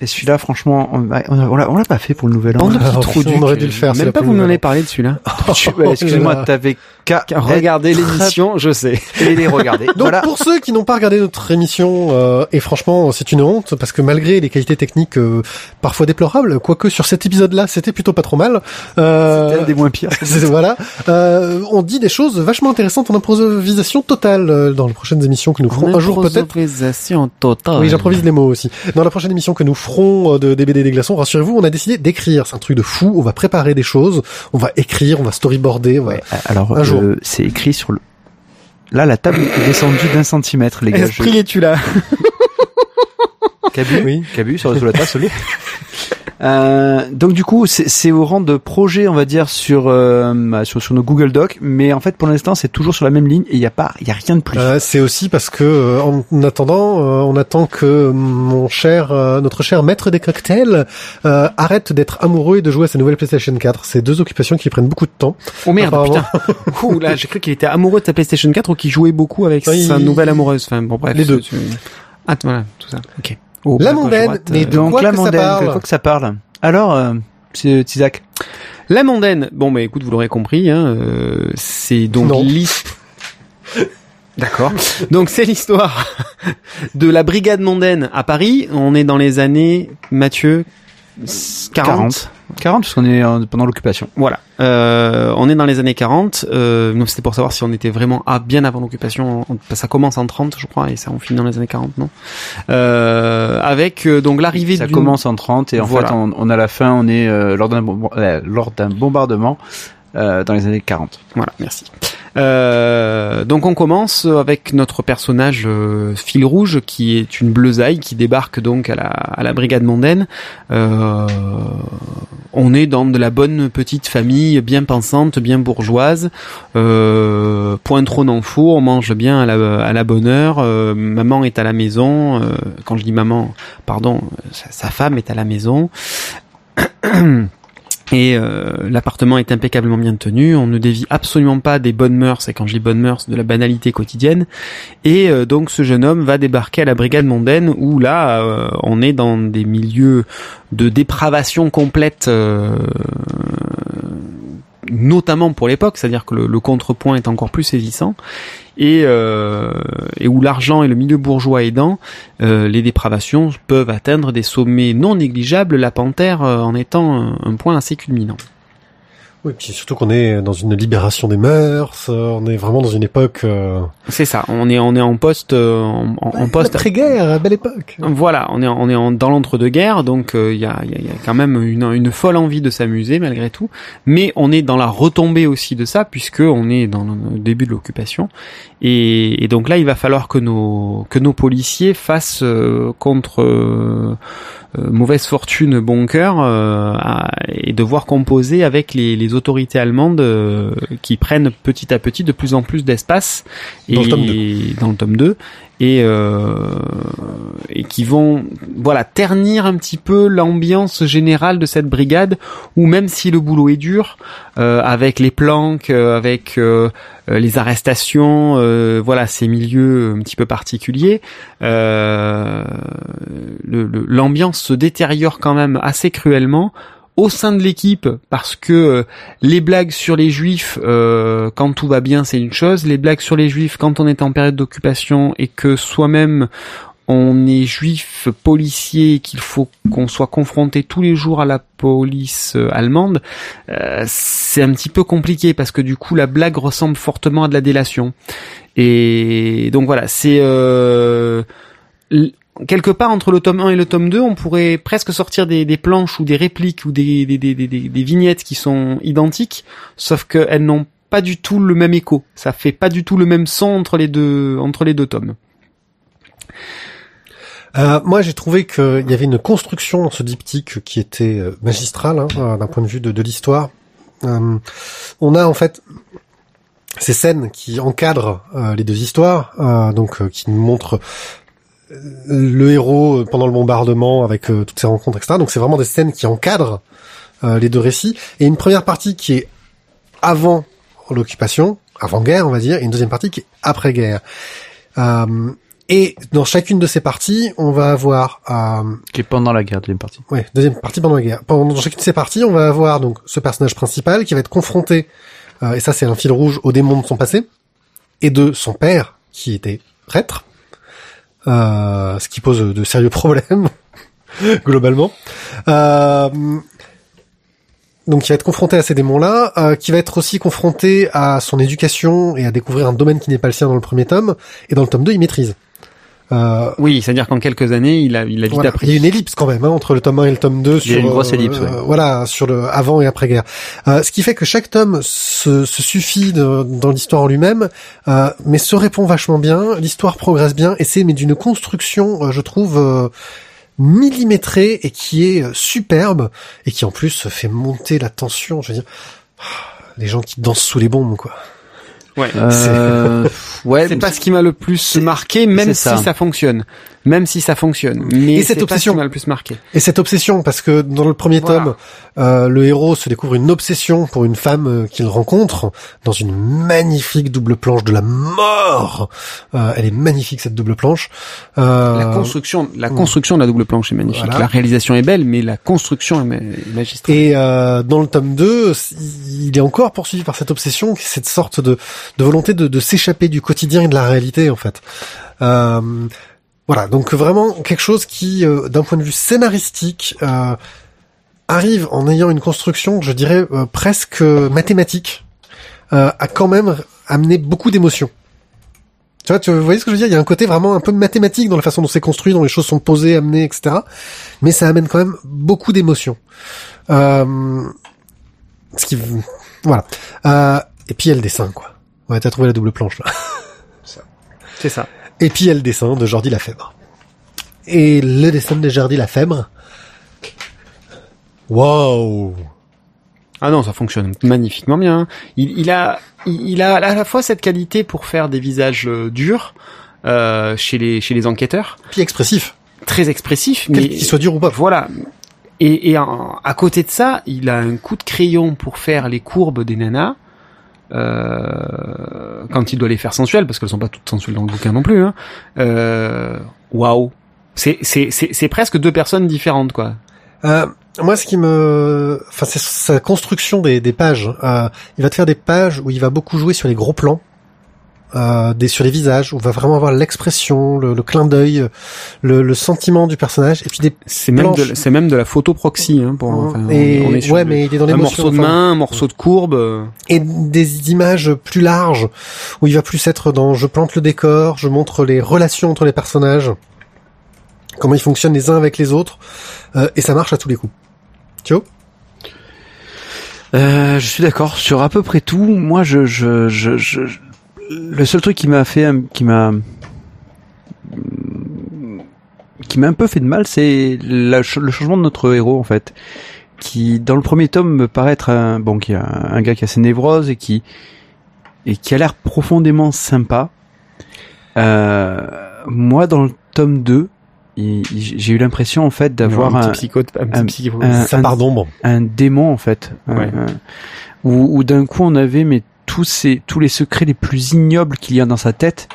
Et celui-là, franchement, on, on, on l'a on l'a pas fait pour le nouvel an. Ah, on aurait dû le faire, Même pas vous m'en avez parlé de celui-là. Excuse-moi, Oh là là. t'avais qu'à Regardez l'émission, je sais. et les regarder. Donc voilà. pour ceux qui n'ont pas regardé notre émission, euh, et franchement c'est une honte parce que malgré les qualités techniques euh, parfois déplorables, quoique sur cet épisode-là c'était plutôt pas trop mal, euh, C'était un des moins pires. voilà, euh, on dit des choses vachement intéressantes en improvisation totale euh, dans les prochaines émissions que nous ferons un jour peut-être. Improvisation totale. Oui, j'improvise les mots aussi. Dans la prochaine émission que nous ferons euh, de DBD des glaçons, rassurez-vous, on a décidé d'écrire. C'est un truc de fou. On va préparer des choses, on va écrire, on va storyboarder. on va- Ouais, alors Un jour. euh, c'est écrit sur le. Là, la table est descendue d'un centimètre, les gars. Esprit es-tu là? Je... Cabu, Oui. Cabu sur, sur la table, celui. Euh, donc du coup, c'est c'est au rang de projet, on va dire, sur, euh, bah, sur sur nos Google Docs, mais en fait, pour l'instant, c'est toujours sur la même ligne et il y a pas, il y a rien de plus. Euh, c'est aussi parce que euh, en attendant, euh, on attend que mon cher, euh, notre cher maître des cocktails euh, arrête d'être amoureux et de jouer à sa nouvelle PlayStation 4. C'est deux occupations qui prennent beaucoup de temps. Oh merde, putain. Ouh là, j'ai cru qu'il était amoureux de sa PlayStation 4 ou qu'il jouait beaucoup avec Oui, sa nouvelle amoureuse. Enfin bon bref. Les deux. tu- Ah voilà, tout ça. Ok. Oh, La mondaine, mais euh, de donc quoi la que ça mondaine, parle quoi que ça parle. Alors, euh, c'est Tizak. La mondaine. Bon bah écoute, vous l'aurez compris, hein, euh, c'est donc l'histoire. D'accord. Donc c'est l'histoire de la brigade mondaine à Paris. On est dans les années Mathieu 40. 40, parce qu'on est euh, pendant l'occupation. Voilà. Euh, on est dans les années 40. Euh, donc c'était pour savoir si on était vraiment à, bien avant l'occupation. On- Ça commence en 30, je crois, et ça on finit dans les années 40, non? Euh, Avec euh, donc l'arrivée Ça commence en 30 et en Voilà. fait, on, on a la fin, on est euh, lors d'un euh, lors d'un bombardement euh, dans les années 40. Voilà, merci. Euh, donc on commence avec notre personnage euh, fil rouge qui est une bleusaille qui débarque donc à la, à la brigade mondaine. Euh, on est dans de la bonne petite famille bien pensante, bien bourgeoise. Euh, point trop n'en faut, on mange bien à la, à la bonne heure. Euh, maman est à la maison. Euh, quand je dis maman, pardon, sa femme est à la maison. Et euh, l'appartement est impeccablement bien tenu, on ne dévie absolument pas des bonnes mœurs, et quand je dis bonnes mœurs, de la banalité quotidienne. Et euh, donc ce jeune homme va débarquer à la brigade mondaine où là euh, on est dans des milieux de dépravation complète, notamment pour l'époque, c'est-à-dire que le contrepoint est encore plus saisissant. Et, euh, et où l'argent et le milieu bourgeois aidant, euh, les dépravations peuvent atteindre des sommets non négligeables, la panthère euh, en étant un point assez culminant. Oui, puis surtout qu'on est dans une libération des mœurs. euh, on est vraiment dans une époque. Euh... C'est ça, on est on est en poste euh, en, poste Après-guerre, belle époque. Voilà, on est on est en- dans l'entre-deux-guerres, donc euh, il y, a, y a- y a quand même une, une folle envie de s'amuser malgré tout. Mais on est dans la retombée aussi de ça, puisque on est dans le début de l'occupation. Et, et donc là, il va falloir que nos que nos policiers fassent euh, contre euh, euh, mauvaise fortune bon cœur euh, à- et devoir composer avec les, les autorités allemandes euh, qui prennent petit à petit de plus en plus d'espace Dans le tome dans le tome 2 et euh, et qui vont voilà ternir un petit peu l'ambiance générale de cette brigade où même si le boulot est dur euh, avec les planques euh, avec les arrestations euh, voilà ces milieux un petit peu particuliers euh, l'ambiance se détériore quand même assez cruellement au sein de l'équipe parce que euh, les blagues sur les juifs euh, quand tout va bien c'est une chose. Les blagues sur les juifs quand on est en période d'occupation et que soi-même on est juif policier et qu'il faut qu'on soit confronté tous les jours à la police euh, allemande euh, c'est un petit peu compliqué parce que du coup la blague ressemble fortement à de la délation. Et donc voilà c'est euh, quelque part entre le tome 1 et le tome 2, on pourrait presque sortir des, planches ou des répliques ou des, vignettes qui sont identiques, sauf qu'elles n'ont pas du tout le même écho. Ça fait pas du tout le même son entre les deux, entre les deux tomes. Euh, moi, j'ai trouvé qu'il y avait une construction dans ce diptyque qui était euh, magistrale hein, euh, d'un point de vue de, l'histoire. Euh, on a en fait ces scènes qui encadrent les deux histoires, donc qui nous montrent le héros euh, pendant le bombardement avec euh, toutes ces rencontres, etc. Donc c'est vraiment des scènes qui encadrent euh, les deux récits. Et une première partie qui est avant l'occupation, avant-guerre, on va dire, et une deuxième partie qui est après-guerre. Euh, et dans chacune de ces parties, on va avoir euh, Qui est pendant la guerre, deuxième partie. Ouais, deuxième partie pendant la guerre. Pendant chacune de ces parties, on va avoir donc ce personnage principal qui va être confronté, euh, et ça c'est un fil rouge, aux démons de son passé, et de son père, qui était prêtre, euh, ce qui pose de sérieux problèmes, globalement. Euh, donc il va être confronté à ces démons-là, euh, qui va être aussi confronté à son éducation et à découvrir un domaine qui n'est pas le sien dans le premier tome, et dans le tome 2 il maîtrise. Euh, Oui, c'est-à-dire qu'en quelques années, il a, il a vite voilà. appris. Il y a une ellipse quand même hein, entre le tome 1 et le tome 2 Il y a une grosse euh, ellipse, ouais. euh, voilà, sur le avant et après guerre. Euh, ce qui fait que chaque tome se, se suffit de- dans l'histoire en lui-même, mais se répond vachement bien, l'histoire progresse bien et c'est mais d'une construction, je trouve millimétrée et qui est superbe et qui en plus fait monter la tension, je veux dire les gens qui dansent sous les bombes quoi. Ouais. Euh, c'est pas ce qui m'a le plus marqué, même si ça. ça. fonctionne. Même si ça fonctionne. Mais Et cette obsession. m'a le plus marqué. Et cette obsession, parce que dans le premier Voilà. tome, euh, le héros se découvre une obsession pour une femme euh, qu'il rencontre dans une magnifique double planche de la mort. Euh, elle est magnifique cette double planche. Euh, La construction, la construction de la double planche est magnifique. Voilà. La réalisation est belle, mais la construction est ma- est magistrale. Et euh, dans le tome 2, il est encore poursuivi par cette obsession, cette sorte de, de volonté de, de s'échapper du quotidien et de la réalité, en fait. Euh, voilà, donc vraiment quelque chose qui, euh, d'un point de vue scénaristique, euh, arrive en ayant une construction, je dirais, euh, presque mathématique, euh, à quand même amener beaucoup d'émotions. Tu vois, tu vous ce que je veux dire? Il y a un côté vraiment un peu mathématique dans la façon dont c'est construit, dont les choses sont posées, amenées, etc. Mais ça amène quand même beaucoup d'émotions. Euh, ce qui, voilà. Euh, et puis il y a le dessin, quoi. Ouais, t'as trouvé la double planche là. C'est ça. Et puis il y a le dessin de Jordi Lafèbre. Et le dessin de Jordi Lafèbre. Waouh Ah non, ça fonctionne magnifiquement bien. Il, il a, il, il a à la fois cette qualité pour faire des visages euh, durs euh, chez les chez les enquêteurs, Puis expressif. très expressifs, Quel mais qu'il soit dur ou pas. voilà. Et, et en- à côté de ça, il a un coup de crayon pour faire les courbes des nanas. Euh, quand il doit les faire sensuelles, parce qu'elles sont pas toutes sensuelles dans le bouquin non plus. Hein. Euh, Waouh, c'est c'est c'est c'est presque deux personnes différentes quoi. Euh, moi, ce qui me, enfin, c'est sa construction des, des pages. Euh, il va te faire des pages où il va beaucoup jouer sur les gros plans, euh, des sur les visages, où on va vraiment avoir l'expression, le, le clin d'œil, le, le sentiment du personnage, et puis des C'est même de c'est même de la photo proxy. Hein, pour, enfin, on et est- on est sur ouais, mais il est dans un morceau de enfin, main, un morceau de courbe. et des images plus larges où il va plus être dans je plante le décor, je montre les relations entre les personnages, comment ils fonctionnent les uns avec les autres, euh, et ça marche à tous les coups. Thio Euh, je suis d'accord sur à peu près tout. Moi, je, je, je- je- le seul truc qui m'a fait, qui m'a, qui m'a un peu fait de mal, c'est le changement de notre héros en fait, qui dans le premier tome me paraît être un, bon, qui a un, gars qui a ses névroses et qui et qui a l'air profondément sympa. Euh, moi, dans le tome 2, il- il- j'ai eu l'impression en fait d'avoir un, un, petit psychote, un petit un- un- Ça part d'ombre. un démon en fait, Ouais. un- où, où d'un coup on avait mais tous ces tous les secrets les plus ignobles qu'il y a dans sa tête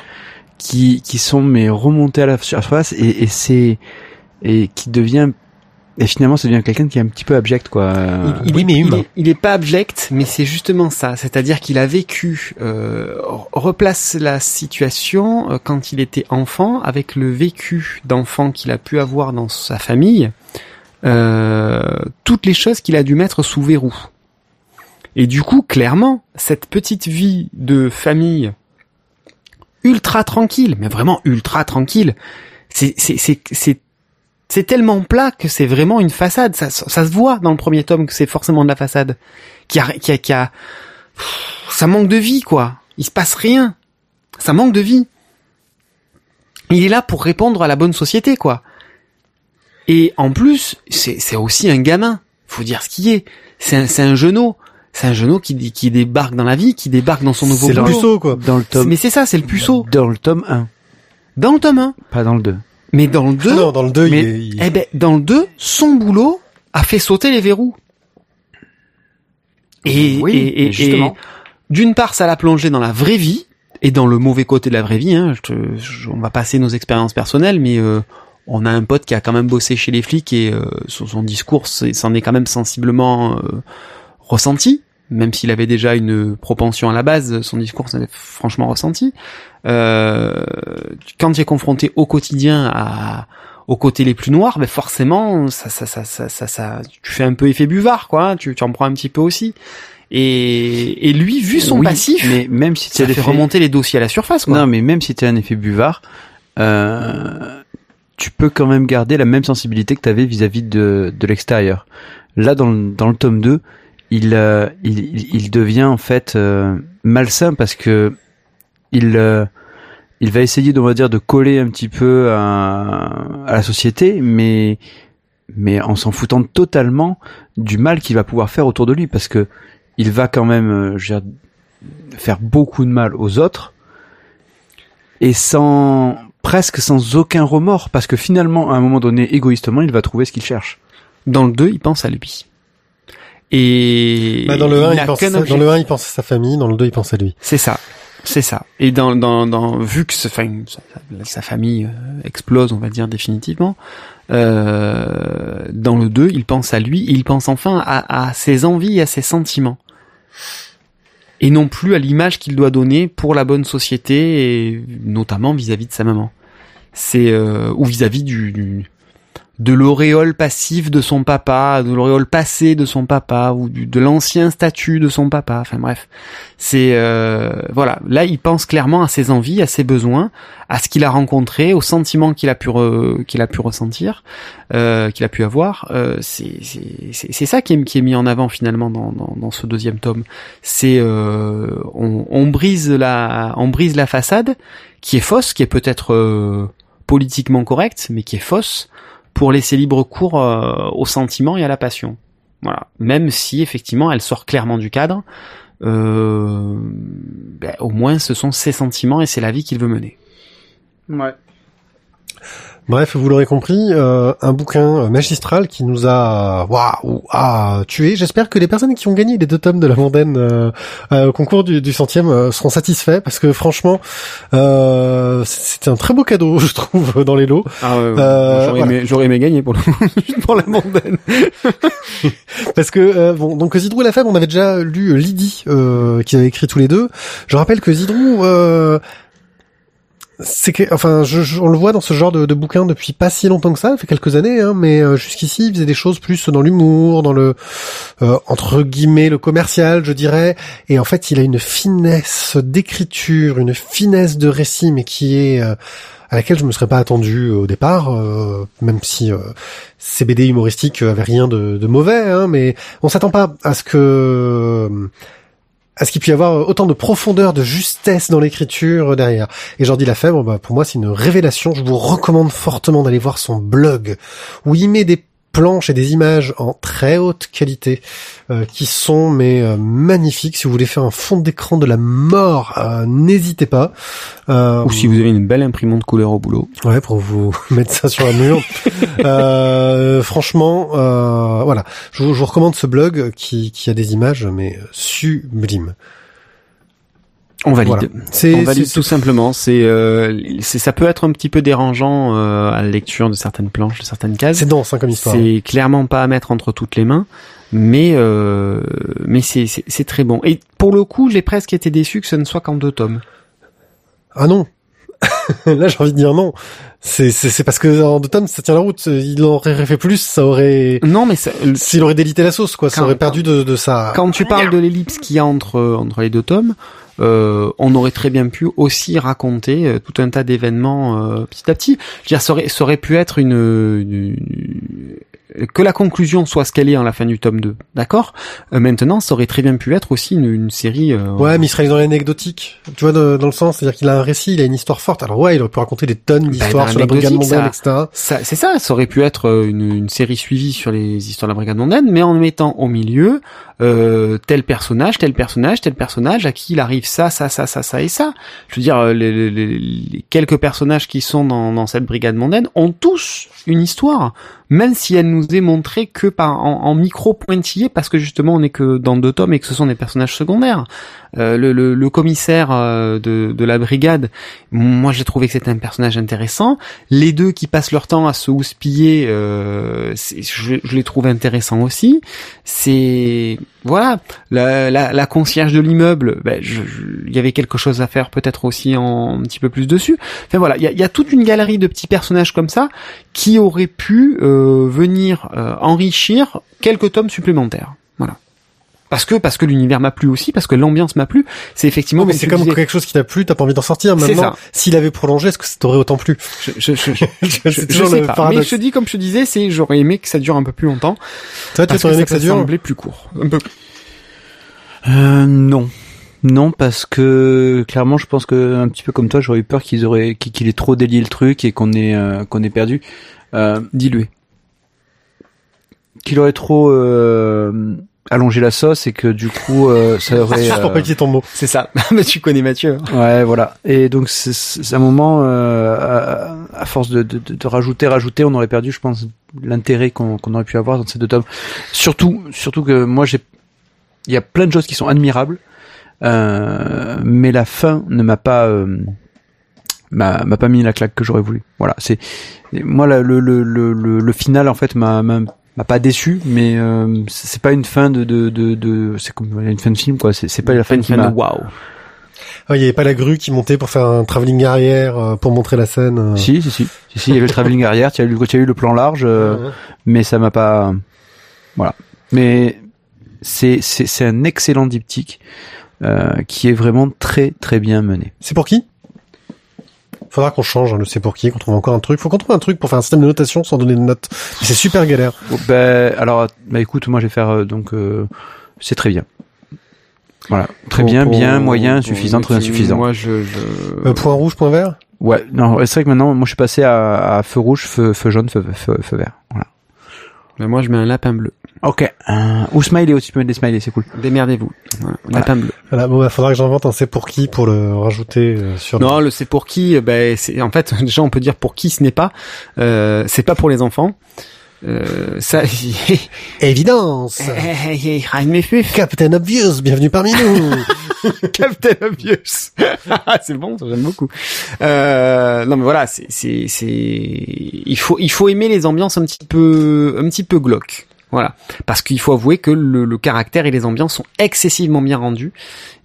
qui qui sont mais remontés à la surface et, et c'est et qui devient et finalement ça devient quelqu'un qui est un petit peu abject quoi. Il, il oui, est, mais il humain. est- il est pas abject, mais c'est justement ça. C'est-à-dire qu'il a vécu, euh, replace la situation euh, quand il était enfant avec le vécu d'enfant qu'il a pu avoir dans sa famille, euh, toutes les choses qu'il a dû mettre sous verrou. Et du coup, clairement, cette petite vie de famille ultra tranquille, mais vraiment ultra tranquille, c'est tellement plat que c'est vraiment une façade. Ça, se voit dans le premier tome que c'est forcément de la façade. Qui a, qui a, a, ça manque de vie, quoi. Il se passe rien. Ça manque de vie. Il est là pour répondre à la bonne société, quoi. Et en plus, c'est, c'est aussi un gamin. Faut dire ce qui est. C'est un, c'est un genou. C'est un genou qui, qui débarque dans la vie, qui débarque dans son nouveau C'est le boulot. puceau, quoi. dans le tome Mais c'est ça, c'est le puceau. dans le tome 1, Dans le tome 1. pas dans le 2. Mais dans le 2, Non, dans le 2, Mais- il est... il- eh ben, dans le 2, son boulot a fait sauter les verrous. Et, Oui, et, et- justement. d'une part, ça l'a plongé dans la vraie vie et dans le mauvais côté de la vraie vie. Hein. Je te- je- on va passer nos expériences personnelles, mais euh, on a un pote qui a quand même bossé chez les flics et euh, son, son discours s'en est quand même sensiblement euh, ressenti. Même s'il avait déjà une propension à la base, son discours s'en est franchement ressenti. Euh, quand tu es confronté au quotidien à aux côtés les plus noirs, ben forcément, ça, ça, ça, ça, ça, ça- tu fais un peu effet buvard, quoi. hein, Tu, tu en prends un petit peu aussi. Et, et lui, vu son Oui, passif, mais même si ça fait remonter les dossiers à la surface, quoi. Non, mais même si tu as un effet buvard, euh, tu peux quand même garder la même sensibilité que tu avais vis-à-vis de, de l'extérieur. Là, dans le, dans le tome 2, il, euh, il, il- il devient en fait euh, malsain parce que il, euh, il va essayer, on va dire, de coller un petit peu à, à la société, mais, mais en s'en foutant totalement du mal qu'il va pouvoir faire autour de lui parce que il va quand même euh, je veux dire, faire beaucoup de mal aux autres et sans presque sans aucun remords parce que finalement à un moment donné égoïstement il va trouver ce qu'il cherche. Dans le 2, il pense à lui. Et Bah, dans le 1, n'a il pense, qu'un dans objectif. le 1, il pense à sa famille, dans le 2, il pense à lui. C'est ça, c'est ça. Et dans, dans, dans vu que sa, sa famille euh, explose, on va dire définitivement, euh, dans le 2, il pense à lui, il pense enfin à, à ses envies à ses sentiments. Et non plus à l'image qu'il doit donner pour la bonne société, et notamment vis-à-vis de sa maman. C'est euh, ou vis-à-vis du, du- de l'auréole passif de son papa, de l'auréole passé de son papa, ou de l'ancien statut de son papa. Enfin bref, c'est euh, voilà. Là, il pense clairement à ses envies, à ses besoins, à ce qu'il a rencontré, aux sentiments qu'il a pu qu'il a pu ressentir, euh, qu'il a pu avoir. Euh, c'est c'est ça qui est qui est mis en avant finalement dans dans, dans ce deuxième tome. C'est euh, on, on brise la on brise la façade qui est fausse, qui est peut-être euh, politiquement correcte, mais qui est fausse pour laisser libre cours euh, aux sentiments et à la passion. Voilà. Même si effectivement elle sort clairement du cadre, euh, ben, au moins ce sont ses sentiments et c'est la vie qu'il veut mener. Ouais. Bref, vous l'aurez compris, euh, un bouquin magistral qui nous a waouh a tué. J'espère que les personnes qui ont gagné les deux tomes de la mondaine euh, euh, au concours du, du centième euh, seront satisfaits parce que franchement, euh, c'est un très beau cadeau, je trouve, dans les lots. Ah, Euh, j'aurais, voilà. aimé, gagner pour, le, pour la mondaine. Parce que euh, bon, donc Zidrou et la femme, on avait déjà lu euh, Lydie euh, qu'ils avaient écrit tous les deux. Je rappelle que Zidrou, euh, c'est que, enfin, je, je- on le voit dans ce genre de, de bouquin depuis pas si longtemps que ça, ça fait quelques années, hein, mais euh, jusqu'ici, il faisait des choses plus dans l'humour, dans le euh, entre guillemets le commercial, je dirais. Et en fait, il a une finesse d'écriture, une finesse de récit, mais qui est euh, à laquelle je me serais pas attendu au départ, euh, même si euh, ces BD humoristiques avaient rien de, de mauvais, hein, mais on s'attend pas à ce que à ce qu'il puisse y avoir autant de profondeur, de justesse dans l'écriture derrière. Et Jordi Lafèvre, bah, pour moi, c'est une révélation. Je vous recommande fortement d'aller voir son blog, où il met des planches et des images en très haute qualité, euh, qui sont mais euh, magnifiques. Si vous voulez faire un fond d'écran de la mort, euh, n'hésitez pas. Euh, Ou si vous avez une belle imprimante couleur au boulot. Ouais, pour vous mettre ça sur un mur. Euh, franchement, euh, voilà. Je vous, je vous recommande ce blog qui, qui a des images, mais sublimes. On valide. Voilà. C'est, On valide c'est- tout simplement. C'est, euh, c'est, ça peut être un petit peu dérangeant euh, à la lecture de certaines planches, de certaines cases. c'est dense hein, comme histoire. C'est clairement pas à mettre entre toutes les mains, mais euh, mais c'est, c'est c'est très bon. Et pour le coup, j'ai presque été déçu que ce ne soit qu'en deux tomes. Ah non. Là, j'ai envie de dire non. C'est, c'est, c'est parce que en deux tomes, ça tient la route. Il aurait fait plus, ça aurait, Non, mais ça- s'il aurait délité la sauce, quoi. Ça Quand- aurait perdu de, de sa. quand tu parles de l'ellipse qu'il y a entre entre les deux tomes, euh, on aurait très bien pu aussi raconter euh, tout un tas d'événements euh, petit à petit. Je veux dire, ça aurait, pu être une- que la conclusion soit ce qu'elle est en la fin du tome 2, d'accord? Euh, Maintenant, ça aurait très bien pu être aussi une, une série... euh, Ouais, mais il serait dans l'anecdotique. Tu vois, de- dans le sens, c'est-à-dire qu'il a un récit, il a une histoire forte. Alors ouais, il aurait pu raconter des tonnes d'histoires dans sur la brigade mondiale, etc. Ça, c'est ça, ça aurait pu être euh, une, une série suivie sur les histoires de la brigade mondaine, mais en mettant au milieu euh, tel personnage, tel personnage, tel personnage à qui il arrive ça, ça, ça, ça, ça et ça. Je veux dire, euh, les, les- les- les quelques personnages qui sont dans, dans cette brigade mondaine ont tous une histoire, même si elle nous est montrée que par en, micro pointillé, parce que justement on n'est que dans deux tomes et que ce sont des personnages secondaires. Euh, le, le, le commissaire euh, de, de la brigade, moi j'ai trouvé que c'était un personnage intéressant. Les deux qui passent leur temps à se houspiller, euh, je, je les trouve intéressants aussi. C'est voilà, la, la, la concierge de l'immeuble, ben, il y avait quelque chose à faire peut-être aussi en, un petit peu plus dessus. Enfin voilà, il y a, y a toute une galerie de petits personnages comme ça qui auraient pu euh, venir enrichir quelques tomes supplémentaires. Voilà. Parce que parce que l'univers m'a plu aussi, parce que l'ambiance m'a plu. C'est effectivement. Non, mais c'est comme disais, quelque chose qui t'a plu, t'as pas envie d'en sortir. C'est Maintenant, ça. s'il avait prolongé, est-ce que ça t'aurait autant plu Je, je, je, je, toujours sais le pas. Mais je te dis comme je te disais, c'est j'aurais aimé que ça dure un peu plus longtemps. Toi, tu Parce aurais aimé ça que ça peut dure sembler plus court. Un peu. Euh, non. Non, parce que clairement, je pense que un petit peu comme toi, j'aurais eu peur qu'ils auraient qu'il qu'il ait trop délié le truc et qu'on ait euh, qu'on ait perdu. Euh, Dilué. qu'il aurait trop euh, allongé la sauce et que du coup, euh, ça aurait. Juste pour euh, pas ton mot. C'est ça. Mais tu connais Mathieu. hein. Ouais, voilà. Et donc c'est- c'est un moment, euh, à, à force de, de, de- de rajouter, rajouter, on aurait perdu, je pense, l'intérêt qu'on qu'on aurait pu avoir dans ces deux tomes. Surtout, surtout que moi j'ai, il y a plein de choses qui sont admirables, euh, mais la fin ne m'a pas, euh, m'a m'a pas mis la claque que j'aurais voulu. Voilà, c'est moi la- le, le, le, le final en fait m'a m'a pas déçu, mais euh, c'est pas une fin de de de, de c'est comme une fin de film quoi. C'est c'est pas la fin Une qui fin m'a de waouh. Ah, il y avait pas la grue qui montait pour faire un travelling arrière euh, pour montrer la scène. euh. Si, si, si. Si, si, il y avait le travelling arrière, tu as eu, tu as eu le plan large, euh, Ouais. mais ça m'a pas, voilà. Mais c'est, c'est, c'est un excellent diptyque, euh, qui est vraiment très, très bien mené. C'est pour qui? Faudra qu'on change hein, le c'est pour qui, qu'on trouve encore un truc. Faut qu'on trouve un truc pour faire un système de notation sans donner de notes. Mais C'est super galère. Bon, ben, alors, bah écoute, moi je vais faire, euh, donc, euh, c'est très bien. Voilà. Très Pour- bien, pour- bien, moyen, pour- suffisant, très insuffisant. Moi, je, je... Euh, point rouge, point vert? Ouais, non, c'est vrai que maintenant, moi je suis passé à, à feu rouge, feu, feu jaune, feu, feu, feu vert. Voilà. Mais moi, je mets un lapin bleu. Ok. Euh, ou smiley aussi, tu peux mettre des smileys, c'est cool. Démerdez-vous. Voilà. Lapin bleu. Voilà, bon, bah, faudra que j'invente un c'est pour qui pour le rajouter euh, sur. Non, le c'est pour qui Ben, c'est en fait déjà on peut dire pour qui ce n'est pas. Euh, c'est pas pour les enfants. Euh, ça. Évidence. Rein mes fifs. Captain Obvious, bienvenue parmi nous. Captain Obvious. c'est bon, ça, j'aime beaucoup. Euh, non mais voilà, c'est c'est c'est il faut il faut aimer les ambiances un petit peu un petit peu glauques. Voilà, parce qu'il faut avouer que le, le caractère et les ambiances sont excessivement bien rendus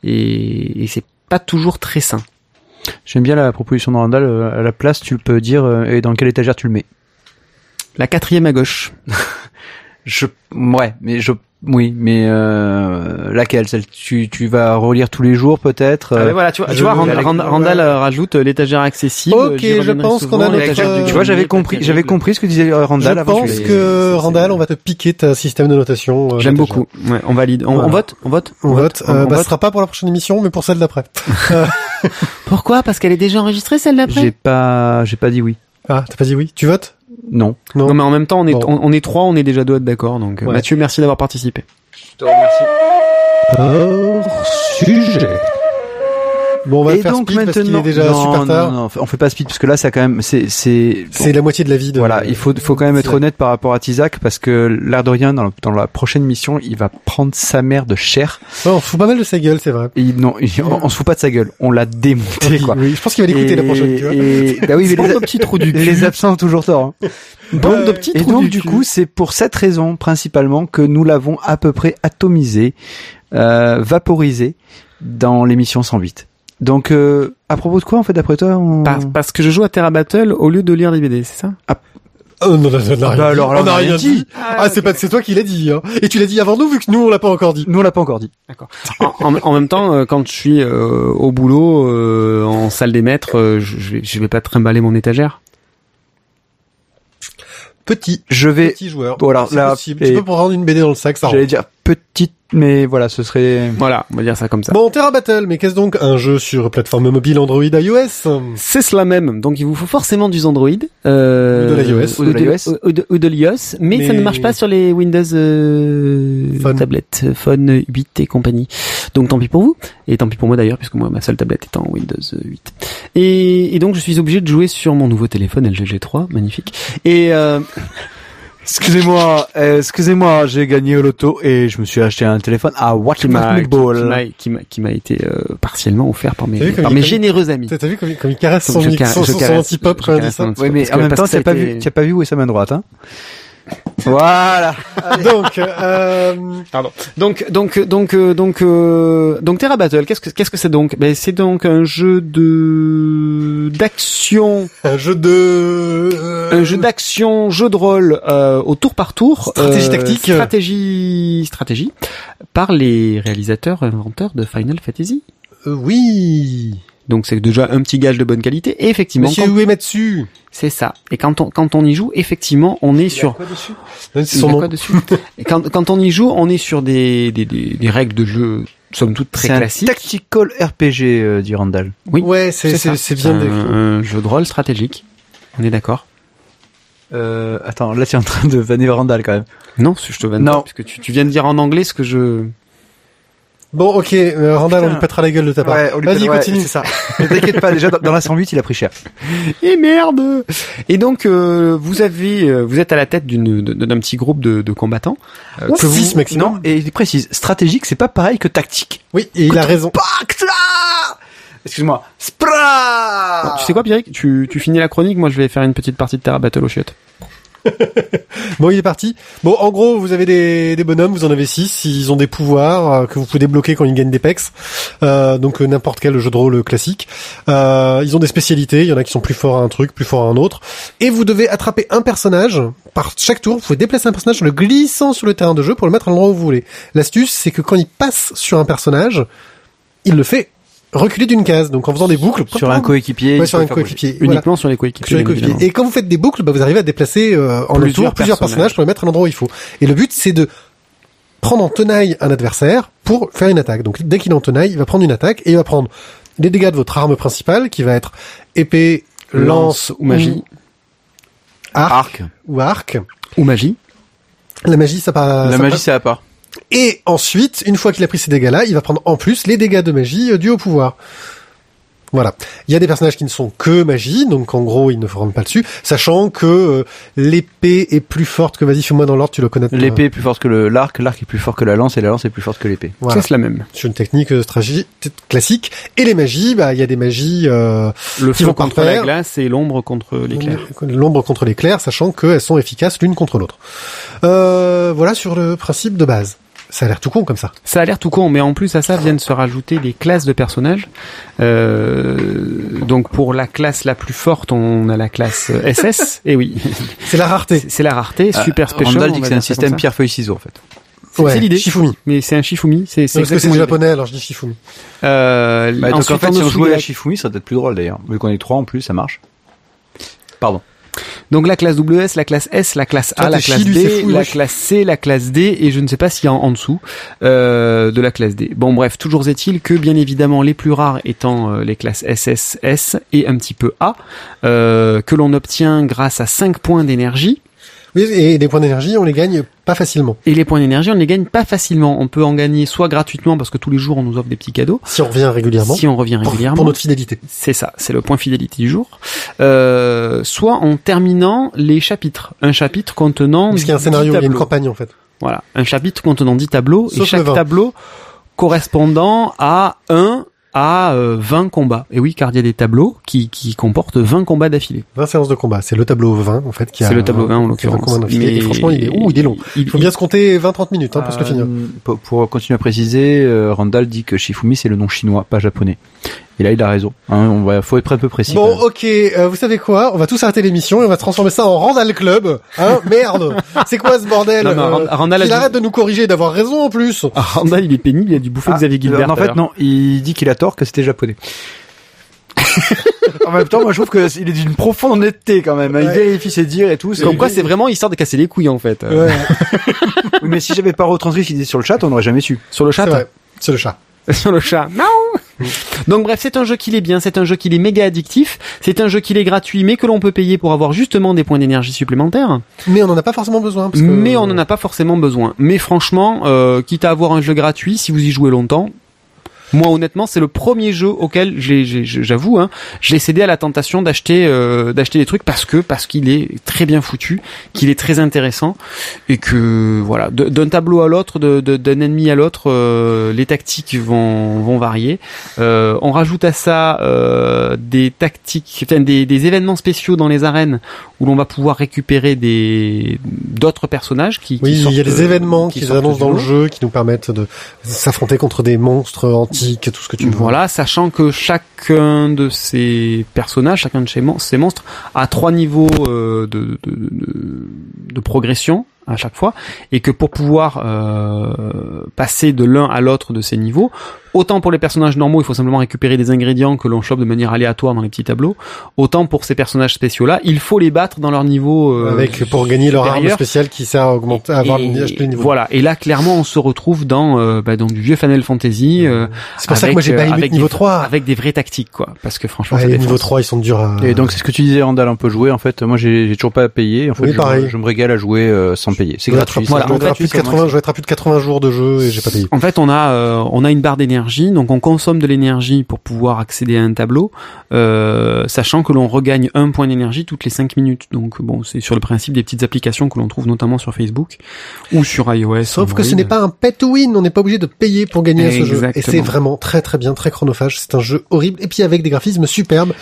et, et c'est pas toujours très sain. J'aime bien la proposition de Randall. euh, À la place, tu peux dire euh, et dans quelle étagère tu le mets? La quatrième à gauche. Je, ouais, mais je, oui, mais euh, laquelle? Celle tu, tu vas relire tous les jours peut-être? Ah, euh, mais voilà, tu vois, tu vois Rand- Randall ouais. euh, rajoute euh, l'étagère accessible. Ok, je pense qu'on a notre, euh, tu vois, j'avais compris, j'avais compris ce que disait euh, Randall Je avant. pense que Randall, on va te piquer ta système de notation. euh, J'aime beaucoup. Ouais, on valide. On, Voilà. on vote, on vote. On vote. On, Euh, on bah, ce vote. sera pas pour la prochaine émission, mais pour celle d'après. Pourquoi? Parce qu'elle est déjà enregistrée celle d'après? J'ai pas, j'ai pas dit oui. Ah, t'as pas dit oui? Tu votes? Non. Non. Non mais en même temps on est Bon. on, on est trois, on est déjà deux à être d'accord. Donc Ouais. Mathieu, merci d'avoir participé. Je te remercie. Hors sujet. Bon, on va Et faire donc speed parce qu'il maintenant, est déjà non, super tard. non, non, on fait pas speed parce que là, ça quand même, c'est, c'est, C'est la moitié de la vie de. Voilà, il faut, faut quand même être honnête par rapport à Tizak parce que l'air de rien, dans, dans la prochaine mission, il va prendre sa mère de chair. Ouais, on se fout pas mal de sa gueule, c'est vrai. Et non, on, on se fout pas de sa gueule, on l'a démonté Oui, quoi. oui, je pense qu'il va l'écouter la prochaine, tu vois. Et, bah oui, mais les, de petits trous du les cul. absents ont toujours tort. hein. Bande de Ouais. petits Et donc du du coup, c'est pour cette raison principalement que nous l'avons à peu près atomisé, euh, vaporisé dans l'émission 108. Donc, euh, à propos de quoi en fait d'après toi on... Par- parce que je joue à Terra Battle au lieu de lire des BD, c'est ça? Oh non, non, non, non, Ah bah alors là, on n'a rien dit. Ah, c'est pas, c'est toi qui l'as dit, hein. Et tu l'as dit avant nous, vu que nous, on l'a pas encore dit. Nous on l'a pas encore dit. en, en- en même temps, euh, quand je suis euh, au boulot, euh, en salle des maîtres, euh, je, je vais, pas trimballer mon étagère. petit. Je vais, Petit joueur. Voilà, c'est là, possible. et- Tu peux prendre une BD dans le sac, ça j'allais dire petite, mais voilà, ce serait. Voilà, on va dire ça comme ça. Bon, Terra Battle, mais qu'est-ce donc un jeu sur plateforme mobile Android iOS C'est cela même. Donc il vous faut forcément du Android euh, Ou de l'iOS. ou de l'iOS, de, mais, Mais- ça ne marche pas sur les Windows euh, Phone. tablettes, euh, Phone 8 et compagnie. Donc tant pis pour vous et tant pis pour moi d'ailleurs puisque moi ma seule tablette est en Windows 8. Et, et donc je suis obligé de jouer sur mon nouveau téléphone LG G3, magnifique. Et euh, Excusez-moi, euh, excusez-moi, j'ai gagné au loto et je me suis acheté un téléphone à Watch qui m'a qui, qui Ball. m'a qui m'a qui m'a été euh, partiellement offert par mes T'as vu par il- mes généreux amis. T'as t'as vu comme, il- comme il caresse son, son, son caresse- anti-pop quand il dit ça Oui, mais en même temps, que ça tu a as pas été- vu, tu as pas vu où est sa main droite, hein Voilà. Donc, euh, Pardon. Donc donc donc euh, donc euh, donc Terra Battle, qu'est-ce que qu'est-ce que c'est donc? Ben c'est donc un jeu de d'action, un jeu de... euh, un jeu d'action, jeu de rôle euh, au tour par tour, Stratégie tactique. stratégie stratégie par les réalisateurs inventeurs de Final Fantasy. euh, oui. Donc c'est déjà un petit gage de bonne qualité. Et effectivement, Monsieur quand- Uematsu. c'est ça. Et quand on quand on y joue, effectivement, on est sur Il y son a nom. quoi dessus? Et quand, quand on y joue, on est sur des, des, des, des règles de jeu, somme toute très C'est un classiques. tactical RPG, euh, dit Randall. Oui, Ouais, c'est, c'est, c'est bien un, décrit. un jeu de rôle stratégique. On est d'accord Euh, attends, là tu es en train de vanner Randall quand même. Non, je te vanne Non. pas, puisque tu, tu viens de dire en anglais ce que je... Bon, ok, euh, Randall, on lui pètera la gueule de ta part. on lui Vas-y, ouais, continue. C'est ça. Ne t'inquiète pas, déjà dans, dans la 108, il a pris cher. Et merde Et donc, euh, vous avez, euh, vous êtes à la tête d'une, d'un petit groupe de, de combattants. euh, que vous- six maximum. Non, et il précise, stratégique, c'est pas pareil que tactique. Oui, et il a raison. Pacte là Excuse-moi. Spra Bon, tu sais quoi, Pierrick? Tu, tu finis la chronique, moi je vais faire une petite partie de Terra Battle au chiottes. Bon, il est parti. Bon, en gros, vous avez des, des bonhommes, vous en avez six. Ils ont des pouvoirs euh, que vous pouvez débloquer quand ils gagnent des pecs. Euh, donc euh, n'importe quel jeu de rôle classique. Euh, ils ont des spécialités. Il y en a qui sont plus forts à un truc, plus forts à un autre. Et vous devez attraper un personnage par chaque tour. Vous pouvez déplacer un personnage en le glissant sur le terrain de jeu pour le mettre à l'endroit où vous voulez. L'astuce, c'est que quand il passe sur un personnage, il le fait reculer d'une case. Donc en faisant des boucles Sur un coéquipier. Ouais, sur un coéquipier. Voilà. Uniquement sur les coéquipiers. Sur les coéquipiers. Et quand vous faites des boucles, bah, vous arrivez à déplacer euh, en Plusieurs le tour plusieurs personnages. personnages pour les mettre à l'endroit où il faut. Et le but, c'est de prendre en tenaille un adversaire pour faire une attaque. Donc dès qu'il est en tenaille, il va prendre une attaque et il va prendre les dégâts de votre arme principale, qui va être épée, lance, ou magie. arc, Arc. ou arc. Ou magie. La magie, ça part. La ça magie, c'est à part. Et ensuite, une fois qu'il a pris ces dégâts-là, il va prendre en plus les dégâts de magie euh, dus au pouvoir. Voilà. Il y a des personnages qui ne sont que magie, donc en gros, ils ne rentrent pas dessus, sachant que euh, l'épée est plus forte que, vas-y, fais-moi dans l'ordre, tu le connais. L'épée est plus forte que le l'arc, l'arc est plus fort que la lance et la lance est plus forte que l'épée. Voilà. C'est la même. C'est une technique euh, stratégie classique. Et les magies, bah, il y a des magies, euh, Le Qui feu vont contre la glace et l'ombre contre l'éclair. l'ombre contre l'éclair, sachant qu'elles sont efficaces l'une contre l'autre. Euh, voilà sur le principe de base. Ça a l'air tout con comme ça. Ça a l'air tout con, mais en plus à ça viennent se rajouter des classes de personnages. Euh, donc pour la classe la plus forte, on a la classe euh, SS. Et oui, C'est la rareté. c'est la rareté, super special. Randall dit que c'est un système ça. pierre-feuille-ciseau en fait. C'est Ouais, l'idée. Shifumi. Mais c'est un Shifumi. C'est Parce que c'est japonais, alors je dis Shifumi. Euh, Bah, donc ensuite, en fait, en si on jouait à Shifumi, ça serait peut-être plus drôle d'ailleurs. Vu qu'on est trois en plus, ça marche. Pardon. Donc la classe WS, la classe S, la classe A, Toi, la classe D, fou, la wesh. classe C, la classe D, et je ne sais pas s'il y a en, en dessous euh, de la classe D. Bon bref, toujours est-il que bien évidemment les plus rares étant euh, les classes SS, S et un petit peu A, euh, que l'on obtient grâce à 5 points d'énergie. Oui, et les points d'énergie, on les gagne pas facilement. Et les points d'énergie, on les gagne pas facilement. On peut en gagner soit gratuitement parce que tous les jours on nous offre des petits cadeaux, Si on revient régulièrement. si on revient régulièrement. pour notre fidélité. C'est ça, c'est le point fidélité du jour. Euh, soit en terminant les chapitres. Un chapitre contenant Parce qu'il y a un 10 scénario, il y a une campagne en fait. Voilà, un chapitre contenant 10 tableaux et Sauf chaque 20. tableau correspondant à 1 à euh, 20 combats. Et oui, car il y a des tableaux qui, qui comportent 20 combats d'affilée. 20 séances de combat. C'est le tableau 20 en fait qui a. C'est le tableau 20 en qui a 20 l'occurrence. Et franchement, il est, ouh, il est long. Il, Il faut bien se compter 20-30 minutes hein, pour se le finir. Euh, pour, pour continuer à préciser, euh, Randall dit que Shifumi c'est le nom chinois, pas japonais. Et là, il a raison. Hein, on va, faut être un peu précis. Bon, ok, euh, vous savez quoi On va tous arrêter l'émission et on va transformer ça en Randall Club. Hein Merde C'est quoi ce bordel Non, Euh, Randall a Il arrête de nous corriger et d'avoir raison en plus Ah, Randall, il est pénible, il a dû bouffer Ah, Xavier Gilbert. euh, en fait, non, il dit qu'il a tort, que c'était japonais. En même temps, moi, je trouve que c'est- il est d'une profonde honnêteté quand même. hein. Il Ouais. vérifie ses dires et tout. Comme quoi, c'est vraiment histoire de casser les couilles en fait. Ouais, Oui, mais si j'avais pas retranscrit ce qu'il disait sur le chat, on n'aurait jamais su. Sur le chat. C'est le chat. sur le chat. Non. Donc bref, c'est un jeu qui est bien, c'est un jeu qui est méga addictif, c'est un jeu qui est gratuit, mais que l'on peut payer pour avoir justement des points d'énergie supplémentaires. Mais on en a pas forcément besoin. Parce que... Mais on n'en a pas forcément besoin. Mais franchement, euh, quitte à avoir un jeu gratuit, si vous y jouez longtemps, moi honnêtement, c'est le premier jeu auquel j'avoue, hein, j'ai cédé à la tentation d'acheter, euh, d'acheter des trucs parce que parce qu'il est très bien foutu, qu'il est très intéressant et que voilà, d'un tableau à l'autre, d'un ennemi à l'autre, euh, les tactiques vont vont varier. Euh, on rajoute à ça euh, des tactiques, enfin des, des événements spéciaux dans les arènes où l'on va pouvoir récupérer des d'autres personnages qui, qui Oui, il y a des euh, événements qui qui sortent annoncent dans le jeu, qui nous permettent de s'affronter contre des monstres tout ce que tu veux. Voilà, sachant que chacun de ces personnages, chacun de ces, mon- ces monstres a trois niveaux euh, de progression à chaque fois, et que pour pouvoir euh, passer de l'un à l'autre de ces niveaux, autant pour les personnages normaux, il faut simplement récupérer des ingrédients que l'on chope de manière aléatoire dans les petits tableaux, autant pour ces personnages spéciaux-là, il faut les battre dans leur niveau euh, Avec pour gagner leur arme spéciale qui sert à augmenter, à avoir Et le niveau. Voilà, et là clairement on se retrouve dans euh, bah, dans du vieux Final Fantasy. euh, C'est pour ça que avec, moi j'ai euh, pas aimé avec niveau des, 3. avec des vraies tactiques quoi, parce que franchement Ouais, ça les niveaux 3 ils sont durs à... Et donc c'est ce que tu disais Randall on peut jouer en fait moi j'ai j'ai toujours pas à payer en fait Oui, je, pareil. me- je me régale à jouer euh, sans payer c'est gratuit Voilà, je dois en être à fait, plus de c'est au 80, je dois être à plus de 80 jours de jeu et j'ai pas payé. En fait, on a euh, on a une barre d'énergie, donc on consomme de l'énergie pour pouvoir accéder à un tableau, euh, sachant que l'on regagne un point d'énergie toutes les 5 minutes. Donc bon, c'est sur le principe des petites applications que l'on trouve notamment sur Facebook ou sur iOS. Sauf que ce n'est pas un pay to win, on n'est pas obligé de payer pour gagner à ce jeu. Et c'est vraiment très très bien, très chronophage. C'est un jeu horrible et puis avec des graphismes superbes.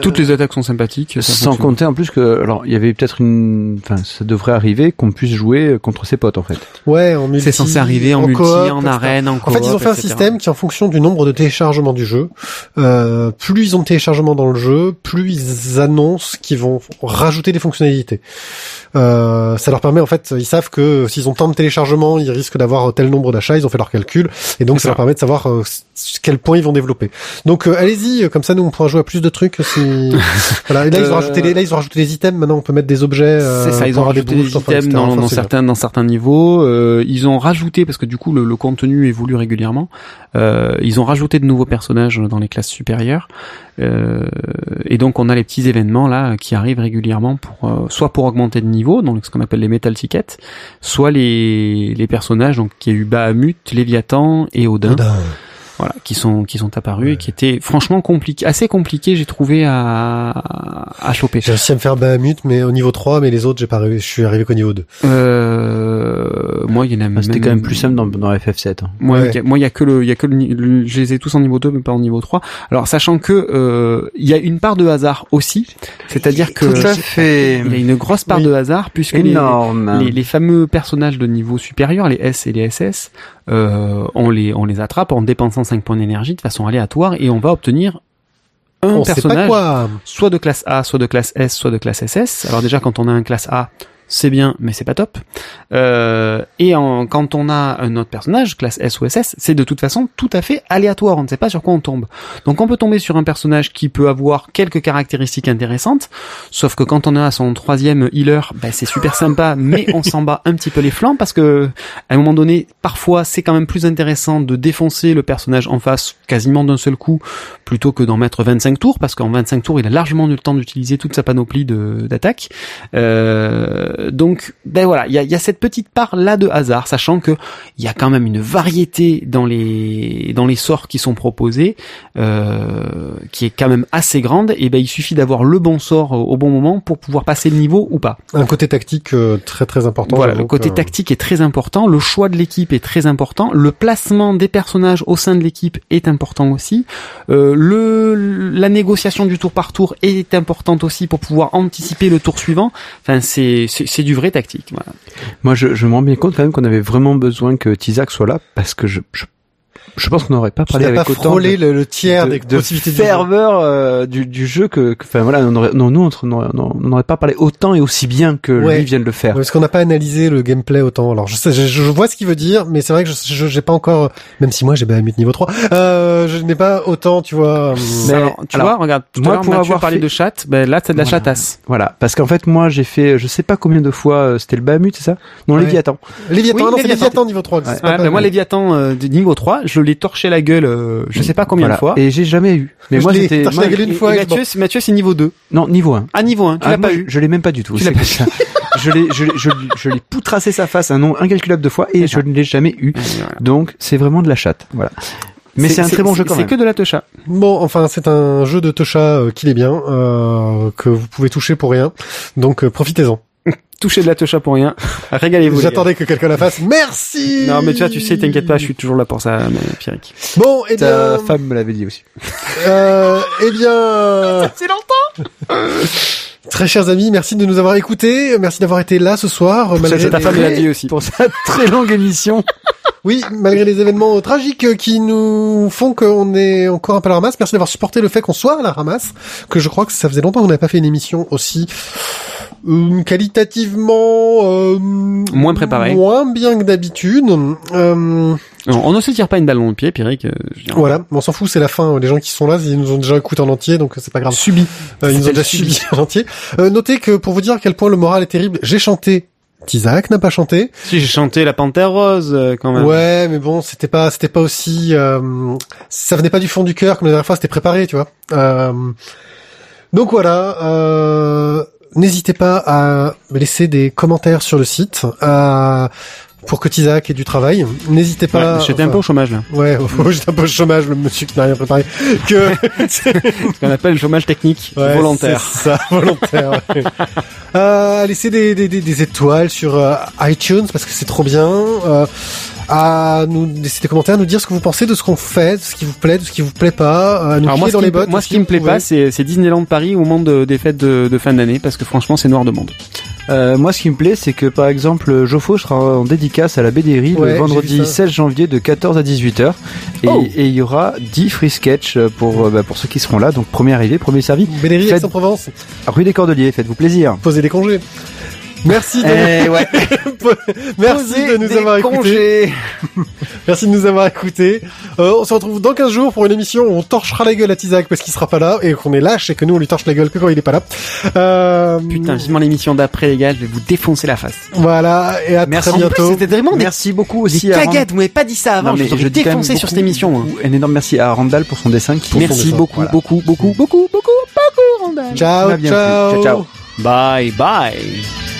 toutes les attaques sont sympathiques. sans fonctionne. compter en plus que alors il y avait peut-être une enfin ça devrait arriver qu'on puisse jouer contre ses potes en fait Ouais, en multi. C'est censé arriver en, multi, coop, en arène, en En fait, ils ont fait un système qui, en fonction du nombre de téléchargements du jeu, euh, plus ils ont de téléchargements dans le jeu, plus ils annoncent qu'ils vont rajouter des fonctionnalités. Euh, ça leur permet, en fait, ils savent que s'ils ont tant de téléchargements, ils risquent d'avoir tel nombre d'achats. Ils ont fait leur calcul, et donc ça, ça. leur permet de savoir euh, quel point ils vont développer. Donc, euh, allez-y, euh, comme ça, nous on pourra jouer à plus de trucs. Si... voilà. Et là, ils ont Euh, rajouté les, là, ils ont rajouté les items. Maintenant, on peut mettre des objets. C'est ça, ils ont avoir des rajouté des enfin, items dans, Enfin, dans bien. certains dans certains niveaux. Ils ont rajouté parce que du coup le, le contenu évolue régulièrement. Euh, ils ont rajouté de nouveaux personnages dans les classes supérieures. Euh, et donc on a les petits événements là qui arrivent régulièrement pour euh, soit pour augmenter de niveau, donc ce qu'on appelle les metal tickets, soit les les personnages donc qui a eu Bahamut, Léviathan et Odin Odin. voilà, qui sont qui sont apparus et qui étaient franchement compliqués, assez compliqués, j'ai trouvé à à choper. J'ai réussi à me faire Bahamut, mais au niveau 3, mais les autres, j'ai pas arrivé, je suis arrivé qu'au niveau 2. Euh, moi, il y en a Enfin, même. c'était quand même plus simple dans, dans FF7 hein. Moi, Ouais. il y a- moi, il y a que le, il y a que le, je les ai tous en niveau 2, mais pas en niveau 3. Alors, sachant que euh, il y a une part de hasard aussi, c'est-à-dire que tout à fait il y a une grosse part Oui. de hasard puisque les, énorme les, les fameux personnages de niveau supérieur, les S et les SS, euh, on les on les attrape en dépensant 5 points d'énergie de façon aléatoire et on va obtenir un On sait pas personnage quoi. soit de classe A, soit de classe S, soit de classe SS. Alors déjà quand on a un classe A, c'est bien, mais c'est pas top. Euh, et en, quand on a un autre personnage, classe S ou SS, c'est de toute façon tout à fait aléatoire. On ne sait pas sur quoi on tombe. Donc on peut tomber sur un personnage qui peut avoir quelques caractéristiques intéressantes, sauf que quand on a son troisième healer, ben, c'est super sympa, mais on s'en bat un petit peu les flancs parce que à un moment donné, parfois c'est quand même plus intéressant de défoncer le personnage en face quasiment d'un seul coup plutôt que d'en mettre 25 tours parce qu'en 25 tours il a largement eu le temps d'utiliser toute sa panoplie d'attaques. Euh, donc ben voilà, il y a, y a cette petite part là de hasard, sachant que il y a quand même une variété dans les dans les sorts qui sont proposés, euh, qui est quand même assez grande. Et ben il suffit d'avoir le bon sort au, bon moment pour pouvoir passer le niveau ou pas. Un côté tactique euh, très très important. Voilà, le côté que- tactique est très important, le choix de l'équipe est très important, le placement des personnages au sein de l'équipe est important aussi, euh, le la négociation du tour par tour est importante aussi pour pouvoir anticiper le tour suivant. Enfin, c'est c'est c'est du vrai tactique. Voilà. Moi, je, je me rends bien compte quand même qu'on avait vraiment besoin que Tizak soit là parce que je, je, je pense qu'on n'aurait pas parlé n'as pas avec autant frôlé de, le, le tiers de, des de ferveur euh, du, du jeu que, enfin voilà, on aurait, non, nous, on n'aurait pas parlé autant et aussi bien que Ouais. lui vient de le faire. Ouais, Parce qu'on n'a pas analysé le gameplay autant. Alors je sais, je, je vois ce qu'il veut dire, mais c'est vrai que je je- j'ai pas encore, même si moi j'ai Bahamut niveau 3, euh, je n'ai pas autant, tu vois. Mais- alors, tu alors, vois, regarde, tout moi, à pour avoir fait- de chat, ben là, c'est de la Voilà. chatasse. Voilà, parce qu'en fait, moi, j'ai fait, je sais pas combien de fois, euh, c'était le Bahamut, c'est ça? Non, Ouais. Léviathan. Léviathan, Oui, non, c'est Léviathan. Léviathan niveau 3. c'est Ouais. pas Ouais, ben Bahamut. moi, Léviathan euh, niveau 3, je l'ai torché la gueule, euh, je sais pas combien Voilà. de fois. Et j'ai jamais eu. Mais Je moi, l'ai c'était, torché moi, la gueule une Et- fois, Mathieu, c'est- Mathieu, c'est niveau 2. non, niveau 1. Ah, niveau 1, tu Ah, l'as pas je, eu. je l'ai même pas du tout. Tu l'as pas eu. C'est- je l'ai, je, l'ai- je, l'ai- je l'ai poutrassé sa face un nombre incalculable de fois et je ne l'ai jamais eu. Donc, c'est vraiment de la chatte. Voilà. Mais c'est un très bon jeu quand C'est même. que de la techa. Bon, enfin, c'est un jeu de Tosha euh, qu'il est bien, euh, que vous pouvez toucher pour rien. Donc euh, profitez-en. Touchez de la techa pour rien. Régalez-vous. J'attendais que quelqu'un la fasse. Merci. Non, mais tu vois, tu sais, t'inquiète pas, je suis toujours là pour ça, mais Pierrick. Bon, eh Ta bien, femme me l'avait dit aussi. euh, eh bien, C'est longtemps très chers amis, merci de nous avoir écoutés, merci d'avoir été là ce soir. euh, malgré Ta les- femme me l'a dit aussi. Pour sa très longue émission. Oui, malgré les événements tragiques qui nous font qu'on est encore un peu à la ramasse. Merci d'avoir supporté le fait qu'on soit à la ramasse, que je crois que ça faisait longtemps qu'on n'avait pas fait une émission aussi euh, qualitativement euh, Moins préparée. moins bien que d'habitude. Euh, on ne se tire pas une balle dans le pied, Pierrick. euh, voilà, on s'en fout, c'est la fin. Les gens qui sont là, ils nous ont déjà écouté en entier, donc c'est pas grave. Subi. Euh, ils nous ont déjà subi. subi en entier. Euh, notez que pour vous dire à quel point le moral est terrible, j'ai chanté. Tizak n'a pas chanté. Si j'ai chanté la panthère rose, euh, quand même. Ouais, mais bon, c'était pas, c'était pas aussi, euh, ça venait pas du fond du cœur comme la dernière fois, c'était préparé, tu vois. Euh, donc voilà, euh, n'hésitez pas à laisser des commentaires sur le site, pour que Tizak ait du travail. N'hésitez pas. Ouais, J'étais un peu au chômage, là. Ouais, j'étais un peu au chômage, le monsieur qui n'a rien préparé. Que, Ce qu'on appelle le chômage technique. Ouais, volontaire. Ça, volontaire. ouais. euh, laissez des, des, des, des étoiles sur euh, iTunes parce que c'est trop bien. Euh, à nous laisser des commentaires, nous dire ce que vous pensez de ce qu'on fait, de ce qui vous plaît, de ce qui vous plaît pas, à nous Alors moi, dans les bottes. moi, ce qui me plaît pas, c'est c'est Disneyland Paris au moment de- des fêtes de, de fin d'année, parce que franchement, c'est noir de monde. Euh, moi, ce qui me plaît, c'est que par exemple, Joffo sera en dédicace à la BDRI Ouais, le vendredi vu ça. 16 janvier de 14 à 18 h et, Oh. et il y aura 10 free sketch pour euh, bah, pour ceux qui seront là. Donc premier arrivé, premier servi. Faites- Aix-en-Provence, Rue des Cordeliers, faites-vous plaisir. posez des congés. Merci de, Eh ouais. merci de nous avoir écoutés. Merci de nous avoir écoutés. Euh, on se retrouve dans 15 jours pour une émission où on torchera la gueule à Tizak parce qu'il sera pas là et qu'on est lâche et que nous on lui torche la gueule que quand il est pas là. Euh, Putain, vivement l'émission d'après, les gars, je vais vous défoncer la face. Voilà, et à Merci. très bientôt. C'était vraiment des, Merci beaucoup des aussi à cagades. Vous m'avez pas dit ça avant. Non, mais je même défoncé sur cette émission. hein. Un énorme merci à Randall pour son dessin. Qui Pour son Merci dessin. beaucoup, Voilà. beaucoup, beaucoup, beaucoup, beaucoup, beaucoup, Randall. Ciao. Ciao, ciao. Bye, bye.